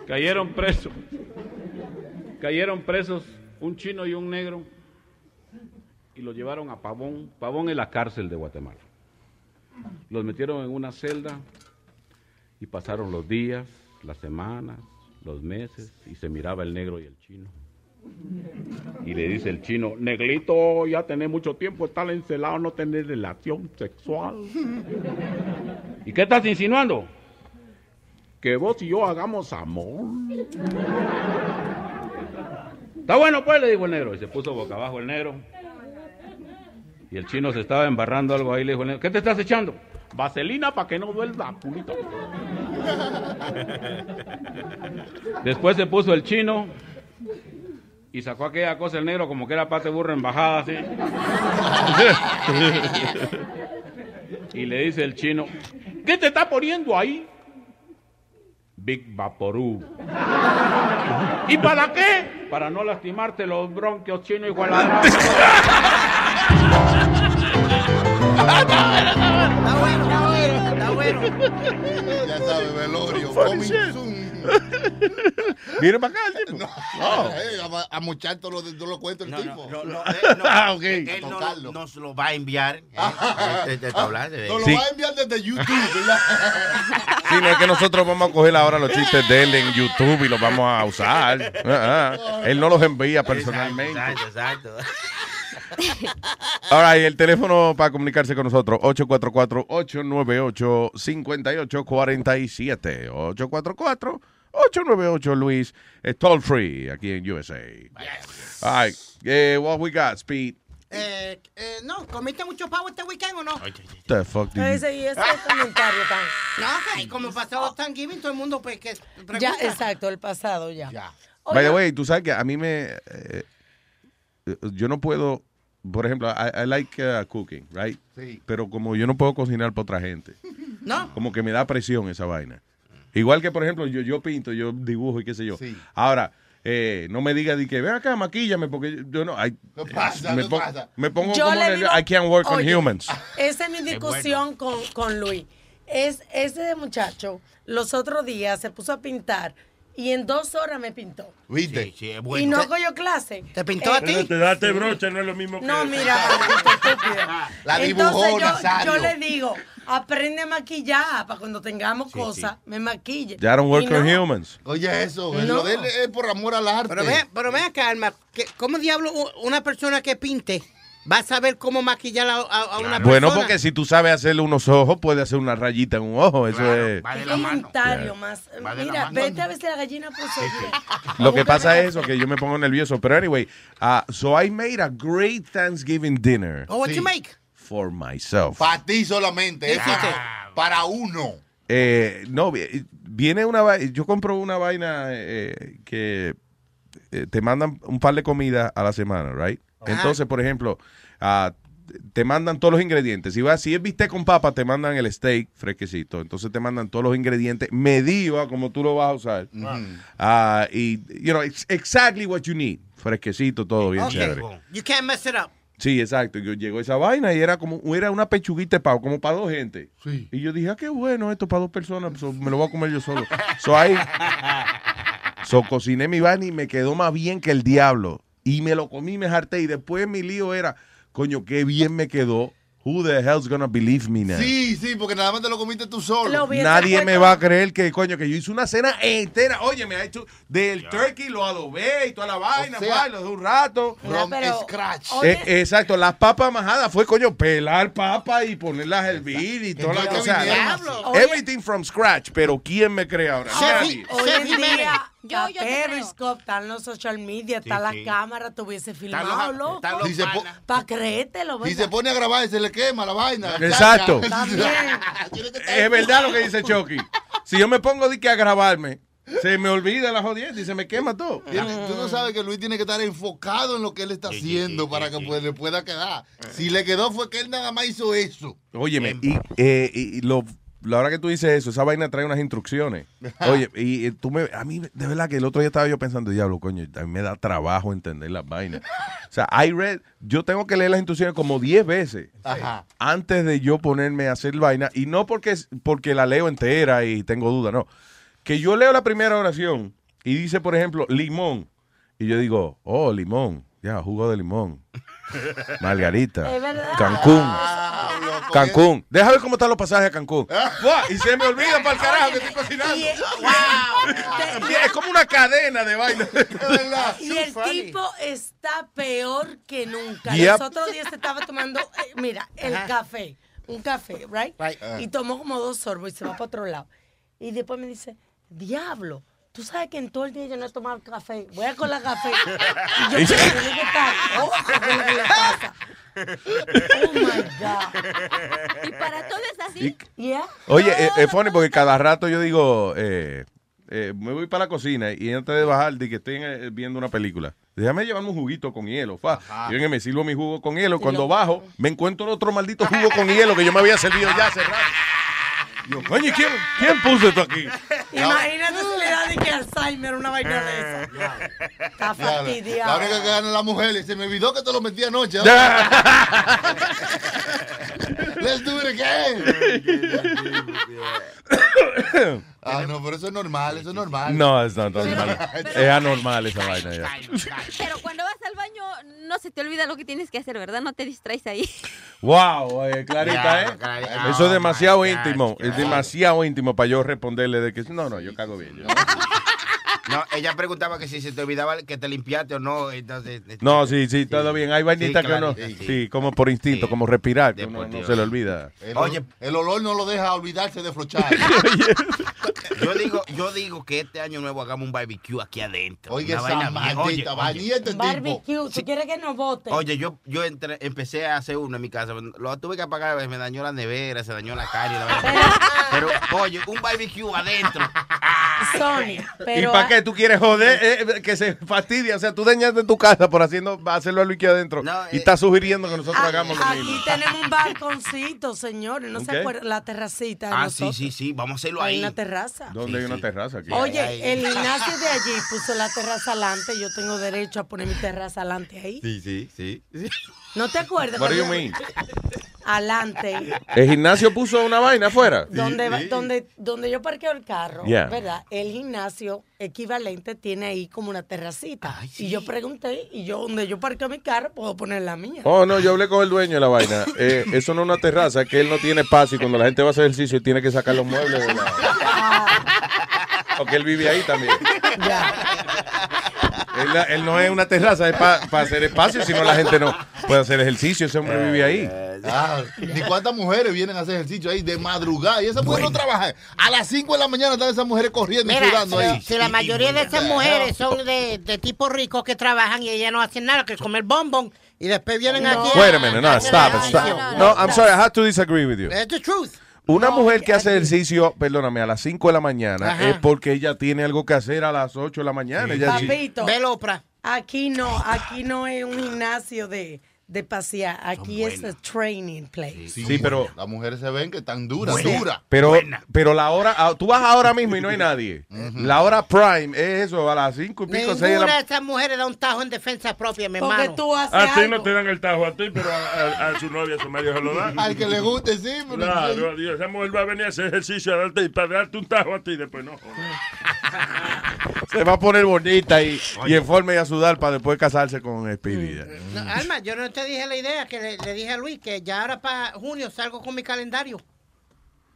Cayeron presos. Cayeron presos un chino y un negro y los llevaron a Pavón. Pavón es la cárcel de Guatemala. Los metieron en una celda y pasaron los días, las semanas, los meses y se miraba el negro y el chino. Y le dice el chino, negrito, ya tenés mucho tiempo estar encelado, no tener relación sexual. ¿Y qué estás insinuando? Que vos y yo hagamos amor. Está bueno, pues, le dijo el negro. Y se puso boca abajo el negro. Y el chino se estaba embarrando algo ahí. Le dijo el negro, ¿qué te estás echando? Vaselina para que no duela, pulito. Después se puso el chino y sacó aquella cosa el negro como que era pate burro en bajada así. y le dice el chino, ¿qué te está poniendo ahí? Big Vaporú. ¿Y para qué? Para no lastimarte los bronquios chino y la Está bueno, está bueno, está bueno. Ya sabes, Velorio. Viene para acá el tipo. No, eh, a, a muchar todos los, los cuentos del tipo. No, no, eh, no. Ah, ok. Él no, nos lo va a enviar. eh, hablar de- Nos lo Sí. va a enviar desde YouTube, ¿verdad? Sí, no es que nosotros vamos a coger ahora los chistes de él en YouTube y los vamos a usar. Ah, ah. Él no los envía personalmente. Exacto, exacto. Ahora, y el teléfono para comunicarse con nosotros, 844-898-5847. 844-898-Luis, es toll free aquí en USA. All right, eh, what we got, Speed? Eh, eh, no, ¿comiste mucho pavo este weekend o no? The fuck you- Ese y ese comentario tan. No, que como pasó Thanksgiving, todo el mundo pues que pregunta. Ya, exacto, el pasado ya. By the way, tú sabes que a mí me... eh, eh, yo no puedo... Por ejemplo, I, I like uh, cooking, right? Sí. Pero como yo no puedo cocinar para otra gente, ¿No? como que me da presión esa vaina. Igual que, por ejemplo, yo, yo pinto, yo dibujo y qué sé yo. Sí. Ahora, eh, no me diga de que, ven acá, maquíllame, porque yo- no... ay, ¿Qué pasa? me, ¿Qué pon- pasa? me pongo Yo como... digo- I can't work Oye, on humans. Esa es mi discusión con, con Luis. Es, ese muchacho los otros días se puso a pintar y en dos horas me pintó. ¿Viste? Sí, sí, es Y bueno. no cogió clase. ¿Te pintó a Eh, ti? Te date brocha, no es lo mismo que. No, mira. La Entonces dibujó, yo, Nazario. yo le digo, aprende a maquillar para cuando tengamos cosas, me maquille. Ya don't work on no. humans. Oye, eso, No. lo de él es por amor al arte. Pero ve, pero ve acá, Alma, ¿cómo diablo una persona que pinte vas a saber cómo maquillar a, a- a una Bueno, persona. porque si tú sabes hacerle unos ojos, puedes hacer una rayita en un ojo. Eso es. ¿Qué comentario más? Va de la Mira, mano. vete a ver si la gallina puso Lo que pasa es eso, que yo me pongo nervioso. Pero anyway, uh, so I made a great Thanksgiving dinner Oh, what you make? for myself. Para ti solamente. ¿Qué es hiciste? para, uno. Eh, no, vi- viene una vaina, yo compro una vaina eh, que eh, te mandan un par de comidas a la semana, right? Entonces, por ejemplo, ah, te mandan todos los ingredientes. Si, vas, si es bistec con papa, te mandan el steak fresquecito. Entonces te mandan todos los ingredientes medido a como tú lo vas a usar. Ah, y, you know, it's exactly what you need. Fresquecito, todo bien Okay. chévere. You can't mess it up. Sí, exacto. Yo llegó esa vaina y era como era una pechuguita de pavo, como para dos gente. Y yo dije, ah, qué bueno esto para dos personas. So, me lo voy a comer yo solo. So ahí, so cociné mi vaina y me quedó más bien que el diablo. Y me lo comí, me harté. Y después mi lío era, coño, qué bien me quedó. Who the hell's gonna believe me now? Sí, sí, porque nada más te lo comiste tú solo. Nadie me va a creer que, coño, que yo hice una cena entera. Oye, me ha hecho del turkey, lo adobé y toda la vaina, sea, pa, lo dejé un rato. From scratch. Eh, exacto, las papas majadas fue, coño, pelar papas y ponerlas a hervir y toda la cosa. Everything from scratch, pero ¿quién me cree ahora? Nadie. Hoy en día, Yo- está yo Periscope, están los social media, está Sí, la sí. cámara, te hubiese filmado, loco. Para creértelo, Si ¿verdad? se pone a grabar, se le quema la vaina. Exacto. Es verdad lo que dice Chucky. Si yo me pongo de que a grabarme, se me olvida la jodienda y se me quema todo. Tiene- Tú no sabes que Luis tiene que estar enfocado en lo que él está haciendo para que pues, le pueda quedar. Si le quedó fue que él nada más hizo eso. Óyeme, y, eh, y- y lo, la hora que tú dices eso, esa vaina trae unas instrucciones. Oye, y, tú me, a mí, de verdad que el otro día estaba yo pensando, diablo, coño, a mí me da trabajo entender las vainas. O sea, I read, yo tengo que leer las instrucciones como 10 veces Ajá. antes de yo ponerme a hacer vaina. Y no porque, porque la leo entera y tengo duda, no. Que yo leo la primera oración y dice, por ejemplo, limón. Y yo digo, oh, limón. Ya, jugo de limón. Margarita. Es verdad. Cancún. Cancún. Deja ver cómo están los pasajes a Cancún. Buah, Y se me olvida para el carajo que estoy cocinando. Y- Es como una cadena de vaina. Y el tipo está peor que nunca. Yep. Los otros días se estaba tomando, eh, mira, el café, un café, right? Y tomó como dos sorbos y se va para otro lado. Y después me dice, diablo, tú sabes que en todo el día yo no he tomado café. Voy a colar café. Y yo, Y se- "Pero tiene que estar loco, ¿qué es lo que le pasa? Oh my God. Y para todo es así. Yeah. Oye, eh, es funny porque cada rato yo digo, eh, eh, me voy para la cocina y antes de bajar, de que estoy eh, viendo una película, déjame llevarme un juguito con hielo. Fa. Y venga, me sirvo mi jugo con hielo. Cuando bajo, me encuentro otro maldito jugo con hielo que yo me había servido ya hace rato. Yo, coño, ¿quién, ¿quién puso esto aquí? Imagínate si le da de que Alzheimer una vaina de esa. Está La fastidiado. única que gana la mujer. Y se me olvidó que te lo metí anoche. Let's do it again. ah, no, pero eso es normal, eso es normal. No, es not normal. Es anormal esa vaina ya. Pero cuando vas al baño, no se te olvida lo que tienes que hacer, ¿verdad? No te distraes ahí. Wow, eh, Clarita, ¿eh? Eso es demasiado íntimo. Es demasiado íntimo para yo responderle de que no, no, yo cago bien. yo- No, ella preguntaba que si se te olvidaba que te limpiaste o no. Entonces, No, sí, sí, todo bien. Hay vainitas Sí, que uno, sí, sí, sí. como por instinto, como respirar, que uno no se le olvida. El, Oye, el olor no lo deja olvidarse de flochar. Yo digo, yo digo que este año nuevo hagamos un barbecue aquí adentro. Oye, esa vaina. Oye, maldita oye. este tipo. Barbecue, ¿tú quieres que nos vote? Oye, yo, yo empecé a hacer uno en mi casa. Lo tuve que apagar, me dañó la nevera, se dañó la carne. la vaina. Pero, oye, un barbecue adentro. Sonia, ¿Y pero para qué tú quieres joder? eh, que se fastidia. O sea, tú dañaste tu casa por haciendo, hacerlo algo aquí adentro. y estás sugiriendo que nosotros hagamos lo mismo. aquí tenemos un balconcito, señores. ¿No ¿Un se qué? acuerdan? La terracita de Ah, sí, nosotros. sí, sí, vamos a hacerlo Hay ahí. una terraza. ¿Dónde hay una terraza aquí? Oye, el Ignacio de allí puso la terraza adelante. Yo tengo derecho a poner mi terraza adelante ahí. Sí, sí, sí. ¿No te acuerdas? What do you mean? Adelante. ¿El gimnasio puso una vaina afuera? Donde, va- donde, donde yo parqueo el carro, Yeah. ¿verdad? El gimnasio equivalente tiene ahí como una terracita. Y yo pregunté, y yo donde yo parqueo mi carro, puedo poner la mía. Oh, no, yo hablé con el dueño de la vaina. Eh, eso no es una terraza, es que él no tiene espacio y cuando la gente va a hacer ejercicio tiene que sacar los muebles de la... Porque él vive ahí también. Él, él no es una terraza, es para hacer espacio, sino la gente no. Puede hacer ejercicio, ese hombre vive ahí. Ah, ni cuántas mujeres vienen a hacer ejercicio ahí de madrugada. Y esas mujeres no trabajan. A las 5 de la mañana están esas mujeres corriendo y sudando si, ahí. si la mayoría de esas mujeres son de, de tipo ricos que trabajan y ellas no hacen nada que comer bombón y después vienen aquí. Wait a minute, no, stop, stop. No, I'm sorry, I have to disagree with you. It's the truth. Una mujer que hace ejercicio, perdóname, a las 5 de la mañana Ajá. es porque ella tiene algo que hacer a las 8 de la mañana. Ella sí- Papito. Velopra. Aquí no, aquí no es un gimnasio de, de pasear. Aquí es a training place. Sí, pero- Las mujeres se ven que están duras, Buena. duras. Pero, pero la hora, ah, tú vas ahora mismo y no hay nadie. La hora prime es eso, a las 5 y pico, 6 de Ninguna la de esas mujeres da un tajo en defensa propia, mi Porque hermano. tú haces A ti no te dan el tajo a ti, pero a, a- a su novia, a su medio se lo dan. Al que le guste, sí. pero- Claro, adiós. Esa mujer va a venir a hacer ejercicio a darte, para darte un tajo a ti después, no. Se va a poner bonita y, y en forma y a sudar para después casarse con Speedy. No, Alma, yo no te dije la idea que le, le dije a Luis que ya ahora para junio salgo con mi calendario.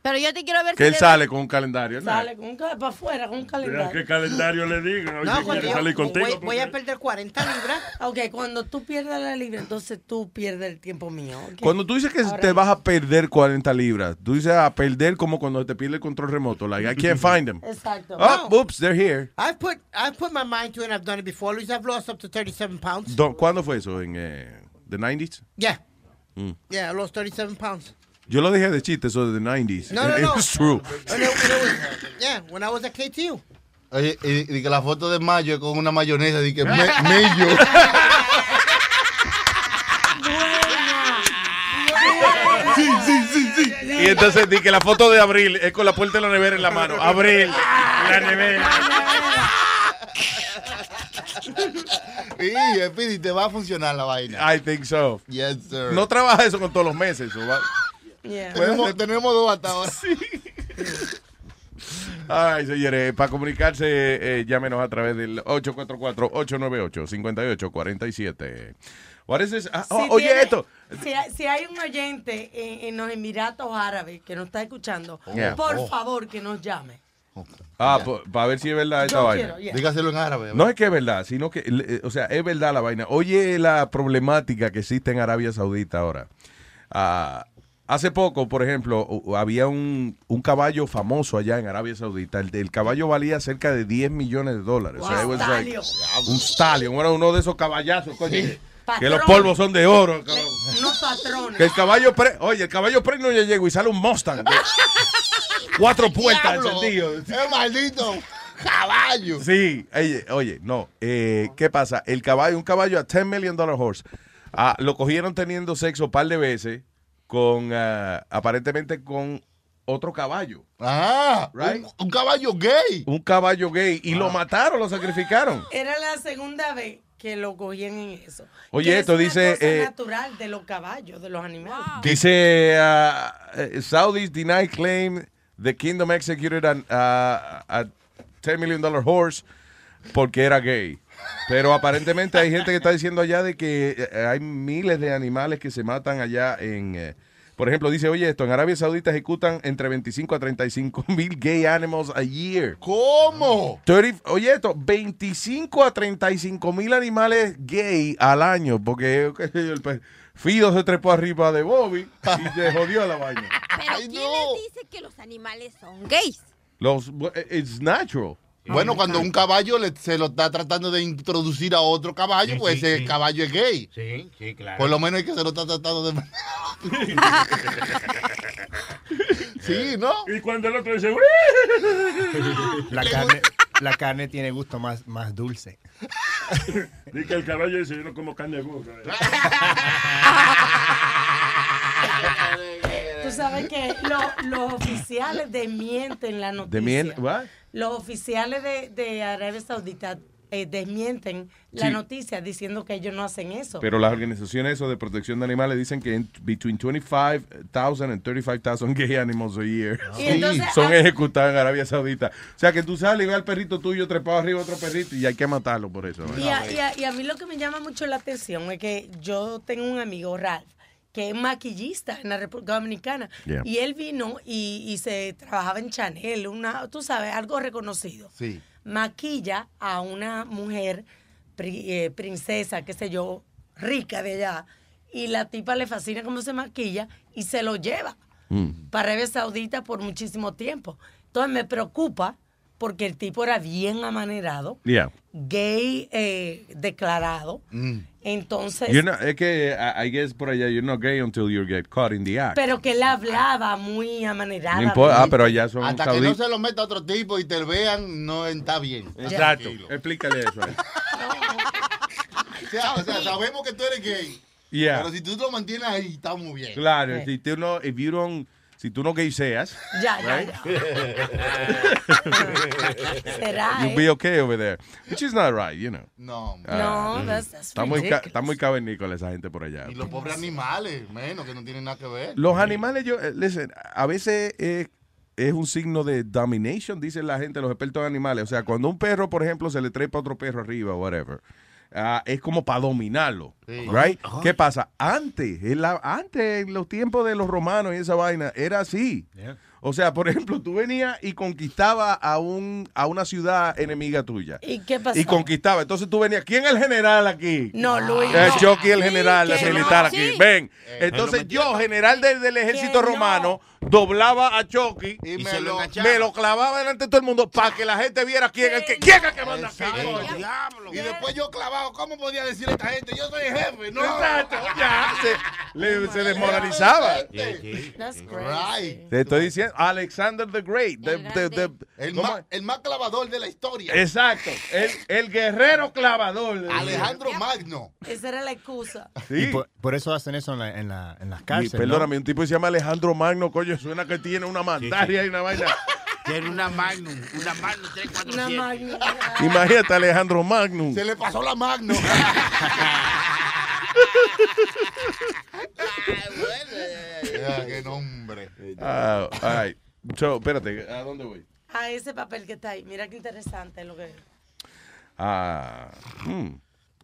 Pero yo te quiero ver Que si él sale con un calendario. ¿no? Sale con un para afuera, con un Mira calendario. qué calendario le digan. No, quiere cuando yo salir contigo. voy, voy a perder 40 libras. Ok, cuando tú pierdas la libra, entonces tú pierdes el tiempo mío. ok. Cuando tú dices que Ahora te vas a perder 40 libras, tú dices a perder como cuando te pierde el control remoto. Like, I can't find them. Exacto. Oh, oops, they're here. I've put, I've put my mind to it and I've done it before. Luis, I've lost up to 37 pounds. Do- ¿Cuándo fue eso? ¿En eh, the 90s? Yeah, Mm. yeah, I lost 37 pounds. Yo lo dije de chiste, eso de the 90s. No, no, no. It's true. When it- when it was- yeah, when I was at KTU. Oye, y, y que la foto de Mayo es con una mayonesa, de que me, mello. Sí, sí, sí, sí. Y entonces di que la foto de Abril es con la puerta de la nevera en la mano. Abril, la nevera. Sí, Speedy, te va a funcionar la vaina. I think so. Yes, sir. No trabaja eso con todos los meses. va- Yeah. Tenemos, tenemos dos hasta ahora. Ay, señores, para comunicarse, eh, llámenos a través del 844-898-5847. What is this? Ah, Si oh, oye, tiene- esto. Si hay, si hay un oyente en, en los Emiratos Árabes que nos está escuchando, Yeah. por Oh. favor que nos llame. Ah, para ver si es verdad esta Yo vaina. quiero, yeah. Dígaselo en árabe. No es que es verdad, sino que, eh, o sea, es verdad la vaina. Oye, la problemática que existe en Arabia Saudita ahora. Ah, hace poco, por ejemplo, había un, un caballo famoso allá en Arabia Saudita. El, el caballo valía cerca de 10 millones de dólares. O sea, was like- un stallion, era uno de esos caballazos, coño, que los polvos son de oro. cabrón. Patrones. Que el caballo pre, oye, el caballo pre no llegó y sale un Mustang. cuatro puertas encendido. ¡Qué maldito caballo! Sí, oye, oye, no. eh, ¿Qué pasa? El caballo, un caballo a 10 million dollar horse, ah, lo cogieron teniendo sexo un par de veces con, ah, aparentemente con otro caballo. Ah, Right. un, un caballo gay. Un caballo gay. Y lo mataron, lo sacrificaron. Era la segunda vez que lo cogían en eso. Oye, Que esto es una dice, cosa eh, natural de los caballos, de los animales. Dice, ah, eh, Saudis deny claim the kingdom executed an, ah, a 10 million dollar horse porque era gay. Pero aparentemente hay gente que está diciendo allá de que eh, hay miles de animales que se matan allá en... eh, por ejemplo, dice, oye, esto, en Arabia Saudita ejecutan entre 25 a 35 mil gay animals a year. ¿Cómo? 30 oye, esto, 25 a 35 mil animales gay al año, porque el Fido se trepó arriba de Bobby y se jodió la vaina. Pero ¿quién les dice que los animales son gays? Los, it's natural. Bueno, cuando un caballo le- se lo está tratando de introducir a otro caballo, Sí, pues sí, ese sí. caballo es gay. Sí, sí, claro. Por lo menos es que se lo está tratando de... sí, ¿no? Y cuando el otro dice, La carne, la carne tiene gusto más, más dulce. Dice que el caballo dice, yo no como carne de burro. Tú sabes que lo- los oficiales desmienten la noticia. ¿De mien- what? Los oficiales de, de Arabia Saudita eh, desmienten la Sí. noticia diciendo que ellos no hacen eso. Pero las organizaciones eso de protección de animales dicen que en- between 25,000 and 35,000 gay animals a year entonces, son ah- ejecutados en Arabia Saudita. O sea, que tú sales y ves al perrito tuyo trepado arriba otro perrito y hay que matarlo por eso. Y a, y a- y a mí lo que me llama mucho la atención es que yo tengo un amigo, Ralph, que es maquillista en la República Dominicana. Yeah. Y él vino y, y se trabajaba en Chanel, una, tú sabes, algo reconocido. Sí. Maquilla a una mujer, pri- eh, princesa, qué sé yo, rica de allá. y la tipa le fascina cómo se maquilla y se lo lleva Mm. para Arabia Saudita por muchísimo tiempo. Entonces me preocupa porque el tipo era bien amanerado, Yeah. gay eh, declarado. Entonces, You're not- es que, I, I guess por allá, you're not gay until you get caught in the act. pero que él hablaba muy amanerado. No importa, ah, pero allá son Hasta que no se lo meta otro tipo y te vean, no está bien. Exacto. Tranquilo. Explícale eso a él. O sea, o sea, sabemos que tú eres gay. Yeah. Pero si tú lo mantienes ahí, está muy bien. Claro, si tú no, if you don't, si tú no gayseas, Ya, ya, right? Será, You'll eh? be okay over there. Which is not right, you know. No. No, that's- that's está muy, está muy cavernícola esa gente por allá. Y los pobres animales, menos, que no tienen nada que ver. Los animales, yo, eh, listen, a veces es, es un signo de domination, dicen la gente, los expertos en animales. O sea, cuando un perro, por ejemplo, se le trepa a otro perro arriba o whatever, ah, es como para dominarlo, Sí. right? ¿Qué pasa? Antes, en la, antes, en los tiempos de los romanos y esa vaina, era así. O sea, por ejemplo, tú venías y conquistaba a un a una ciudad enemiga tuya. ¿Y qué pasó? Y conquistaba. Entonces tú venías, ¿quién es el general aquí? No, Luis. Eh, no. Chucky el general que militar no. aquí. Sí. Ven. Eh, Entonces yo, general del, del ejército Que no. romano, doblaba a Chucky y, Y me, lo me clavaba delante de todo el mundo para que la gente viera quién es el que, quién es el que manda aquí. Diablo. Y después yo clavado, ¿cómo podía decir esta gente? Yo soy el jefe, ¿no? Exacto, ya. Se, le- se desmoralizaba. That's. Te estoy diciendo, Alexander the Great. the- the- the- El más, el más clavador de la historia. Exacto. El, el guerrero clavador. Alejandro Magno. Esa era la excusa. Sí. Y por, por eso hacen eso en, la- en, la- en las Y, cárceles. ¿no? perdóname, un tipo que se llama Alejandro Magno, coño, suena que tiene una mandaria y una vaina. Tiene una Magnum, una Magnum 347. Una magna. Imagínate, Alejandro Magnum. Se le pasó la Magno. Ya, qué nombre. Ah, all right. So, espérate, ¿a dónde voy? A ese papel que está ahí. Mira qué interesante lo que Ah, hmm.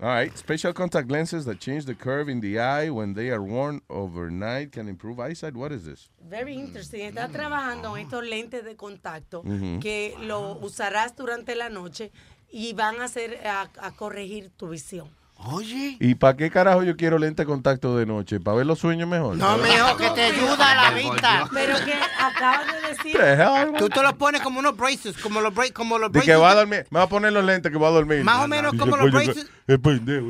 All right. Special contact lenses that change the curve in the eye when they are worn overnight can improve eyesight. What is this? Very interesting. Está trabajando en estos lentes de contacto Ujú. que lo usarás durante la noche y van a hacer a, a corregir tu visión. Oye. ¿Y para qué carajo yo quiero lente de contacto de noche? ¿Para ver los sueños mejor? No, mijo, que te ayuda a la vista. Pero que acabas de decir. Tú te los pones como unos braces, como los, bra- como los De braces. que va a dormir. Me va a poner los lentes que voy a dormir. Más o menos como los braces. Es pendejo.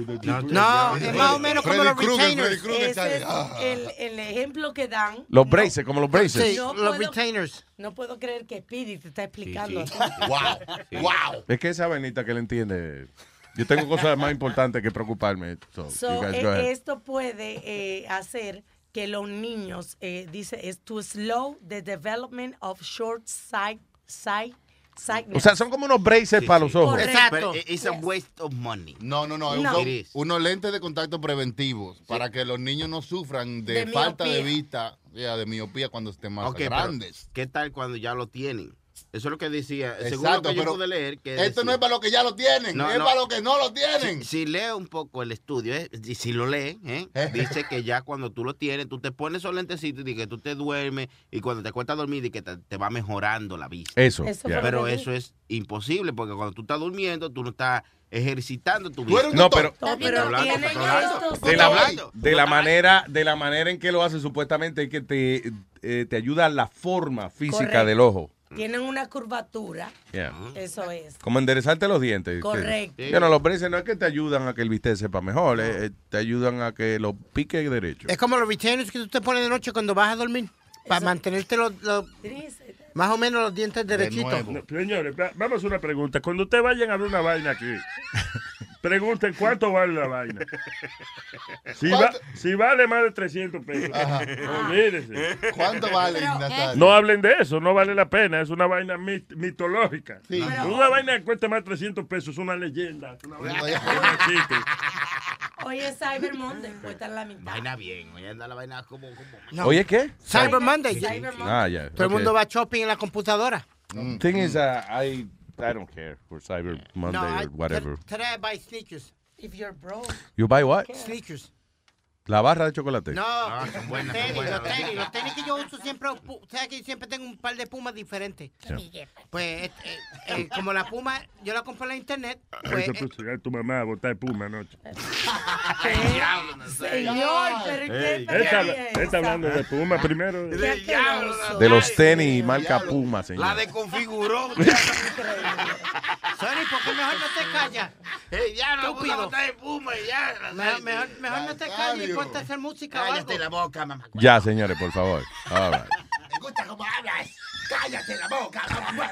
No, es más o menos como los retainers. Ese es Ah. el, el ejemplo que dan. Los braces, como los braces. Sí, los retainers. No puedo creer que Pidi te está explicando. Wow, wow. Es que esa vainita que le entiende. Yo tengo cosas más importantes que preocuparme. So, So, you guys eh, go ahead. esto puede eh, hacer que los niños, eh, dice, es to slow the development of short sight, sight, sightness. O sea, son como unos braces para los ojos. Correcto. Exacto. It's a waste of money. No, no, no. No. unos lentes de contacto preventivos para que los niños no sufran de, De falta de miopía. vista, ya, de miopía cuando estén más Ok, pero, grandes. ¿Qué tal cuando ya lo tienen? Eso es lo que decía. Según lo Exacto, que yo pude leer. Que Esto decía- no es para los que ya lo tienen, No, es no. para los que no lo tienen. Si, si lee un poco el estudio, eh, y si lo lee, eh, dice que ya cuando tú lo tienes, tú te pones esos lentecitos y que tú te duermes y cuando te acuestas a dormir y que te, te va mejorando la vista. Eso. Pero eso es imposible porque cuando tú estás durmiendo, tú no estás ejercitando tu un No, pero No, pero hablando, hablando. de la, de la manera de la manera en que lo hace supuestamente es que te, eh, te ayuda la forma física Correcto. del ojo. Tienen una curvatura, Yeah. eso es. Como enderezarte los dientes. Correcto. Que- Bueno, los braces no es que te ayudan a que el bistec sepa mejor, eh, eh, te ayudan a que lo pique derecho. Es como los retainers que tú te pones de noche cuando vas a dormir. Para Eso- mantenerte los, los- más o menos los dientes derechitos. Señores, va- vamos a una pregunta. Cuando ustedes vayan a ver una vaina aquí, pregunten cuánto vale la vaina. Si, va- si vale más de 300 pesos, olvídense. ¿Cuánto vale, Natalia? No hablen de eso, no vale la pena. Es una vaina mit- mitológica. Sí. Una vaina que cueste más de 300 pesos es una leyenda. es una vaina que no existe. Oye, Cyber Monday, cuesta la mitad. Vaina bien, oye, anda la vaina como... como No. Oye, ¿qué? Cyber Monday. Cyber Monday. Ah, ya. Todo el ok. mundo va shopping en la computadora. Thing is, uh, I, I don't care for Cyber Monday I- or whatever. Today I buy sneakers. If you're broke. You buy what? Sneakers. La barra de chocolate. No, son los buenas, son tenis, buenas, los son tenis, los tenis que yo uso siempre, pu- sabes que siempre tengo un par de pumas diferentes. Pues, eh, eh, eh, como la puma, yo la compré en la internet, pues, Eso puso ya tu mamá a botar puma anoche. Señor, pero ¿qué está, es él está hablando de puma primero. De los tenis marca Puma, señor. La desconfiguró. Sony, ¿por qué mejor no te callas? Ey, ya no Estúpido. puedo botar de puma ya. Mejor, mejor, mejor no te calles a hacer música o algo. Cállate la boca, mamá. Ya, señores, por favor. All right. Me gusta cómo hablas. Cállate la boca, mamá.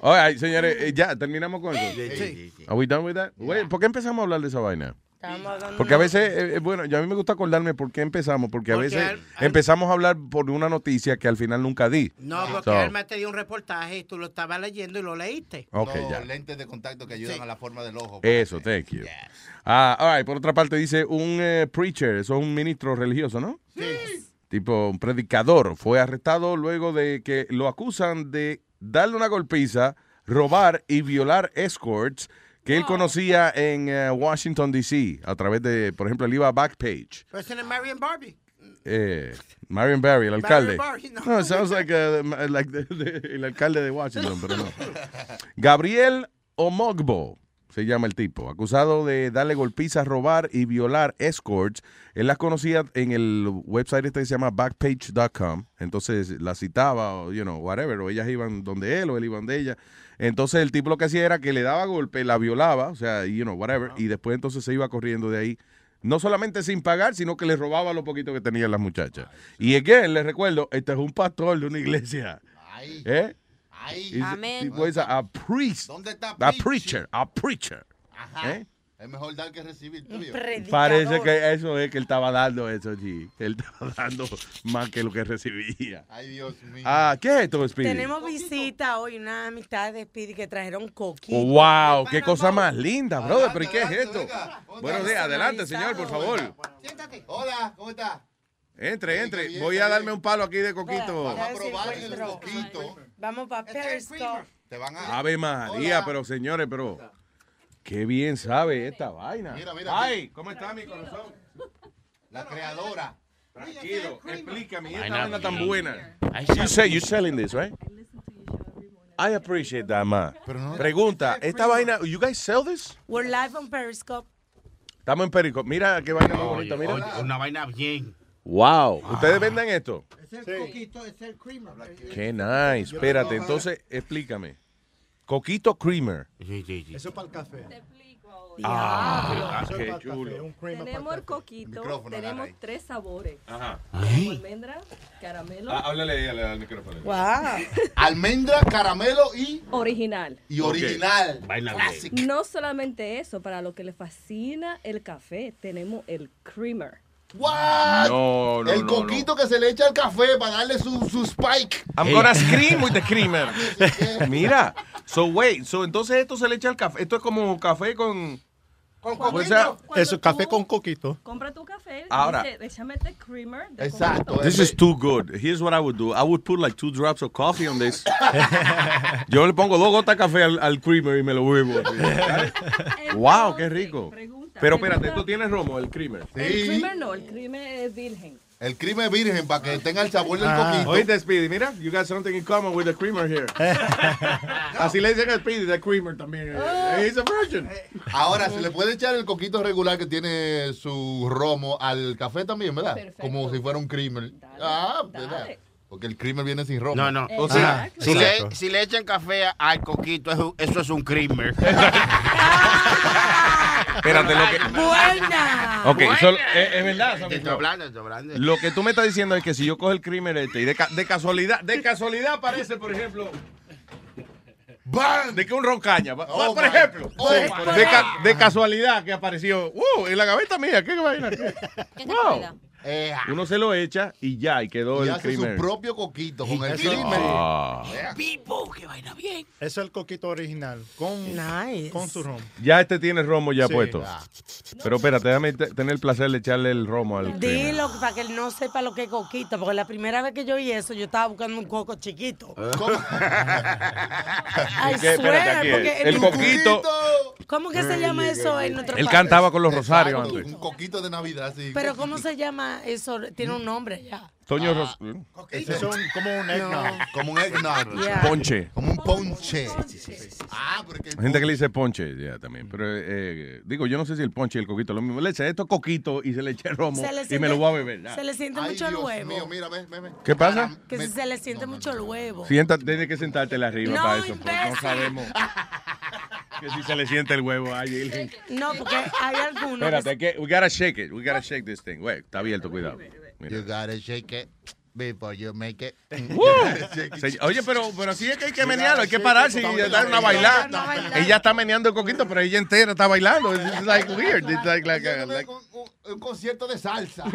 All right, señores, eh, ya terminamos con eso. Are we done with that? Wait, ¿Por qué empezamos a hablar de esa vaina? Porque a veces, eh, eh, bueno, yo a mí me gusta acordarme por qué empezamos, porque a Porque veces al- al- empezamos a hablar por una noticia que al final nunca di. No, porque So, Alma te dio un reportaje y tú lo estabas leyendo y lo leíste. Ok, Los ya. lentes de contacto que ayudan a la forma del ojo. Eso, thank you. Ah, all right, por otra parte dice un eh, preacher, eso es un ministro religioso, ¿no? Tipo un predicador, fue arrestado luego de que lo acusan de darle una golpiza, robar y violar escorts que él conocía en eh, Washington, D.C. a través de, por ejemplo, él iba a Backpage. Person en Marion Barbie. Eh, Marion Barry, el alcalde. Barry, no. No, it sounds like, uh, like the- the- el alcalde de Washington, pero no. Gabriel Omogbo se llama el tipo, acusado de darle golpizas, robar y violar escorts. Él las conocía en el website este que se llama backpage.com. Entonces la citaba, o, you know, whatever, o ellas iban donde él o él iba donde ella. Entonces el tipo lo que hacía era que le daba golpe, la violaba, o sea, you know, whatever, y después entonces se iba corriendo de ahí. No solamente sin pagar, sino que le robaba lo poquito que tenían las muchachas. Y again, les recuerdo, este es un pastor de una iglesia. ¿Eh? Amén. a, a priest. ¿Dónde está A preacher. A preacher. Ajá. ¿Eh? Es mejor dar que recibir. Parece que eso es que él estaba dando eso, sí. Él estaba dando más que lo que recibía. Ay, Dios mío. Ah, ¿qué es esto, Speedy? Tenemos visita hoy, una amistad de Speedy que trajeron coquito. Oh, wow, qué cosa más linda, brother. ¿Pero y qué es esto? Buenos días, adelante, señor, por favor. Siéntate. Hola, ¿cómo está? Entre, entre. Voy a darme un palo aquí de coquito. Vamos a probar el coquito. Vamos para Periscope. Te van a... Ave María, pero señores, pero qué bien sabe esta vaina. Mira, mira. Ay, ¿cómo está mi corazón? La creadora. Tranquilo, explícame, esta Vaina tan buena. You say you selling this, right? I appreciate that, ma. Pregunta, esta vaina, you guys sell this? We're live on Periscope. Estamos en Perico. Mira qué vaina más bonita, mira. Oye, una vaina bien. Wow, ¿ustedes venden esto? Es el coquito, es el creamer. Qué nice. Espérate, entonces explícame. Coquito Creamer. Eso es para el café. Ah, Eso es qué para el café, chulo. Tenemos el coquito, tenemos tres sabores. Ajá. Almendra, caramelo. Ah, háblale ahí al, micrófono. Almendra, caramelo y... Original. Y original. Classic. No solamente eso, para lo que le fascina el café, tenemos el creamer. What? No, no, el no, coquito que se le echa al café para darle su, su spike. I'm gonna scream with the creamer. Mira. So wait, so entonces esto se le echa al café. Esto es como café con Con O sea, Eso es café con coquito. Compra tu café, Ahora. échame este creamer. de Exacto. coquito". This is too good. Here's what I would do. I would put like two drops of coffee on this. Yo le pongo dos gotas de café al, al creamer y me lo bebo. wow, qué rico. Pero espérate, ¿tú tienes romo, el creamer? El creamer no, el creamer es virgen. El crimen virgen para que tenga el sabor del Ah, coquito. Oíste, Speedy, mira, you got something in common with the creamer here. Así le dicen a Speedy, the creamer también. He's a virgin. Ahora, se le puede echar el coquito regular que tiene su romo al café también, ¿verdad? Perfecto. Como si fuera un creamer. ah, ¿verdad? Porque el creamer viene sin romo. No, no. O sea, si, le, si le echan café al coquito, eso, eso es un creamer. Espérate, lo que... ¡Buena! Ok, so, es, es verdad. Te estoy Flow. hablando, te estoy hablando. Lo que tú me estás diciendo es que si yo cojo el creamer este y de, ca- de casualidad, de casualidad aparece, por ejemplo, de que un roncaña, Oh, por ejemplo, oh, Sí, de, God. ca- de casualidad que apareció, uh, en la gaveta mía, qué vaina, qué, ¿Qué wow, casualidad? Uno se lo echa y ya, y quedó Y el hace su propio coquito con el creamer. Ah. Pipo, que vaina bien. Eso es el coquito original. Con, con su ron. Ya este tiene romo ya Sí. puesto. Ah. Pero espérate, déjame te- tener el placer de echarle el romo al creamer. Dilo para que él no sepa lo que es coquito, porque la primera vez que yo oí eso, yo estaba buscando un coco chiquito. I ¿Qué? Espérate, aquí, porque el coquito. ¿Cómo que se llama eso en nuestro Él país? cantaba con los rosarios antes. Un coquito de Navidad, sí. Pero ¿cómo se llama eso? Tiene un nombre ya. Toño Ah. Ros- Ese es un- como un eggnog. Como un eggnog. Yeah. Ponche. Como un ponche. Ah, porque Hay gente que le dice ponche, ya también. Pero eh, digo, yo no sé si el ponche y el coquito es lo mismo. Le echa esto coquito y se le echa romo y me lo voy a beber. ya. Se le siente Ay, mucho el huevo. mío, mira, ve, ve, ve. ¿Qué pasa? Que si se le siente mucho el huevo. Sienta, tienes que sentártela arriba No, para eso, porque no sabemos que si se le siente el huevo a. No, porque hay algunos. Espérate, que, we gotta shake it. We gotta shake this thing. Wait, está abierto, cuidado. Mira. You gotta shake it before you make it. Se- Oye, pero, pero sí es que hay que menearlo, hay que pararse y dar una bailada. Ella está meneando el coquito, pero ella entera está bailando. It's like weird. It's like, like, like- Un concierto de salsa.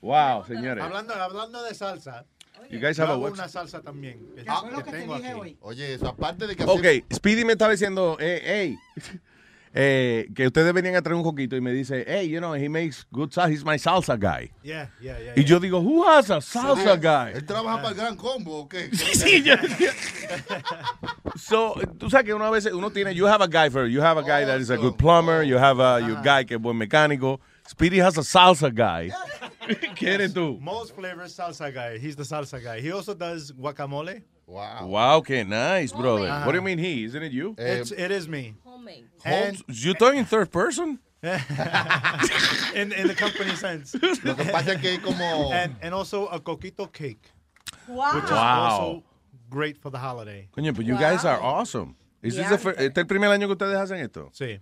Wow, señores. Hablando, hablando de salsa. You guys have a website. una salsa también. que- Ah, que tengo aquí. Oye, eso aparte de que Ok, Speedy me estaba diciendo, eh, hey, eh, que ustedes venían a traer un coquito y me dice, hey, you know, he makes good salsa, he's my salsa guy. Yeah, yeah, yeah. Y yo digo, who has a salsa guy? ¿Él trabaja para el gran combo o qué? Sí, yo. So, tú sabes que uno a veces uno tiene, you have a guy for, you have a guy that is a good plumber, you have a you guy que es buen mecánico. Speedy has a salsa guy. ¿Qué tú? Most flavors salsa guy. He's the salsa guy. He also does guacamole. Wow. Wow, qué nice, brother. Ajá. What do you mean he? Isn't it you? Eh, it's, it is me. Holmes, you talking in third person? in, in the company sense. Lo que pasa es que como... And, and also a coquito cake. Wow. Which is Wow. also great for the holiday. Coño, but you guys are awesome. Is this the fir- este es el primer año que ustedes hacen esto? Sí.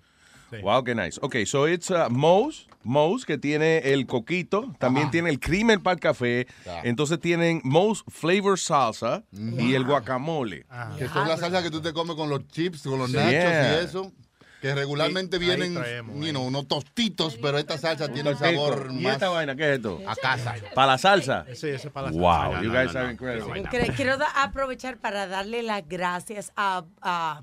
Sí. Wow, qué nice. Ok, so it's uh, Moe's, Moe's que tiene el coquito, también tiene el crimen para el café, entonces tienen Moe's Flavor Salsa y el guacamole. Que son las salsas que tú te comes con los chips, con los nachos Yeah. y eso. Que regularmente Sí, vienen traemos, you know, unos tostitos, pero esta salsa tiene un sabor ¿Y más esta vaina qué es esto? a casa. ¿Para la salsa? Sí, ese es para la Wow, salsa. you No, guys no, are no. incredible. Incre- Quiero aprovechar para darle las gracias a, a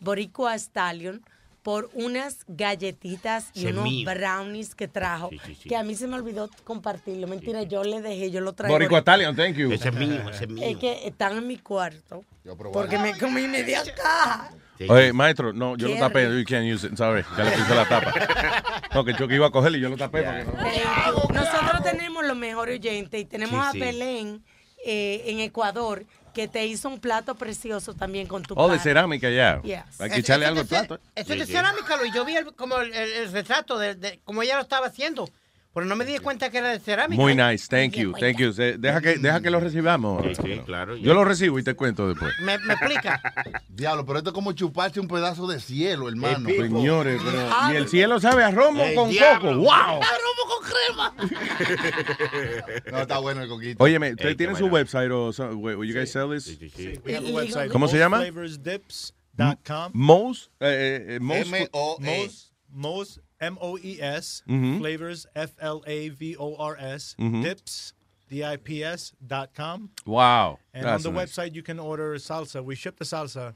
Boricua Stallion por unas galletitas y es unos mío. brownies que trajo, que a mí se me olvidó compartirlo. Mentira, yo le dejé, yo lo traje. Boricua Italian, thank you. Ese es mío, ese es Es mío. que están en mi cuarto, probé. porque me comí media caja. Oye, maestro, no, yo lo tapé, rico. you can't use it, sorry, ya le puse la tapa. No, que yo que iba a cogerle y yo lo tapé. no- Nosotros tenemos los mejores oyentes y tenemos Sí, a sí. Belén eh, en Ecuador que te hizo un plato precioso también con tu Oh, de cerámica ya. Yes. Hay que echarle algo al plato. Eso es de cerámica, Luis. Yo vi el, como el, el- el retrato de, de cómo ella lo estaba haciendo. Pero no me di cuenta que era de cerámica. Muy nice, thank you, thank you. Deja que, deja que lo recibamos. sí, claro, Yo lo recibo y te cuento después. ¿Me, me explica? Diablo, pero esto es como chuparse un pedazo de cielo, hermano. Señores, pero- y el cielo sabe a romo El con diablo. coco. ¡Wow! No, está bueno el coquito. Óyeme, ¿ustedes tienen su website o so- wait, will you guys sell this? We have a website. ¿Cómo se llama? Mosflavorsdips.com. Moe's, eh, eh, Mos, Mos, M-O-E-S, Mhm. flavors, F-L-A-V-O-R-S, Mhm. dips, D-I-P-S dot com. Wow, And that's on the nice. website, you can order salsa. We ship the salsa.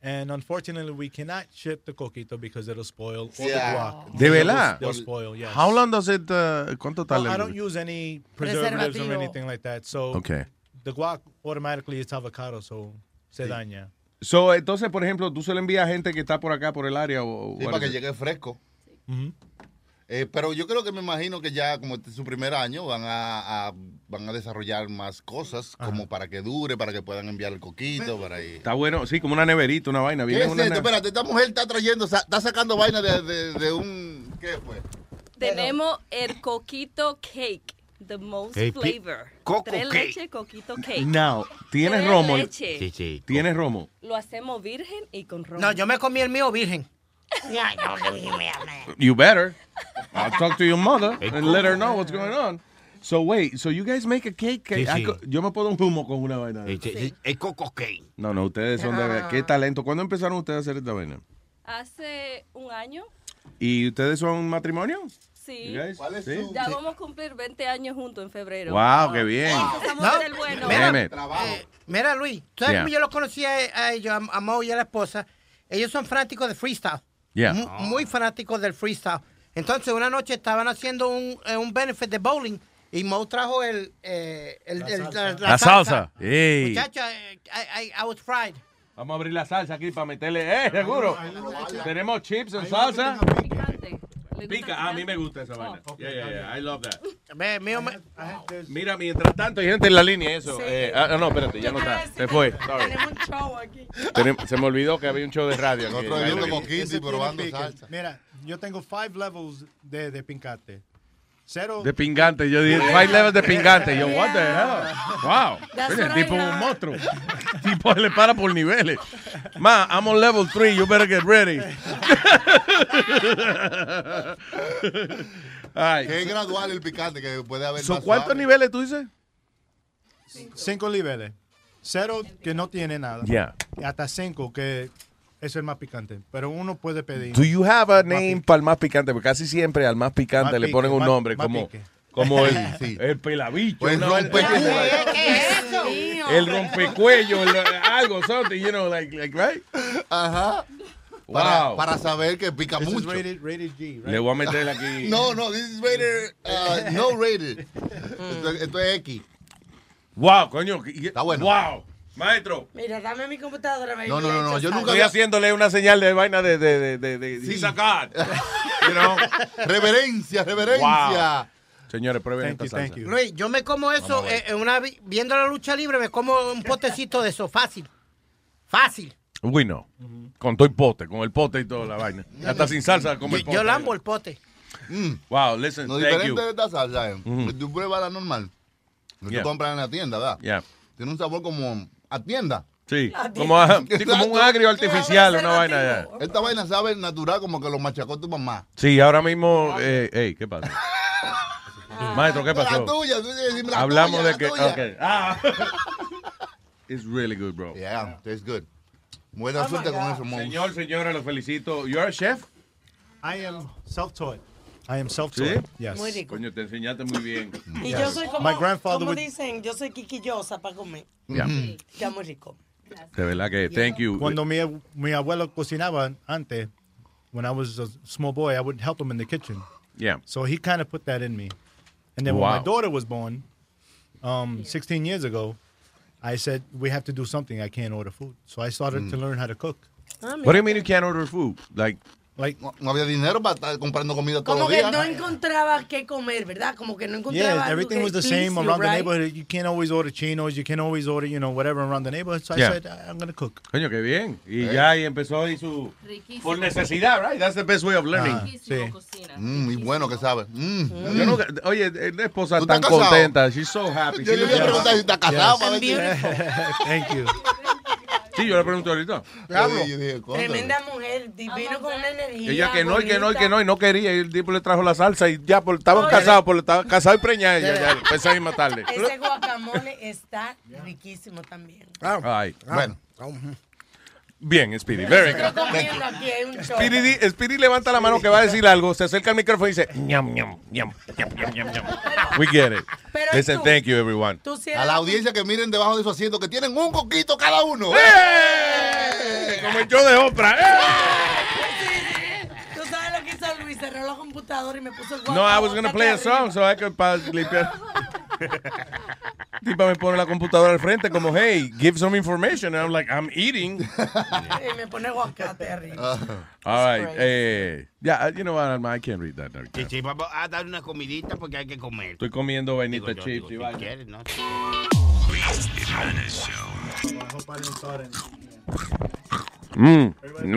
And unfortunately, we cannot ship the coquito because it'll spoil. Or Yeah. the guac. ¿De verdad? They'll spoil, yes. How long does it, uh, ¿Cuánto Well, tarda? I el- don't use any preservatives or Preservativo. anything like that. So Okay. the guac automatically is avocado, so se daña. So, entonces, por ejemplo, tú se lo envías a gente que está por acá, por el área. O, Sí, what para que is llegue fresco. Eh, pero yo creo que me imagino que ya como este es su primer año van a, a- van a desarrollar más cosas como para que dure, para que puedan enviar el coquito, para ahí. Está bueno, sí, como una neverita, una vaina. ¿Qué Viene es una esto? ne- Espérate, esta mujer está trayendo, está sacando vaina de, de- de un... ¿Qué fue? Tenemos el coquito cake, the most Hey, flavor. Coco Tres cake. leche, coquito cake. Now, ¿tienes Tres romo? leche. Sí, sí. ¿Tienes romo? Lo hacemos virgen y con romo. No, yo me comí el mío virgen. You better. I'll talk to your mother and let her know what's going on. So wait, so you guys make a cake? Sí, I sí. co- Yo me puedo un humo con una vaina. El coco cake. No, no, ustedes son de qué talento. ¿Cuándo empezaron ustedes a hacer esta vaina? Hace un año, ¿Y ustedes son matrimonio? Sí. ¿Cuál es Sí. su- Ya vamos a cumplir 20 años juntos en febrero. Wow, qué bien. Del bueno. Mira, eh, mira, Luis, ¿tú sabes Yeah. cómo yo los conocí a, a ellos, a, a Mo y a la esposa? Ellos son fanáticos de freestyle. Yeah. Mu- Muy, fanáticos del freestyle. Entonces, una noche estaban haciendo un, eh, un benefit de bowling y Mo trajo el, eh, el- el- la, La salsa. Muchacha, eh, I, I- I was fried. Vamos a abrir la salsa aquí para meterle. ¡Eh, seguro! Tenemos chips en salsa. Pica. A mí me gusta esa vaina. Yeah, yeah, yeah. I love that. Ve, mío, me- Mira, mientras tanto hay gente en la línea, eso. Sí. Eh, ah, no, espérate, ya no está. Se fue. Sorry. Tenemos un show aquí. Se me olvidó que había un show de radio. Nosotros bebiendo Ay, coquito y Ese tiene probando salsa. Mira, yo tengo five levels de, de pincate. Cero. De pingante, yo dije, five levels de pingante. Yo, what the hell? Wow. Oye, tipo es un monstruo. El tipo le para por niveles. Ma, I'm on level 3, you better get ready. Ay. Que es gradual el picante, que puede haber So, más ¿Cuántos suave. niveles tú dices? Cinco niveles. Cero que no tiene nada. Yeah. Y Hasta cinco que es el más picante. Pero uno puede pedir. Do you have a name para el más picante? Porque casi siempre al más picante Más le pique, ponen un nombre más como, como el, Sí. el pelabicho. Pues una rompe- vaina- ¿Qué es eso? el rompecuello, el- algo, something, you know, like, like right? Ajá. Para, Wow. para saber que pica This is mucho. rated, rated G, right? Le voy a meter aquí. No, no, this is rated, uh, no rated. Esto, esto es X. Wow, coño. Está bueno. Wow. Maestro. Mira, dame mi computadora. baby. No, no, no, no, yo nunca Estoy haciéndole una señal de vaina de, de, de, de, de Sí. God. You know? Reverencia, reverencia. Wow. Señores, prueben esta salsa. Luis, yo me como eso, eh, en una, vi- viendo la lucha libre, me como un potecito de eso, fácil. Fácil. Uy, no. Con todo el pote, con el pote y toda la vaina. Hasta sin salsa, como el Yo, pote. yo lambo el pote. Wow, listen, Lo thank diferente you. de esta salsa es Ujú. que tú pruebas la normal. Que Yeah. tú compras en la tienda, ¿verdad? Yeah. Tiene un sabor como a tienda. Sí, como, a- sí, como un agrio artificial, una vaina ya. Esta vaina sabe natural como que lo machacó tu mamá. Sí, ahora mismo, eh, hey, ¿qué pasa? Maestro, ¿qué La pasó? tuya, tú tienes que decirme la Hablamos tuya, de que, la tuya. okay. Ah. It's really good, bro. Yeah, tastes good. Buena suerte con eso. Señor, señora, los felicito. You're a chef? I am self-taught. I am self-taught. ¿Sí? Yes. Muy rico. Coño, te enseñaste muy bien. Y yo soy como, My grandfather como would- dicen, yo soy quiquillosa para comer. Yeah. Ya muy rico. De verdad que, thank you. Cuando mi, mi abuelo cocinaba antes, when I was a small boy, I would help him in the kitchen. Yeah. So he kind of put that in me. And then when my daughter was born, um, 16 years ago, I said, we have to do something. I can't order food. So I started to Mm. learn how to cook. What do you mean you can't order food? Like, like no, no había dinero para estar comprando comida todos Como los que días. no encontraba qué comer, ¿verdad? Como que no encontraba Yeah, everything que was the same you, around the right? neighborhood. You can't always order chinos. You can't always order, you know, whatever around the neighborhood. So I Yeah. said, I'm going to cook. coño, qué bien. Y ya ahí empezó ahí su... Por necesidad, right? That's the best way of learning. Ah, sí. Mm, muy bueno que sabe. Mm, Yo mm. nunca- oye, la esposa ¿Tú tan casado? contenta. She's so happy. Yo le iba a preguntar si está casado si- Thank you. Sí, yo le pregunto ahorita. Tremenda mujer, divino con una energía. Ella que no, y que no, y que no, y no quería. Y el tipo le trajo la salsa y ya por, estaban casados, por, estaba casado y preñada ella, ya, esa misma tarde. Ese guacamole está riquísimo también. Ay, bueno. Bien, Speedy, very good. comiendo aquí hay un show. Speedy, Speedy levanta la mano que va a decir algo, se acerca al micrófono y dice, ñam, ñam, ñam, ñam, ñam, ñam, ñam. We get it. Pero Listen, tú- thank you, everyone. Tú sí A la audiencia que miren debajo de su asiento que tienen un coquito cada uno. ¡Eh! Como el show de Oprah. ¡Eh! Tú sabes lo que hizo Luis, cerró la computadora y me puso el guacamole. No, I was gonna play a song, so I could limpiar. Tipo me pone la computadora al frente como, hey, give some information. And I'm like, I'm eating. Y me pone aguacate arriba. All right. Eh, yeah, you know what, I can't read that. Sí, sí, vamos a dar una comidita porque hay que comer. Estoy comiendo vainita chips si quieres, ¿no? Mm.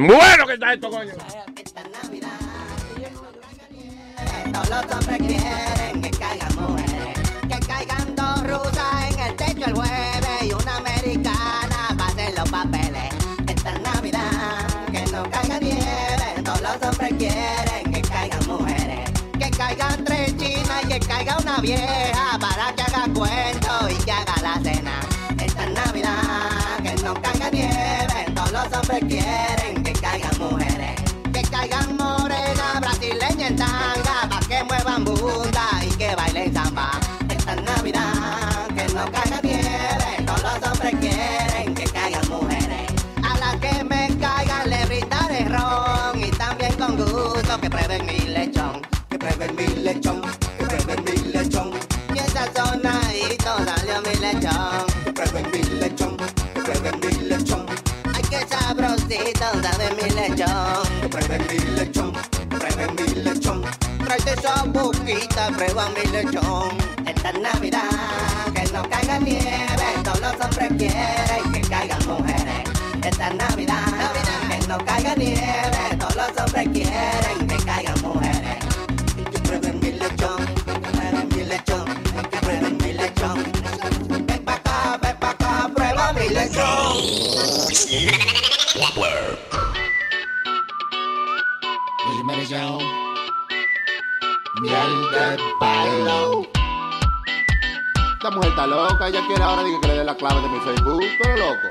Bueno que está esto, coño. Todos los hombres quieren que caigan mujeres, caiga prueben mi lechón, prueben mi lechón. Tráete esa boquita, prueba mi lechón. Esta Navidad, que no caiga nieve, todos los hombres quieren que caigan mujeres. Esta Navidad, que no caiga nieve, está loca, ella quiere ahora que le dé la clave de mi Facebook, pero loco.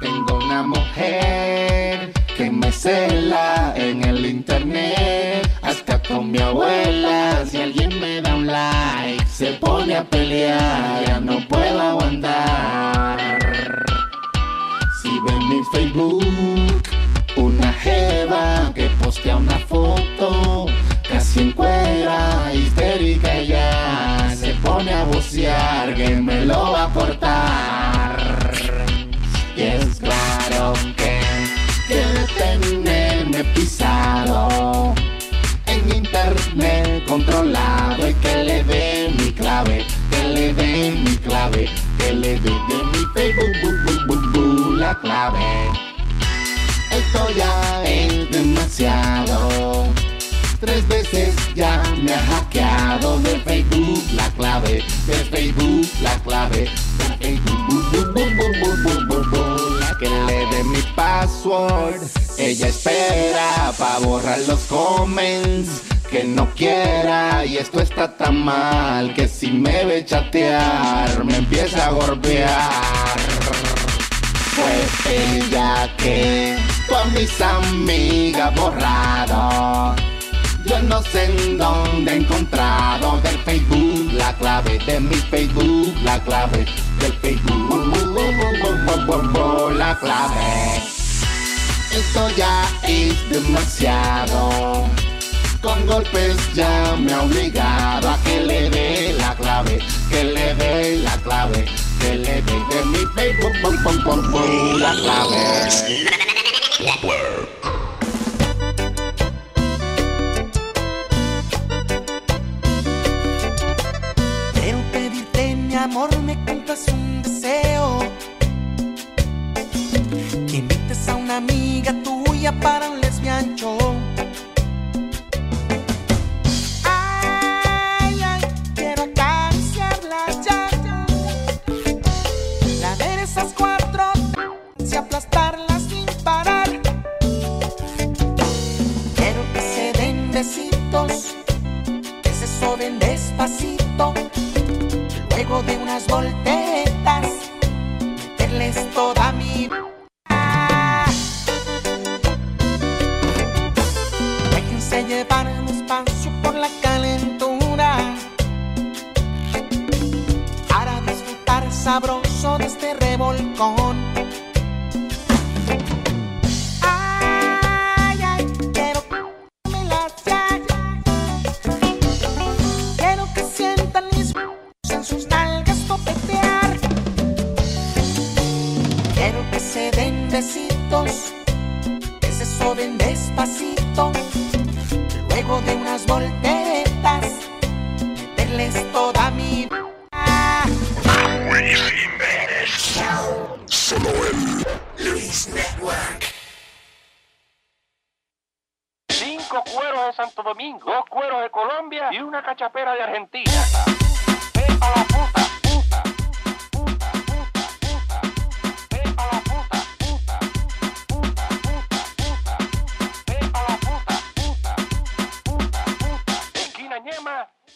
Tengo una mujer que me cela en el internet, hasta con mi abuela. Si alguien me da un like, se pone a pelear, ya no puedo aguantar. Si ven mi Facebook, una jeva que postea una foto, casi en que me lo va a cortar. Y es claro que quiere tenerme pisado en internet controlado y que le dé mi clave, que le dé mi clave, que le dé de mi Facebook bu, bu, bu, la clave. Esto ya es demasiado tres veces ya me ha hackeado de Facebook la clave, de Facebook la clave, de Facebook, la que le dé mi password. Ella espera para borrar los comments que no quiera y esto está tan mal que si me ve chatear me empieza a golpear. Pues ella que con mis amigas borrado yo no sé en dónde he encontrado del Facebook la clave de mi Facebook, la clave del Facebook, la clave. Esto ya es demasiado. Con golpes ya me ha obligado a que le dé la clave, que le dé la clave, que le dé de mi Facebook, la clave. Amor, me cuentas un deseo. Que invites a una amiga tuya para un lesbian show. Ay, ay, quiero acariciarla ya. La ver esas cuatro y aplastarlas sin parar. Quiero que se den besitos, que se soben despacito. De unas volteretas, meterles toda mi Déjense llevar despacio por la calentura para disfrutar sabroso de este revolcón. Besitos, que se soben despacito. Luego de unas volteretas, meterles toda mi. Solo el Luis Network. Cinco cueros de Santo Domingo, dos cueros de Colombia y una cachapera de Argentina.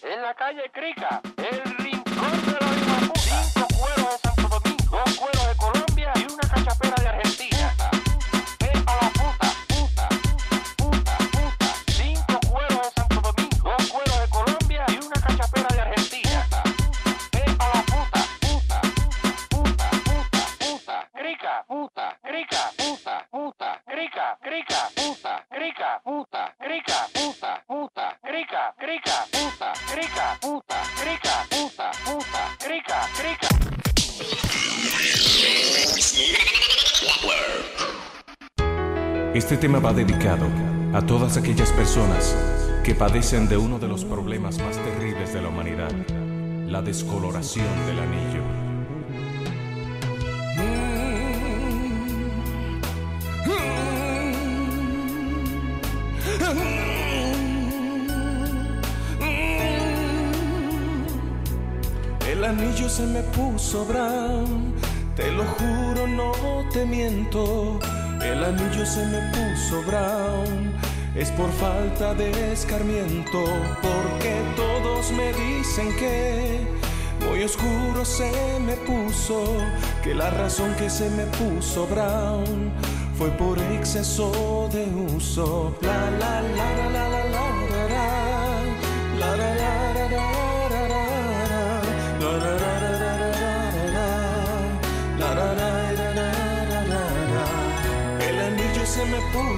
En la calle Crica, el rincón de la misma puta. Cinco cueros de Santo Domingo, dos cueros de Colombia y una cachapera de Argentina. Ve a la puta, puta, puta, puta. Cinco cueros de Santo Domingo, dos cueros de Colombia y una cachapera de Argentina. Ve a la puta, puta, puta, puta, puta. Crica, puta, crica, puta, puta, crica, crica, puta, Este tema va dedicado a todas aquellas personas que padecen de uno de los problemas más terribles de la humanidad, la descoloración del anillo. El anillo se me puso brown, te lo juro, no te miento. El anillo se me puso brown, es por falta de escarmiento, porque todos me dicen que muy oscuro se me puso, que la razón que se me puso brown fue por exceso de uso. La la la la la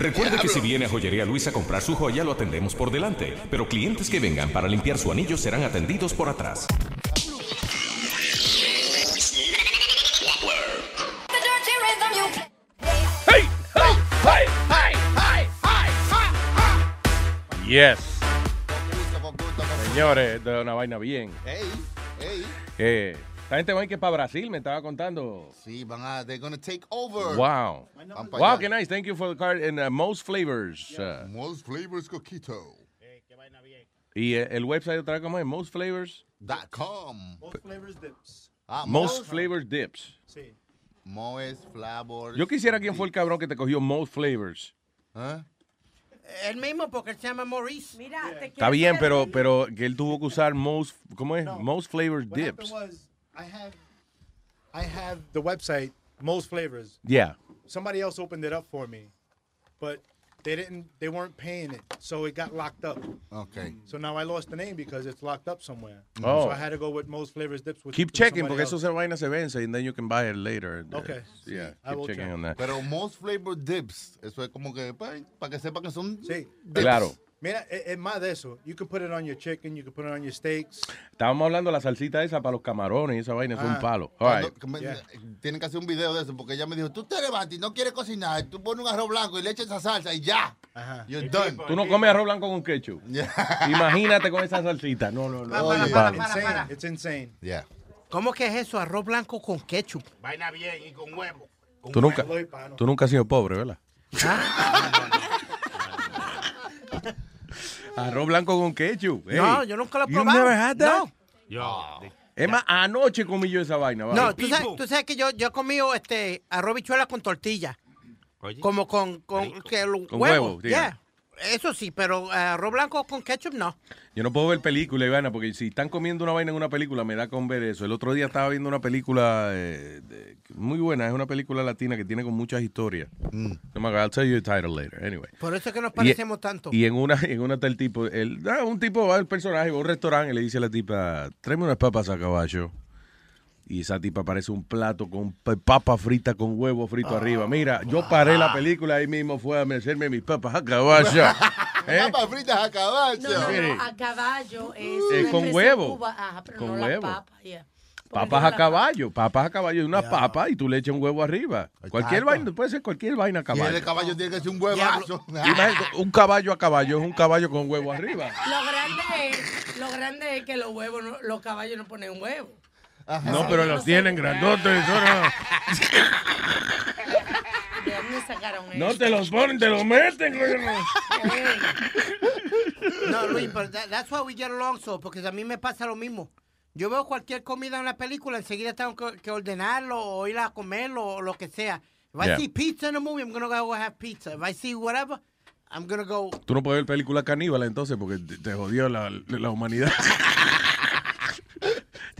Recuerde que si viene a Joyería Luis a comprar su joya, lo atendemos por delante, pero clientes que vengan para limpiar su anillo serán atendidos por atrás. Yes. Señores, es una vaina bien. Ey, ey. Eh, esta gente va a ir que para Brasil, me estaba contando. Sí, van a, they're gonna take over. Wow. Van Wow, allá. qué nice. Thank you for the card and uh, most flavors. uh, Most flavors coquito. y eh, el website otra vez, ¿cómo es? Most flavors. Dot com. Most flavors dips. Ah, Most flavors dips. Sí. Most flavors. Yo quisiera quién fue el cabrón que te cogió most flavors. ¿Eh? El mismo porque él se llama Maurice. Mira, te Está bien, pero, pero que él tuvo que usar most, ¿cómo es? Most flavors dips. I have, I have the website most flavors. Yeah. Somebody else opened it up for me, but they didn't. They weren't paying it, so it got locked up. Okay. So now I lost the name because it's locked up somewhere. Oh. So I had to go with most flavors dips. With, Keep with checking somebody porque else. eso se vaina se vence and then you can buy it later. Uh, okay. Yeah, I keep will checking check. on that. Pero most flavor dips, eso es como que para que sepan que son Sí. dips. Claro. Mira, es es más de eso. You can put it on your chicken. You can put it on your steaks. Estábamos hablando de la salsita esa para los camarones y esa vaina es un Ah. palo. All right. Cuando- que me- Tienen que hacer un video de eso porque ella me dijo, tú te levantas y no quieres cocinar, tú pones un arroz blanco y le echas esa salsa y ya. You're done. Tú no comes arroz blanco con ketchup. Imagínate con esa salsita. No, no, no. Para, para, Oye, para, palo. para, para. It's insane. Yeah. ¿Cómo que es eso? Arroz blanco con ketchup. Vaina bien y con huevo. Con Tú nunca, huevo. tú nunca has sido pobre, ¿verdad? Arroz blanco con ketchup. No, yo nunca lo he You probado. never had that? No. Yo. Es más, anoche comí yo esa vaina. ¿vale? No, tú sabes, tú sabes que yo, yo he comido este arroz bichuela con tortilla. Como con, con que Con huevo. huevo, yeah. Eso sí, pero eh, arroz blanco con ketchup no. Yo no puedo ver películas, Ivana, porque si están comiendo una vaina en una película, me da con ver eso. El otro día estaba viendo una película eh, de- muy buena, es una película latina que tiene con muchas historias. No me acuerdo, I'll tell you the title later. Anyway. Por eso es que nos Y- parecemos tanto. Y en una, en una está el tipo, el, ah, un tipo va al personaje, va a un restaurante y le dice a la tipa, tráeme unas papas a caballo. Y esa tipa parece un plato con papa frita con huevo frito arriba. Mira, yo paré la película ahí mismo, fue a mecerme mis papas a caballo. ¿Eh? Papas fritas a caballo. No, no, no, a caballo es Eh, con huevo. ajá, pero Con huevo. papa, yeah. Papas a caballo, papas a caballo, una papa y tú le echas un huevo arriba. Cualquier vaina, puede ser cualquier vaina a Y caballo. el de caballo tiene que ser un huevazo. Imagínate, un caballo a caballo es un caballo con huevo arriba. Lo grande es, lo grande es que los huevos, no- los caballos no ponen No, pero los tienen grandotes. ¿De dónde sacaron No, te los ponen, te los meten. No, Luis, pero that- that's why we get along so, porque a mí me pasa lo mismo. Yo veo cualquier comida en la película, enseguida tengo que, que ordenarlo o ir a comerlo o lo que sea. If I Yeah. see pizza in a movie, I'm gonna go have pizza. If I see whatever, I'm gonna go. Tú no puedes ver películas caníbales entonces porque te, te jodió la, la humanidad.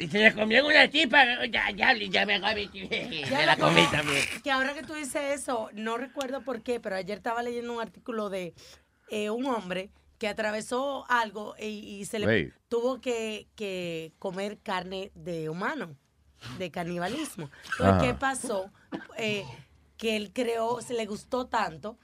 Y se la comió una tipa. Ya, ya, ya me comí. Me la comí también. Que ahora que tú dices eso, no recuerdo por qué, pero ayer estaba leyendo un artículo de eh, un hombre que atravesó algo y, y se le Wait. tuvo que, que comer carne de humano, de canibalismo. Entonces, Ajá. ¿qué pasó? Eh, que él creó, se le gustó tanto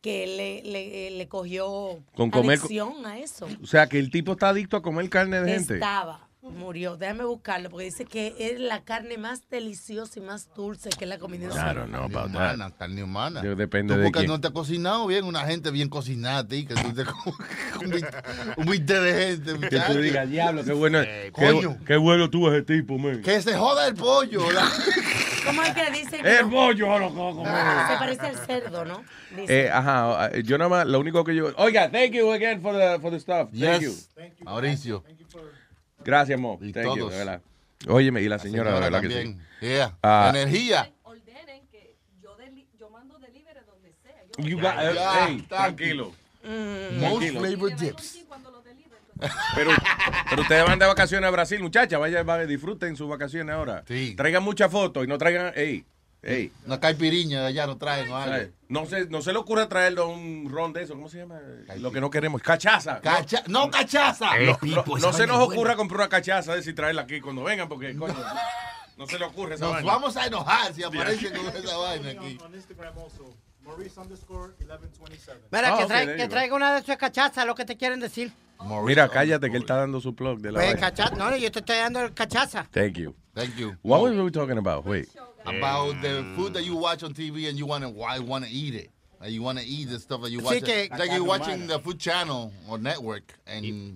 que él le, le, le cogió Con comer- adicción a eso. O sea, que el tipo está adicto a comer carne de gente. Estaba, murió. Déjame buscarlo porque dice que es la carne más deliciosa y más dulce que la comida Claro, no, that. Humana, carne humana. Yo- depende Tú de porque quién. no te has cocinado bien, una gente bien cocinada a ti, que tú te un bit- un bit de gente, Que tú digas, diablo, qué bueno. qué, coño. qué bueno tú ese tipo, man. Que se joda el pollo. la- ¿Cómo es que dicen? que El no? pollo, lo comer. Se parece al cerdo, ¿no? Dice. Eh, ajá, eh, yo nada más, lo único que yo... Oiga, thank you again for the, for the stuff. Thank you. Yes. Mauricio. Gracias, Mo. Thank you, todos. de verdad. Óyeme, y la señora, de señora verdad que sí. también. Yeah. Ah, Energía. you got- eh, Ya, hey, thank tranquilo. Mm. Most Tranquilo. flavored dips. Pero, pero ustedes van de vacaciones a Brasil, muchachas. Vayan, vayan, disfruten sus vacaciones ahora. Traigan muchas fotos y no traigan. Ey, ey. Una caipiriña de allá no traen o algo. ¿sabes? No se, no se le ocurre traerlo un ron de eso. ¿Cómo se llama? Lo que no queremos. Cachaza. Cacha- no, cachaza. No, Eh, no- Pipo, no esa se nos buena. ocurra comprar una cachaza de si traerla aquí cuando vengan, porque coño, no se le ocurre esa Nos vaina. vamos a enojar si aparecen con esa vaina aquí. Mira, Ah, que, trae- go. traiga una de sus cachazas, lo que te quieren decir. Mira, cállate que él está dando su plug de la Pues, vaina. cachaza, no, yo te estoy dando el cachaza. Thank you. Thank you. What were we talking about? Wait. About the food that you watch on TV and you want to why want to eat it. Like you want to eat the stuff that you Sí, watch. que- like you're watching the food channel or network and you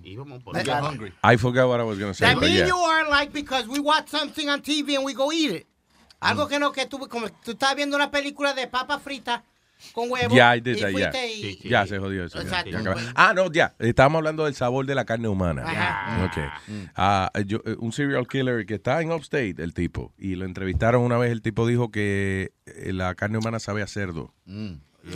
get hungry. I forgot what I was going to say. That but mean yeah. you are like because we watch something on TV and we go eat it. Mm. Algo que no, que tú, como tú estás viendo una película de papa frita con huevo. Yeah, I did y that, yeah. fuiste y- Ya se jodió eso. ya. Exacto. Ya acaba. Ah, no, ya. Estábamos hablando del sabor de la carne humana. Ajá. Ok. Ah, yo- eh, un serial killer que está en Upstate, el tipo, y lo entrevistaron una vez. El tipo dijo que eh, la carne humana sabe a cerdo.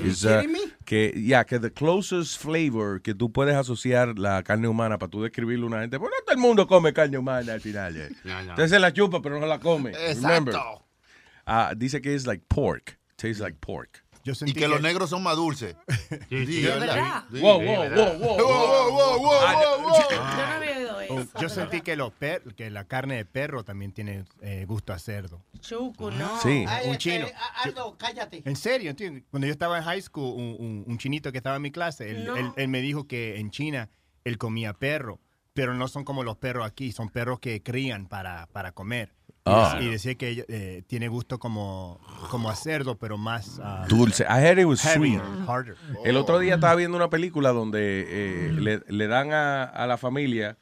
Is, uh, que ya que the closest flavor que tú puedes asociar la carne humana para tú describirle a una gente, pues no todo el mundo come carne humana al final. eh. Usted se la chupa pero no la come. Remember. Exacto. Ah, dice que es like pork. Tastes like pork. Y que los negros son más dulces. Sí, ¿De verdad? Sí. Wow, wow, wow, wow, Wow, wow, wow, wow, wow, wow. Yo no había oído eso. Yo sentí que, los per- que la carne de perro también tiene eh, gusto a cerdo. Chuco, no. Sí. Ay, Un este, chino. Aldo, cállate. En serio, entiendes? Cuando yo estaba en high school, un, un- un chinito que estaba en mi clase, él, No. él- él me dijo que en China él comía perro, pero no son como los perros aquí, son perros que crían para, para comer. Y, Ah. y decía que eh, tiene gusto como, como a cerdo, pero más ah, Dulce. I heard it was heavier, sweet. harder. El otro día estaba viendo una película donde eh, le, le dan a, a la familia.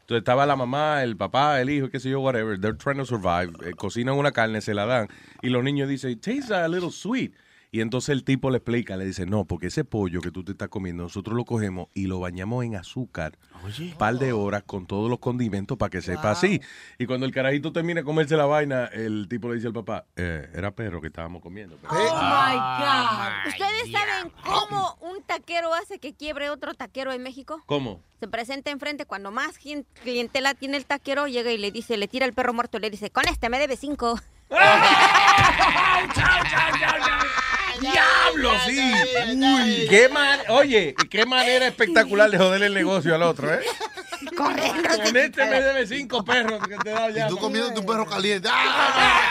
Entonces estaba la mamá, el papá, el hijo, qué sé yo, whatever. They're trying to survive. eh, cocinan una carne, se la dan. Y los niños dicen, tastes a little sweet. Y entonces el tipo le explica, le dice, no, porque ese pollo que tú te estás comiendo, nosotros lo cogemos y lo bañamos en azúcar. Un par de horas con todos los condimentos para que sepa así. Y cuando el carajito termina de comerse la vaina, el tipo le dice al papá, eh, era perro que estábamos comiendo. Oh my God. ¿Ustedes saben cómo un taquero hace que quiebre otro taquero en México? ¿Cómo? Se presenta enfrente cuando más gen- clientela tiene el taquero, llega y le dice, le tira el perro muerto, le dice, con este me debe cinco. ¡Diablo, sí! Uy, qué man... Oye, qué manera espectacular de joderle el negocio al otro, ¿eh? Corriendo. Con este me debe cinco perros que te da ya. Y tú comiendo tu perro caliente. ¡Ah!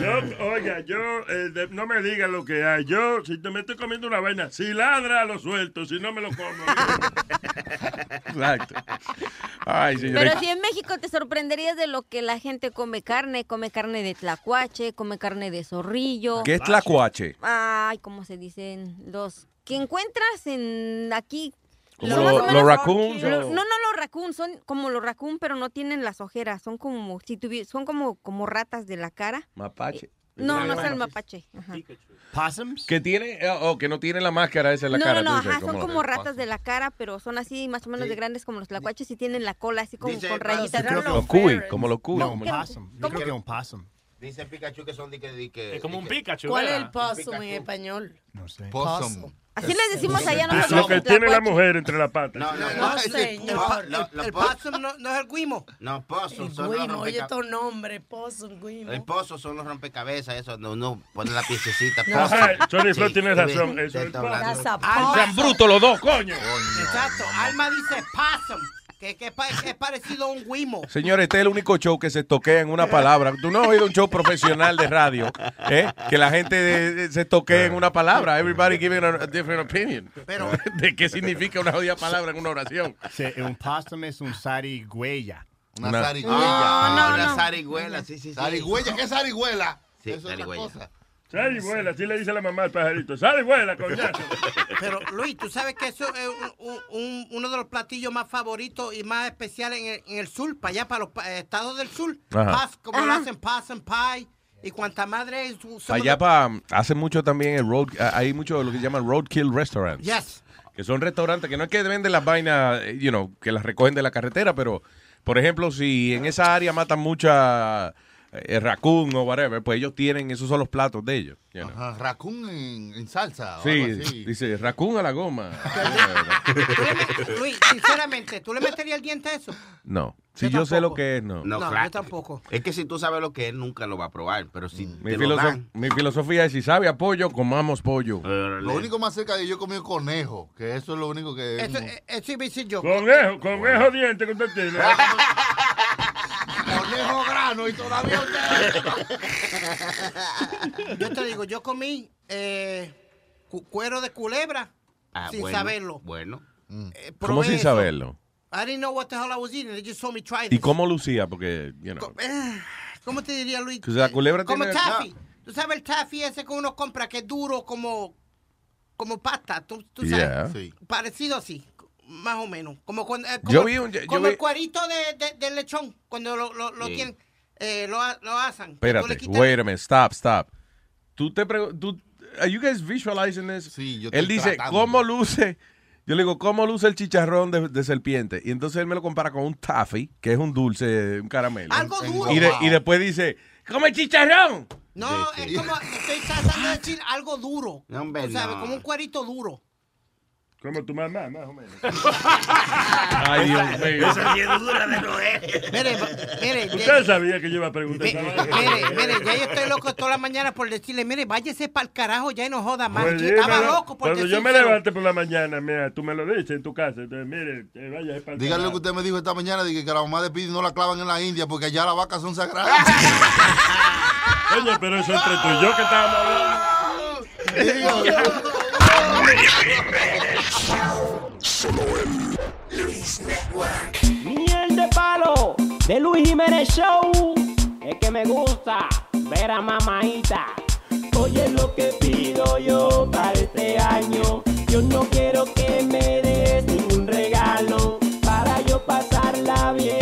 Yo, oiga, yo, eh, de- no me diga lo que hay. Yo, si te me estoy comiendo una vaina, si ladra, lo suelto, si no me lo como. Exacto. Ay, señores. Pero si en México te sorprenderías de lo que la gente come carne, come carne de tlacuache, come carne de zorrillo. ¿Qué es tlacuache? Ay, ¿cómo se dicen? Los que encuentras en aquí. ¿Como Lo o los raccoons Lo- o- No, no, los raccoons son como los raccoons, pero no tienen las ojeras. Son como si tuvi- son como, como ratas de la cara. Mapache. No, no es el mapache. Ajá. ¿Possums? Que tiene, eh, oh, que no tiene la máscara esa en la no, cara. no, no, dices, ajá, son como ratas de la cara, pero son así más o menos de grandes como los tlacuaches y tienen la cola así como Dice, con rayitas. sí, creo que Los cuy, como los cuy. No, un possum. Yo creo que es un possum. Dice Pikachu que son de que... de que Es como un que- Pikachu. ¿Cuál es el possum en español? No sé. Possum. Así les decimos allá Lo nosotros. que en tiene la mujer entre las patas. No, no, No, no. señor. Lo- lo- El po- possum no, no es el guimo. No, El son los guimo, oye rompecabezas. estos nombres, possum, guimo. El pozo son los rompecabezas, eso donde uno pone la piececita. No. Johnny Flow Sí, tiene razón. Eso es possum. Brutos los dos, coño. Exacto. Alma dice possum, que, que es pa- es parecido a un guimo. Señores, este es el único show que se toquea en una palabra. Tú no has oído un show profesional de radio, ¿eh? Que la gente de- de- se toquea en una palabra. Everybody giving a, a different opinion. Pero- de qué significa una jodida palabra en una oración. Sí, un possum es un zarigüeya. Una Una- zarigüeya. Ah, no, una no. zarigüela, sí, sí, sí. Zarigüeya, ¿qué es zarigüela? Sí, Eso es cosa. Sal y vuela, así le dice la mamá al pajarito. Sal y vuela, coñazo. Pero Luis, tú sabes que eso es un- un- un- uno de los platillos más favoritos y más especiales en el, en el sur, para allá, para los estados del sur. Pas- como lo hacen possum pie y cuanta madre es. Allá the- para hace mucho también el road, hay mucho lo que llaman roadkill restaurants. Yes. Que son restaurantes que no es que venden las vainas, eh, you know, que las recogen de la carretera, pero por ejemplo, si en esa área matan mucha eh, raccoon o whatever, pues ellos tienen, esos son los platos de ellos. you know. Ajá, raccoon en, en salsa. o Sí, algo así. dice raccoon a la goma. ¿Tú le met- Luis, sinceramente, ¿tú le meterías el diente a eso? No, si yo, sé lo que es, no. No, No, claro. yo tampoco. Es que si tú sabes lo que es, nunca lo va a probar. Pero si Mi, te lo filoso- dan, mi filosofía es si sabe a pollo, comamos pollo. Lo único más cerca de yo he comido conejo, que eso es lo único que... Eso, eh, eh, sí, sí, yo. Conejo, conejo diente que usted tiene. Conejo grano y todavía usted... Yo te digo, yo comí eh, cu- cuero de culebra ah, sin bueno, saberlo. Bueno. Eh, ¿Cómo sin eso. saberlo? I didn't know what the hell I was eating. They just told me try ¿Y this. cómo lucía? Porque, you know. Eh, ¿Cómo te diría, Luis? La culebra como tiene- taffy. ¿Tú sabes el taffy ese que uno compra que es duro como, como pasta? ¿Tú, tú sabes? Yeah. Sí. Parecido así, más o menos. Como, cuando, eh, como, Yo vi un- yo como vi- el cuarito de, de- del lechón, cuando lo, lo, lo Sí. tienen, eh, lo, lo asan. Espérate, quitas- wait a minute, stop, stop. Tú te preguntas, ¿are you guys visualizing this? Sí, yo Él dice, tratando. ¿cómo luce? Yo le digo, ¿cómo luce el chicharrón de, de serpiente? Y entonces él me lo compara con un taffy, que es un dulce, un caramelo. Algo duro. Y, de- y después dice, ¡come chicharrón! No, es como, estoy tratando de decir algo duro. No, hombre, no. como un cuerito duro. Como tu mamá, más o menos. Ay, Dios mío. Esa sí es dura de Noé. Mire, mire, Usted ya- sabía que yo iba a preguntar mi- esa vaina. mire, mire, ya yo estoy loco toda la mañana por decirle, mire, váyase para el carajo ya no joda más. Pues Yo estaba loco por Cuando yo me levante por la mañana, mira, tú me lo dices en tu casa. Entonces, mire, vaya para el Dígale lo que usted me dijo esta mañana, de que, que la mamá de Pidi no la clavan en la India porque allá las vacas son sagradas. Oye, pero eso entre tú y yo que estábamos hablando. Miel de palo de Luis Jiménez Show. Es que me gusta ver a mamaita. Oye lo que pido yo para este año. Yo no quiero que me des ningún regalo. Para yo pasarla bien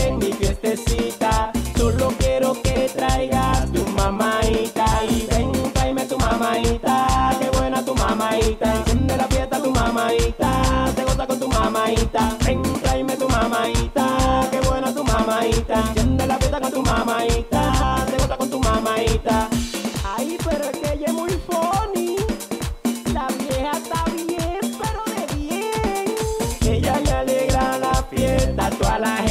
mamaita. Ven, tráeme tu mamaita. Qué buena tu mamaita. Enciende la fiesta con tu mamaita. Te goza con tu mamaita. Ay, pero es que ella es muy funny. La vieja está bien, pero de bien. Ella le alegra la fiesta a toda la gente.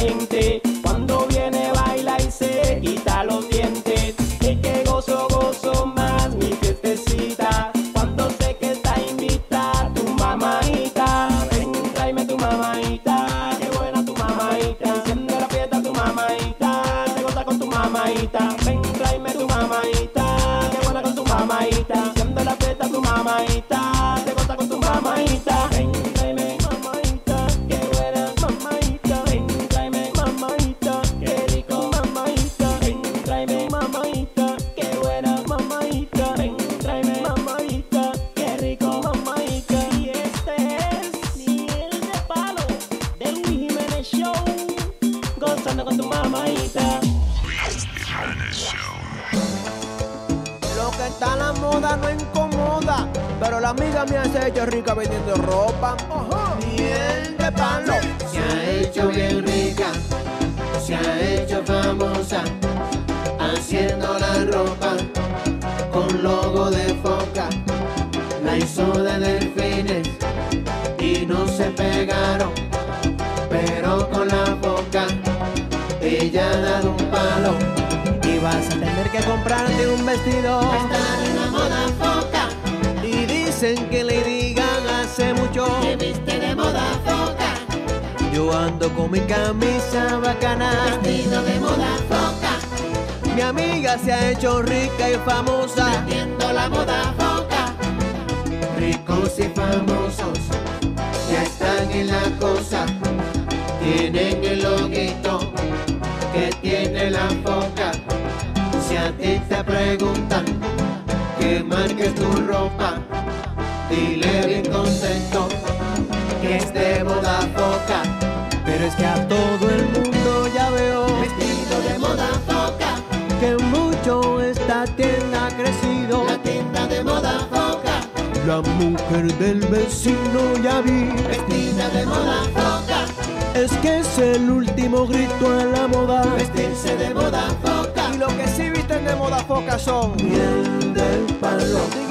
La amiga mía se ha hecho rica vendiendo ropa. Miel de palo. Se ha hecho bien rica, se ha hecho famosa, haciendo la ropa con logo de foca. La pozo de delfines y no se pegaron, pero con la boca ella ha dado un palo. Y vas a tener que comprarte un vestido. En la moda foca. Dicen que Lady Gaga hace mucho. Que viste de moda foca. Yo ando con mi camisa bacana. Vestido de moda foca. Mi amiga se ha hecho rica y famosa. Vendiendo la moda foca. Ricos y famosos ya están en la cosa. Tienen el loguito que tiene la foca. Si a ti te preguntan que marques tu ropa, dile bien contento que es de moda foca. Pero es que a todo el mundo ya veo vestido de moda foca. Que mucho esta tienda ha crecido. La tienda de moda foca. La mujer del vecino ya vi vestida de moda foca. Es que es el último grito a la moda. Vestirse de moda foca. Y lo que sí visten de moda foca son miel del palo.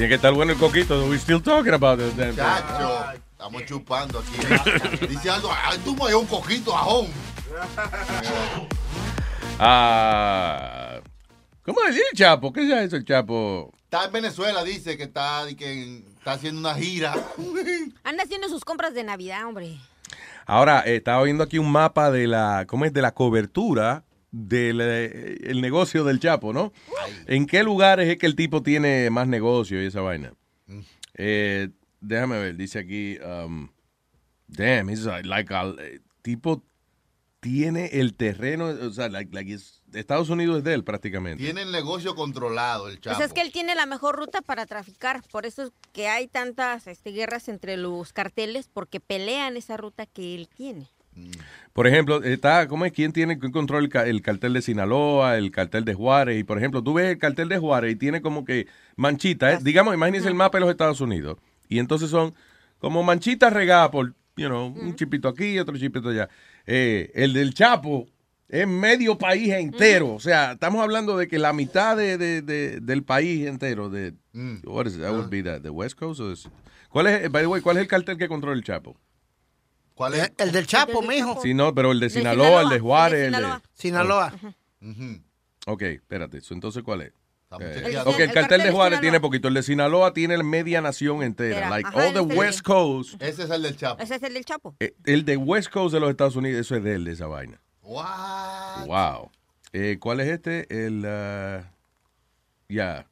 Tiene que estar bueno el coquito. We still talking about it. then. Chacho, estamos chupando aquí. Dice algo, ay, tú me un coquito a home. Ah, ¿Cómo decir el Chapo? ¿Qué es eso el Chapo? Está en Venezuela, dice que está, que está haciendo una gira. Anda haciendo sus compras de Navidad, hombre. Ahora, eh, estaba viendo aquí un mapa de la, ¿cómo es? De la cobertura del eh, el negocio del Chapo, ¿no? ¿En qué lugares es que el tipo tiene más negocio y esa vaina? Eh, déjame ver, dice aquí, um, damn, he's like, a, eh, tipo tiene el terreno, o sea, like, like it's- Estados Unidos es de él prácticamente. Tiene el negocio controlado, el chapo. Pues es que él tiene la mejor ruta para traficar. Por eso es que hay tantas este, guerras entre los carteles, porque pelean esa ruta que él tiene. Por ejemplo, está, ¿cómo es? ¿Quién tiene quién controla el, ca- el cartel de Sinaloa, el cartel de Juárez? Y por ejemplo, tú ves el cartel de Juárez y tiene como que manchitas, ¿eh? digamos, imagínense el mapa de los Estados Unidos. Y entonces son como manchitas regadas por, you know, un chipito aquí, otro chipito allá. Eh, el del Chapo es medio país entero. O sea, estamos hablando de que la mitad de, de- de- del país entero, de, what is it? That would be the, the West Coast. or is- ¿Cuál es, by the way, cuál es el cartel que controla el Chapo? ¿Cuál es? El del Chapo, mijo. Sí, no, pero el de Sinaloa, el de Juárez, el de... Sinaloa. Ok, espérate. so, Entonces, ¿cuál es? Eh, ok, el, El cartel de Juárez Sinaloa. tiene poquito. El de Sinaloa tiene la media nación entera. Like Ajá, all the West es. Coast. Ese es el del Chapo. Ese es el del Chapo. eh, el de West Coast de los Estados Unidos, eso es de él, de esa vaina. What? Wow. Eh, ¿Cuál es este? El. ah, ya.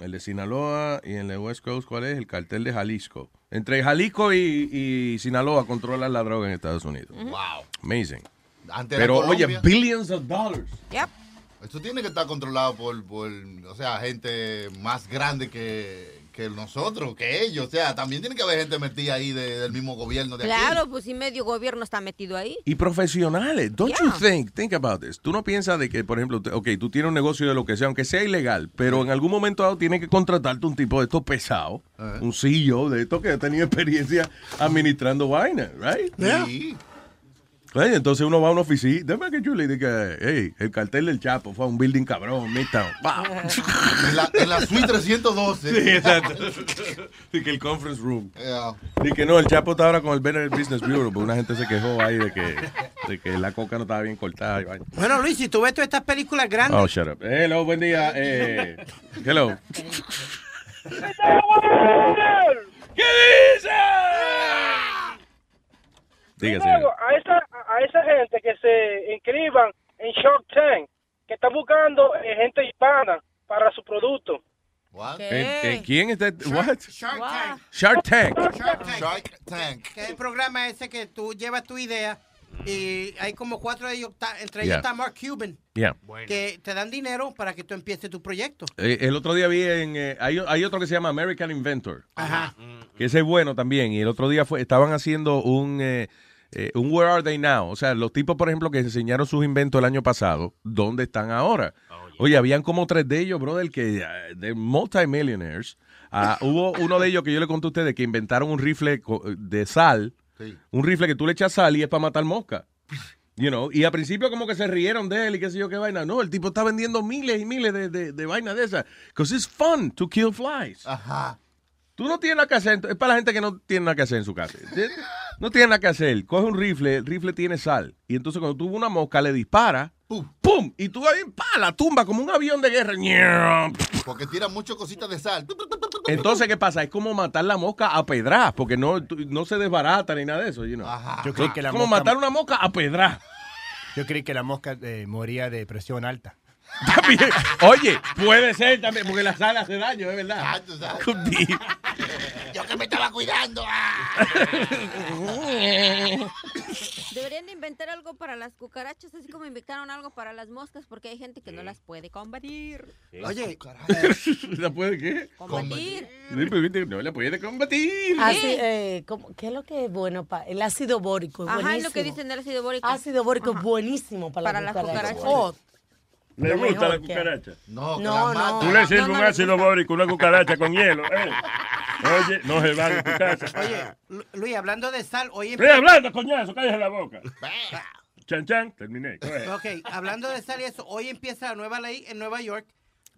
El de Sinaloa y el de West Coast, ¿cuál es? El cartel de Jalisco. Entre Jalisco y, y Sinaloa controlan la droga en Estados Unidos. Wow. Amazing. Antes Pero, oye, billions of dollars. Esto tiene que estar controlado por, por, o sea, gente más grande que, que nosotros, que ellos. O sea, también tiene que haber gente metida ahí de- del mismo gobierno de Claro, pues si medio gobierno está metido ahí. Y profesionales. Don't you think, think about this. Tú no piensas de que, por ejemplo, ok, tú tienes un negocio de lo que sea, aunque sea ilegal, pero en algún momento dado tienes que contratarte un tipo de estos pesado, un CEO de esto que ha tenido experiencia administrando vainas, right? Sí. Right, Entonces uno va a una oficina, déjame que yo le diga, hey, el cartel del Chapo fue a un building cabrón, Midtown. En la, en la suite 312. Sí, exacto. Y que el conference room. Yeah. Y que no, el Chapo está ahora con el Better Business Bureau, porque una gente se quejó ahí de que, de que la coca no estaba bien cortada. y. Bueno, Luis, si tú ves todas estas películas grandes. Oh, shut up. Hello, buen día. Eh, hello. ¿Qué dice? Dígase. Luego, a esa, a esa gente que se inscriban en Shark Tank, que están buscando eh, gente hispana para su producto. ¿Quién está? What? Shark Tank. Shark Tank. Shark Tank. Shark Tank. Que es el programa ese que tú llevas tu idea y hay como cuatro de ellos, entre ellos Yeah. está Mark Cuban, Yeah. que te dan dinero para que tú empieces tu proyecto. Eh, el otro día vi en. eh, hay, hay otro que se llama American Inventor. Ajá. Que ese es bueno también. Y el otro día fue, estaban haciendo un. eh, eh, un Where Are They Now? O sea, los tipos, por ejemplo, que enseñaron sus inventos el año pasado, ¿dónde están ahora? Oye, habían como tres de ellos, brother, que eh, de multimillionaires. Ah, hubo uno de ellos que yo le conté a ustedes que inventaron un rifle co- de sal, un rifle que tú le echas sal y es para matar mosca. You know, y al principio como que se rieron de él y qué sé yo qué vaina. No, el tipo está vendiendo miles y miles de, de, de vainas de esas. Because it's fun to kill flies. Ajá. Tú no tienes nada que hacer. Es para la gente que no tiene nada que hacer en su casa. No tiene nada que hacer. Coge un rifle, el rifle tiene sal. Y entonces cuando tuvo una mosca, le dispara. ¡Pum! Y tú ahí, pa, la tumba como un avión de guerra. Porque tira muchas cositas de sal. Entonces, ¿qué pasa? Es como matar la mosca a pedras, porque no, no se desbarata ni nada de eso. You know. Yo creí que la como mosca- matar una mosca a pedras. Yo creí que la mosca eh, moría de presión alta. Oye, puede ser también, porque la sal hace daño, es verdad. Could be. Yo que me estaba cuidando. Deberían de inventar algo para las cucarachas, así como inventaron algo para las moscas, porque hay gente que no las puede combatir. Oye, ¿La puede qué? Combatir. No la puede combatir. Así, eh, ¿cómo- ¿Qué es lo que es bueno para el ácido bórico? Es Ajá, es buenísimo. lo que dicen del ácido bórico. Ácido bórico es buenísimo para, Para las las cucarachas. cucarachas. Oh, ¿Le gusta la cucaracha? No, que No, la no. Tú le sirves No, no un ácido bórico, una cucaracha con hielo. eh. Oye, no se va de tu casa. Oye, Lu- Luis, hablando de sal, hoy Estoy hablando, coñazo, cállese la boca. Chan, chan, terminé. Ok, hablando de sal y eso, hoy empieza la nueva ley en Nueva York.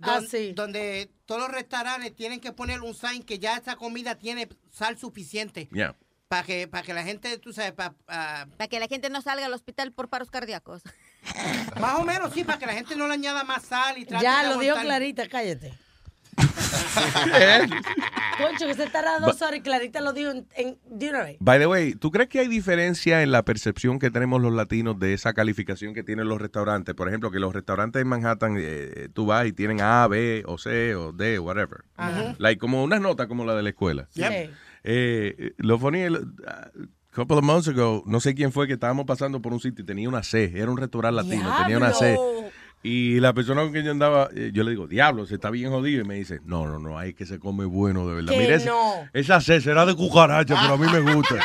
Ah, don- Donde todos los restaurantes tienen que poner un sign que ya esa comida tiene sal suficiente. Yeah. Para que, para que la gente, tú sabes, para, Para que la gente no salga al hospital por paros cardíacos. Más o menos, sí, para que la gente no le añada más sal y trate Ya de lo dijo. Clarita, cállate. Concho, que se tarda dos horas y Clarita lo dijo en, en de una vez. By the way, ¿tú crees que hay diferencia en la percepción que tenemos los latinos de esa calificación que tienen los restaurantes? Por ejemplo, que los restaurantes en Manhattan, eh, tú vas y tienen A, B, o C, o D, whatever. Ajá. Like, como unas notas como la de la escuela. Yep. Eh, lo funny, couple of months ago, no sé quién fue que estábamos pasando por un sitio y tenía una C. Era un restaurante latino, tenía una C. Y la persona con quien yo andaba, eh, yo le digo, diablo, se está bien jodido. Y me dice, no, no, no, hay que se come bueno, de verdad. Mira, no. esa C será de cucaracha, pero a mí me gusta.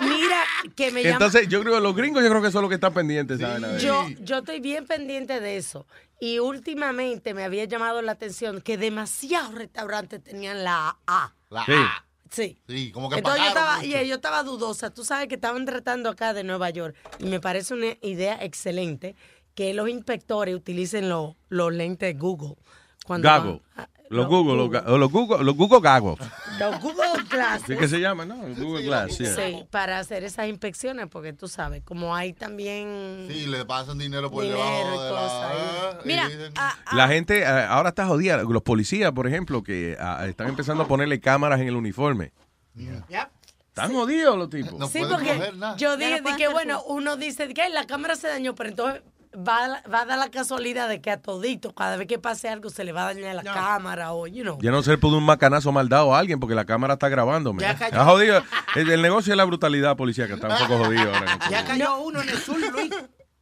Mira, que me llama. Entonces, yo creo que los gringos, yo creo que son los que están pendientes, ¿saben? Yo, yo estoy bien pendiente de eso. Y últimamente me había llamado la atención que demasiados restaurantes tenían la A. La Sí. A. Sí. Sí, como que Entonces yo estaba, mucho. y yo estaba dudosa. Tú sabes que estaban tratando acá de Nueva York. Y me parece una idea excelente que los inspectores utilicen los, los lentes Google. Cuando Gago. van- Los Google, los, Google, los Google Gagos. Los Google Glass. ¿Sí que se llama, no? Google Glass, sí. Sí, para hacer esas inspecciones, porque tú sabes, como hay también Sí, le pasan dinero por dinero debajo y de la y Mira, dicen- La gente eh, ahora está jodida. Los policías, por ejemplo, que ah, están empezando a ponerle cámaras en el uniforme. Están jodidos los tipos. sí, porque yo dije que, bueno, uno dice que "Ay, la cámara se dañó, pero entonces va, va a dar la casualidad de que a todito, cada vez que pase algo, se le va a dañar la cámara o, you know. Ya no se pudo un macanazo mal dado a alguien porque la cámara está grabándome. Ya cayó. Está jodido. El, el negocio es la brutalidad policía que está un poco jodido ahora. Ya cayó uno en el sur, Luis.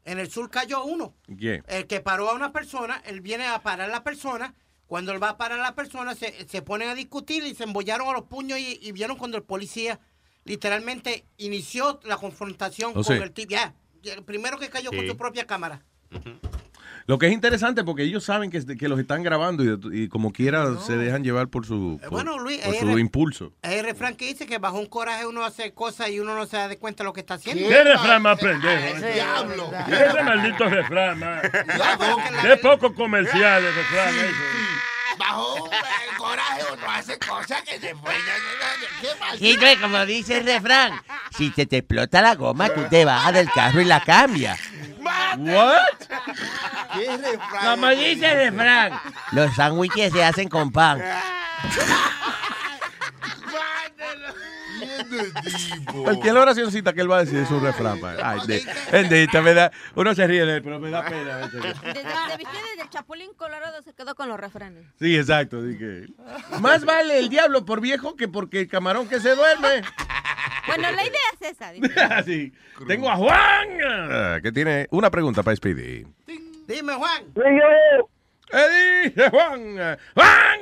En el sur cayó uno. ¿Qué? El que paró a una persona, él viene a parar a la persona. Cuando él va a parar a la persona, se, se ponen a discutir y se embollaron a los puños y, y vieron cuando el policía literalmente inició la confrontación Oh, con sí. el tipo. Ya, el primero que cayó con Sí. su propia cámara. Lo que es interesante porque ellos saben que, que los están grabando y, y como quiera se dejan llevar por su, por, bueno, Luis, por su impulso. Hay el refrán que dice que bajo un coraje uno hace cosas y uno no se da de cuenta de lo que está haciendo. ¿Qué refrán más pendejo? Ese eh? diablo. Ese maldito refrán, man. Qué poco comercial el refrán ese. Bajo el coraje uno hace cosas que después... Y como dice el refrán, si te, te explota la goma, tú te bajas del carro y la cambias. What? ¿Qué refrán? Como dice el refrán, los sándwiches se hacen con pan. Cualquier oracioncita que él va a decir es un refrán. Ay, bendita, me da, uno se ríe de él, pero me da pena. Desde desde el Chapulín Colorado se quedó con los refranes. Sí, exacto. Más vale el diablo por viejo que porque el camarón que se duerme. Bueno, la idea es esa. Así. Tengo a Juan, ah, que tiene una pregunta para Speedy. Dime, Juan. ¡Eh, dice Juan! ¡Juan!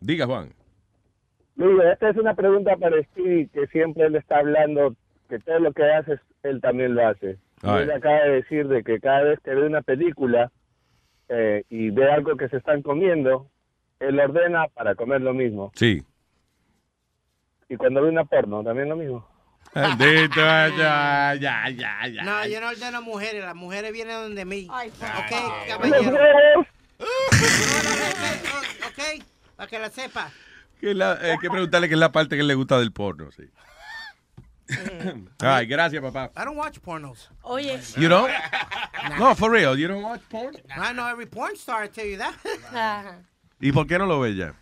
Diga, Juan. Mira, esta es una pregunta para Steve, que siempre le está hablando que todo lo que haces, él también lo hace. Y Ay. él acaba de decir de que cada vez que ve una película eh, y ve algo que se están comiendo, él ordena para comer lo mismo. Sí. Y cuando ve una porno, también lo mismo. Bendito, ya, ya, ya, ya. No, yo no ordeno mujeres, las mujeres vienen donde mí. ok, ¡Los caballero. ok, para que la sepa. Que la- hay que preguntarle qué es la parte que le gusta del porno, sí. Ay, gracias, papá. I don't watch pornos. Oye. You don't? No, for real, you don't watch porn? I know every porn star, I tell you that. ¿Y por qué no lo ves ya?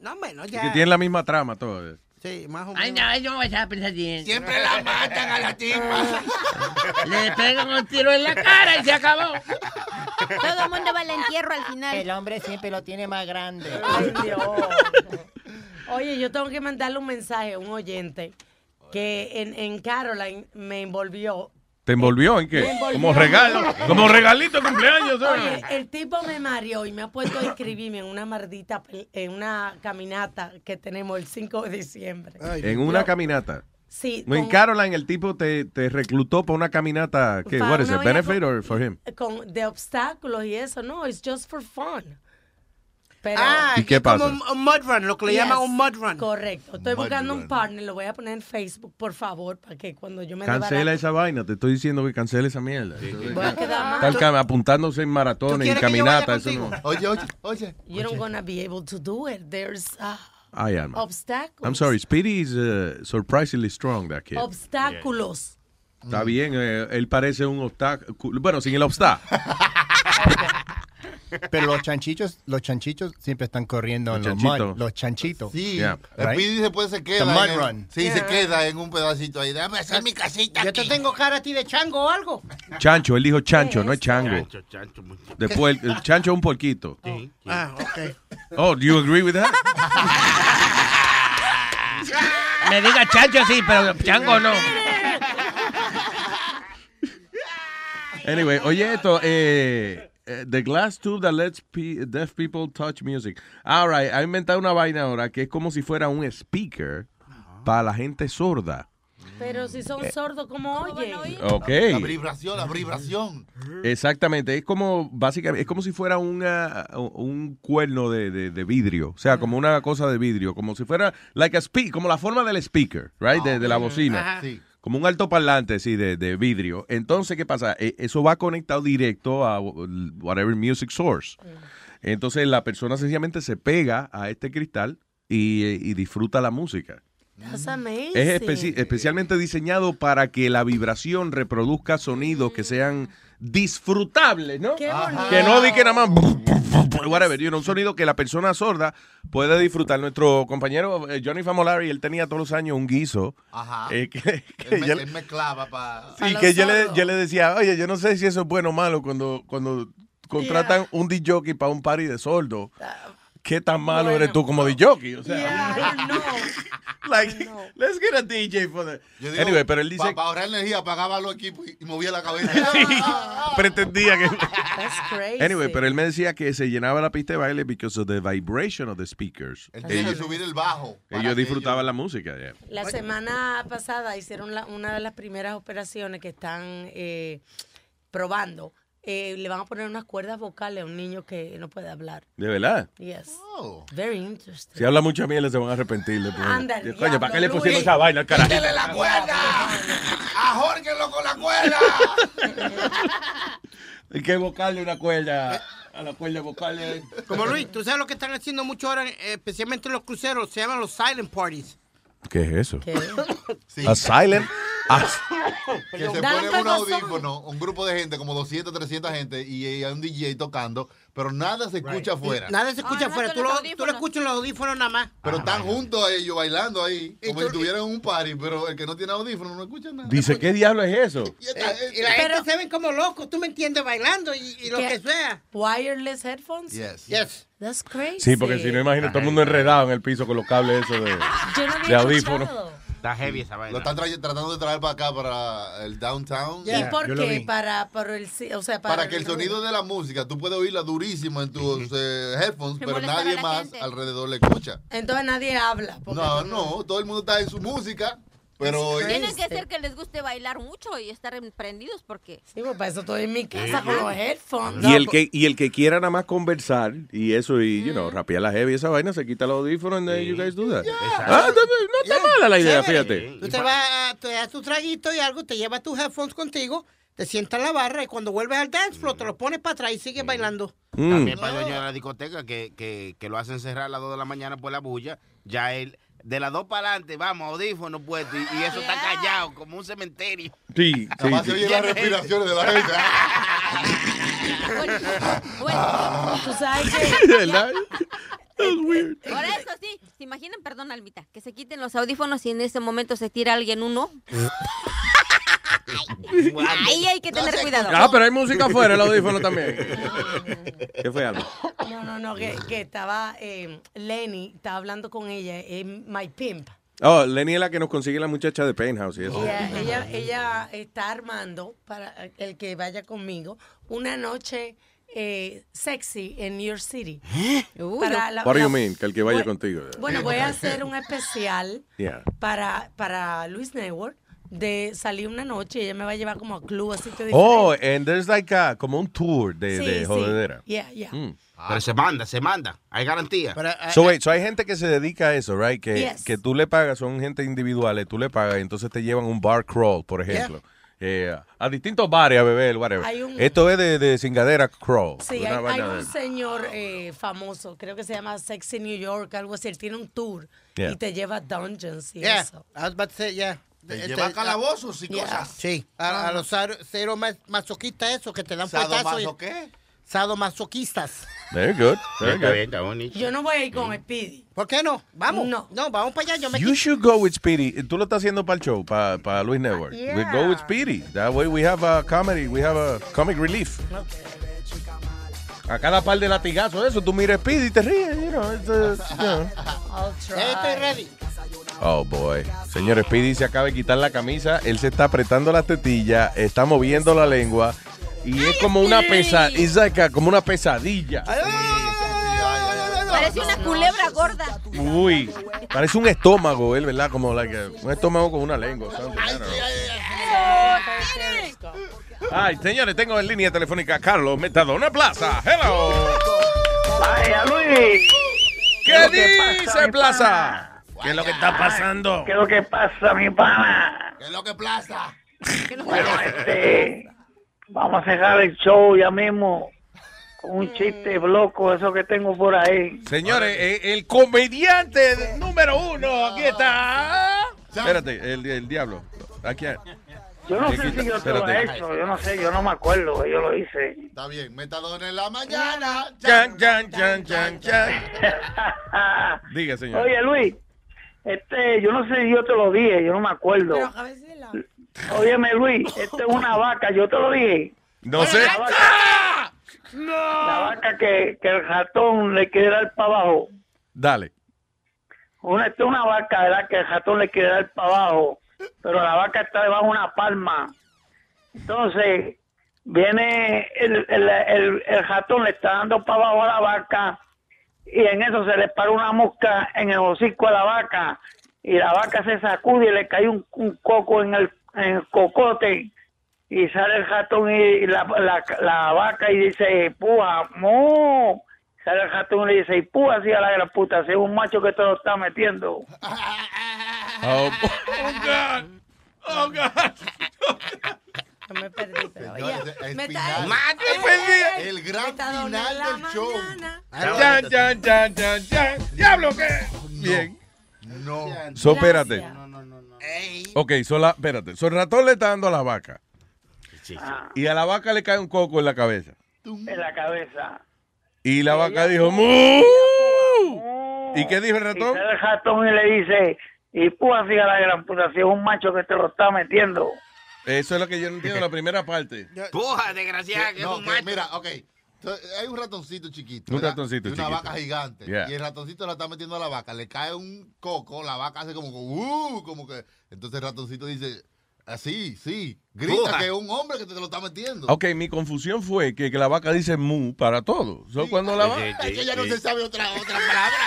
no, bueno, ya. que tiene la misma trama todo. Sí, más o menos. Ay, no, yo no voy a pensar bien. Siempre la matan a la tipa. Le pegan un tiro en la cara y se acabó. Todo el mundo va al entierro al final. El hombre siempre lo tiene más grande. Ay, Dios. Oye, yo tengo que mandarle un mensaje a un oyente que en, en Caroline me envolvió. ¿Te envolvió en qué? Envolvió. Como regalo, como regalito de cumpleaños. ¿eh? Oye, el tipo me mareó y me ha puesto a inscribirme en una maldita, pel- en una caminata que tenemos el 5 de diciembre. En una caminata. Sí, En con- Caroline, el tipo te, te reclutó para una caminata. ¿Qué? What is it? Benefit con- or for him? con de obstáculos y eso, no, it's just for fun. Pero, Ah, ¿Y qué es como un, un mud run, lo que le Yes, llaman un mud run. Correcto. Estoy Mud buscando run. un partner, lo voy a poner en Facebook, por favor, para que cuando yo me Cancela esa vaina. Te estoy diciendo que cancele esa mierda. Voy a quedar mal. Apuntándose en maratones vaya caminatas. Eso no. Oye, oye, oye. You're not gonna be able to do it. There's uh, I am. obstáculos. I'm sorry. Speedy is uh, surprisingly strong, that kid. Obstáculos. Está bien. eh, él parece un obstáculo. Bueno, sin el obstáculo. Pero los chanchitos, los chanchitos siempre están corriendo Los en los chanchitos. mud, los chanchitos. Sí, Yeah, el right? Speedy después se queda. The mud en run. Sí, se queda en un pedacito ahí. Déjame hacer mi casita. Yo te tengo cara a ti de chango o algo. Chancho, él dijo chancho, no es chango. Chancho, chancho, muchacho. Después, el, el chancho es un porquito. Ah, ok. Oh, do you agree with that? Me diga chancho sí, pero chango no. Anyway, oye esto, eh, the glass tube that lets pe- deaf people touch music. All right, ha inventado una vaina ahora que es como si fuera un speaker para la gente sorda. Pero si son sordos, ¿cómo oyen? Ok. La vibración, la vibración. Exactamente, es como básicamente, es como si fuera una, un cuerno de, de- de vidrio, o sea, como una cosa de vidrio, como si fuera, like a speak, como la forma del speaker, right, de, de la bocina, Ajá. Sí. Como un altoparlante, sí, de, de vidrio. Entonces, ¿qué pasa? E- Eso va conectado directo a whatever music source. Entonces, la persona sencillamente se pega a este cristal y, y disfruta la música. That's amazing. Es especi- especialmente diseñado para que la vibración reproduzca sonidos que sean disfrutables, ¿no? Qué. Que no di que nada más whatever, you know, un sonido que la persona sorda puede disfrutar. Nuestro compañero eh, Johnny Famolari, él tenía todos los años un guiso. Ajá. eh, que, que Él me, yo- él me clava para. y que yo le, yo le decía, oye, yo no sé si eso es bueno o malo cuando, cuando contratan un DJ para un party de sordo. ¿Qué tan malo eres tú como DJ? O sea, like, let's get a DJ for the... Yo digo, anyway, pero él dice... Para ahorrar energía, apagaba los equipos y, y movía la cabeza. Sí, pretendía que... That's crazy. Anyway, pero él me decía que se llenaba la pista de baile because of the vibration of the speakers. Él tiene que Ellos, subir el bajo. ellos disfrutaban la música. yeah. La semana pasada hicieron la- una de las primeras operaciones que están eh, probando. Eh, le van a poner unas cuerdas vocales a un niño que no puede hablar. De verdad. Yes. Oh. Very interesting. Si habla mucha miel, se van a arrepentir. Ándale, Coño, ¿para qué le pusieron Luis. esa vaina al carajo? ¡Quítale la cuerda! ¡Ajórquenlo con la cuerda! Hay que buscarle una cuerda a la cuerda vocal. Como Luis, tú sabes lo que están haciendo mucho ahora, eh, especialmente en los cruceros, se llaman los silent parties. ¿Qué es eso? Sí. A silent. a- Que se pone un audífono, un grupo de gente, como 200, 300 gente, y hay un DJ tocando, pero nada se escucha afuera. Nada se escucha afuera, tú lo, tú lo escuchas en los audífonos nada más. Pero están juntos a ellos bailando ahí, como si estuvieran en un party, pero el que no tiene audífono no escucha nada. Dice, ¿qué diablo es eso? Y la gente se ven como locos, tú me entiendes, bailando y, y lo ¿Qué? que sea. Wireless headphones? Yes. Yes. That's crazy. Sí, porque si no, imagino todo el mundo enredado en el piso con los cables esos de, Yo no de audífono. escuchado. Está heavy esa vaina. Lo están tra- tratando de traer para acá, para el downtown. ¿Y por qué? Para, para el, o sea, para, Para que el sonido de la música, tú puedes oírla durísimo en tus eh, headphones, pero molestar a nadie la más gente. alrededor le escucha. Entonces nadie habla. porque No, no, todo el mundo está en su música. Pero Tienen que ser que les guste bailar mucho y estar emprendidos porque... Sí, pues para eso estoy en mi casa con los headphones. Y el, que, y el que quiera nada más conversar y eso, y, you know, rapear la heavy y esa vaina, se quita los audífonos and then you guys do that. Ah, no, no está mala la idea, fíjate. Tú te vas, te das tu traguito y algo, te llevas tus headphones contigo, te sientas en la barra y cuando vuelves al dance floor te los pones para atrás y sigues bailando. Mm. También para el dueño de la discoteca que, que, que lo hacen cerrar a las 2 de la mañana por la bulla. Ya él, de las 2 para adelante, vamos, audífonos puestos. Y, y eso está callado, como un cementerio. Sí, sí, se oye las respiraciones de la gente. Tú sabes ¿De verdad? Por eso sí, se imaginan, perdón, Almita, que se quiten los audífonos y en ese momento se tira alguien uno. Ahí hay que tener cuidado. Ah, pero hay música afuera, el audífono también. ¿Qué fue algo? No, no, no, que, que estaba eh, Lenny, estaba hablando con ella, eh, My Pimp. Oh, Lenny es la que nos consigue la muchacha de Penthouse y eso. Ella, ella, ella está armando para el que vaya conmigo una noche eh, sexy en New York City. Para la- What do you mean? Que el que vaya contigo. Bueno, voy a hacer un especial Yeah. para, para Luis Network de salir una noche y ella me va a llevar como a club así que Oh, and there's like a, como un tour de, Sí, de sí. jodedera. Yeah, yeah. Mm. Pero se manda, se manda. Hay garantía. So, wait, so hay gente que se dedica a eso, right? Que, Yes. que tú le pagas, son gente individuales, tú le pagas y entonces te llevan un bar crawl, por ejemplo. Eh, a distintos bares a beber, whatever. Hay un- Esto es de, de cingadera crawl. Sí, hay, un señor eh, famoso, creo que se llama Sexy New York, algo así. Él tiene un tour Yeah. y te lleva a dungeons y Yeah, eso. I was about to say, yeah. Te Este, lleva a calabozos y yeah. cosas. Sí, a, a los cero ma- masoquistas esos que te dan ¿Sadomaso puestazos. y- qué? Sadomasoquistas. Very good. Very good. bien, está bonito. Yo no voy a ir con Speedy. ¿Por qué no? Vamos. No. No, vamos para allá. Yo me You should go with Speedy. Tú lo estás haciendo para el show, para, para Luis Network. We Yeah. go with Speedy. That way we have a comedy, we have a comic relief. A cada par de latigazos, eso, tú miras Speedy y te ríes, you know, it's, uh, you know. Estoy ready. Oh boy. Señor Speedy se acaba de quitar la camisa, él se está apretando las tetillas, está moviendo la lengua y es como una pesadilla, como una pesadilla. Parece una culebra gorda. Uy, parece un estómago, él, ¿verdad? Como like a- un estómago con una lengua. Ay, señores, tengo en línea telefónica a Carlos Metadona Plaza. Hello. Vaya, Luis. ¿Qué que dice Plaza? pana? ¿Qué es lo que está pasando? ¿Qué es lo que pasa, mi pana? ¿Qué es lo que plaza? Bueno, este, vamos a cerrar el show ya mismo con un chiste loco, eso que tengo por ahí. Señores, eh, el comediante número uno, aquí está. Espérate, el, el diablo. Aquí. Yo no sé si yo te lo he hecho, yo no sé, yo no me acuerdo, yo lo hice. Está bien, metadona en la mañana. Chan, chan, chan, chan, chan. Diga, señor. Oye, Luis, este, yo no sé si yo te lo dije, yo no me acuerdo. Óyeme, Luis, esta es una vaca, yo te lo dije. No sé. La vaca, la vaca que, que el ratón le quiere dar para abajo. Dale. Una, esta es una vaca, ¿verdad? Que el ratón le quiere dar para abajo, pero la vaca está debajo de una palma. Entonces, viene el, el, el, el ratón, le está dando para abajo a la vaca, y en eso se le para una mosca en el hocico a la vaca, y la vaca se sacude y le cae un, un coco en el, en el cocote, y sale el ratón y, la, la, la vaca y dice, puja, mu. Sale el ratón y le dice, puja así a la gran puta, si es un macho que te lo está metiendo. Oh, oh God. Oh God. Yo me perdí, pero Señores, ya. el Me está- Mate, perdí. El gran Metadona final del show. Chan, chan, chan, chan, chan. Diablo, ¿qué? Bien. No. So, espérate. Ok, so la, espérate. So, el ratón le está dando a la vaca. Ah, Y a la vaca le cae un coco en la cabeza. en la cabeza. Y la vaca dijo, ¡Mu! ¿Y qué dijo el Y ratón? sale el ratón y le dice, y puja así a la gran puta, si es un macho que te lo está metiendo. Eso es lo que yo no entiendo, la primera parte. Puja, desgraciada, que es No, un que, macho. mira, ok. Entonces, Hay un ratoncito chiquito. Un ¿verdad? ratoncito Y una chiquito. vaca gigante. Yeah. Y el ratoncito la está metiendo a la vaca. Le cae un coco, la vaca hace como, uh, como que. Entonces el ratoncito dice, así, sí. Grita Puja. que es un hombre que te lo está metiendo. Ok, mi confusión fue que, que la vaca dice mu para todo. So, cuando la vaca, Es que ya no se sabe otra, otra palabra.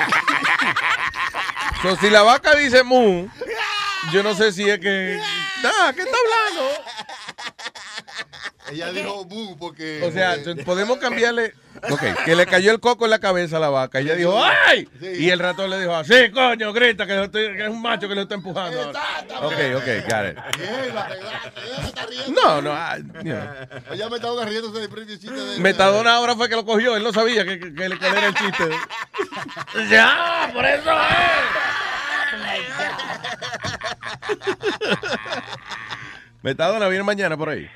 so, si la vaca dice mu, yo no sé si es que. Ah, ¿qué está hablando? Ella dijo bu porque. O sea, podemos cambiarle. Ok, que le cayó el coco en la cabeza a la vaca. Y ella dijo, ¡ay! Y el ratón le dijo, así, coño, grita, que, lo estoy- que es un macho que lo está empujando. Ok, ok, got it. Riendo. No, no, ah, you know. Ella me estaba riéndose del propio chiste de. Metadona ahora fue que lo cogió. Él no sabía que, que, que le- era el chiste. ya, por eso Metadona viene mañana por ahí.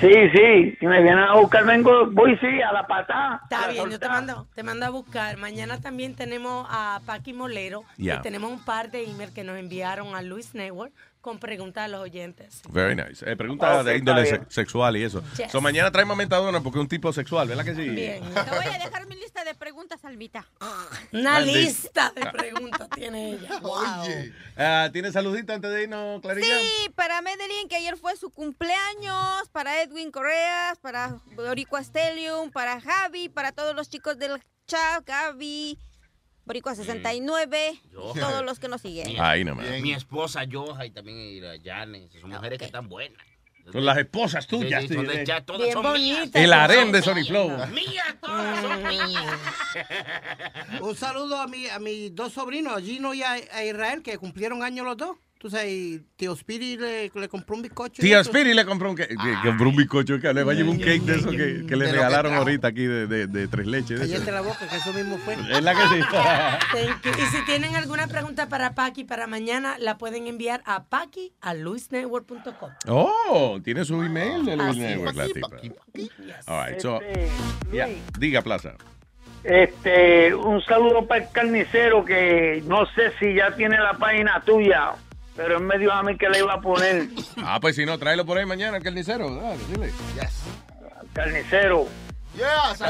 Sí, sí, si me vienen a buscar, vengo, voy sí, a la patada. Está bien, yo te mando, te mando a buscar. Mañana también tenemos a Paqui Molero y tenemos un par de emails que nos enviaron a Luis Network con preguntas a los oyentes. Very nice. Eh, pregunta Ok, de índole se- bien. sexual y eso. Yes. So, mañana traemos Metadona porque es un tipo sexual, ¿verdad que sí? Te voy a dejar mi lista de preguntas, Almita. Una lista de preguntas tiene ella. Ah, ¿Tienes saludito antes de irnos, Clarilla? Sí, para Medellín, que ayer fue su cumpleaños, para Edwin Correas, para Boricua Stellium, para Javi, para todos los chicos del chat, Gaby, Boricua 69, Yo. todos los que nos siguen. Ahí nomás. Mi esposa Joja y también y la Janes. Son mujeres que están buenas. Son las esposas tuyas. Sí, sí, son de chat, todas Bien son mías. bonitas. El harem de Sony Flow. Mías, todas son mías. Un saludo a, mi, a mis dos sobrinos, a Gino y a, a Israel, que cumplieron años los dos. Tú sabes, y tío Spiri le, le compró un bizcocho. eso. Spiri le compró un, cake, que- compró un bizcocho que le va a llevar un cake de eso que, que le que regalaron ahorita aquí de, de, de tres leches. Cállate la boca, que eso mismo fue. Es la que sí. Thank you. Y si tienen alguna pregunta para Paqui para mañana, la pueden enviar a Paqui a luisnetwork.com. Oh, tiene su email de Luis Network, es. la tipa. All right, so, Este, yeah, diga Plaza. Este, un saludo para el carnicero que no sé si ya tiene la página tuya, pero él me dijo a mí que le iba a poner Ah, pues si no, tráelo por ahí mañana, el carnicero. Dale, dile. carnicero.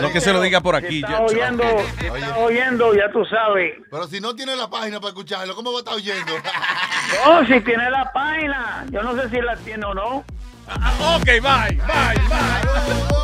No que se lo diga por Si aquí. está yo- oyendo, si está oyendo, ya tú sabes. Pero si no tiene la página para escucharlo, ¿cómo va a estar oyendo? No, si tiene la página, yo no sé si la tiene o no. Ah, ok, bye, bye, bye.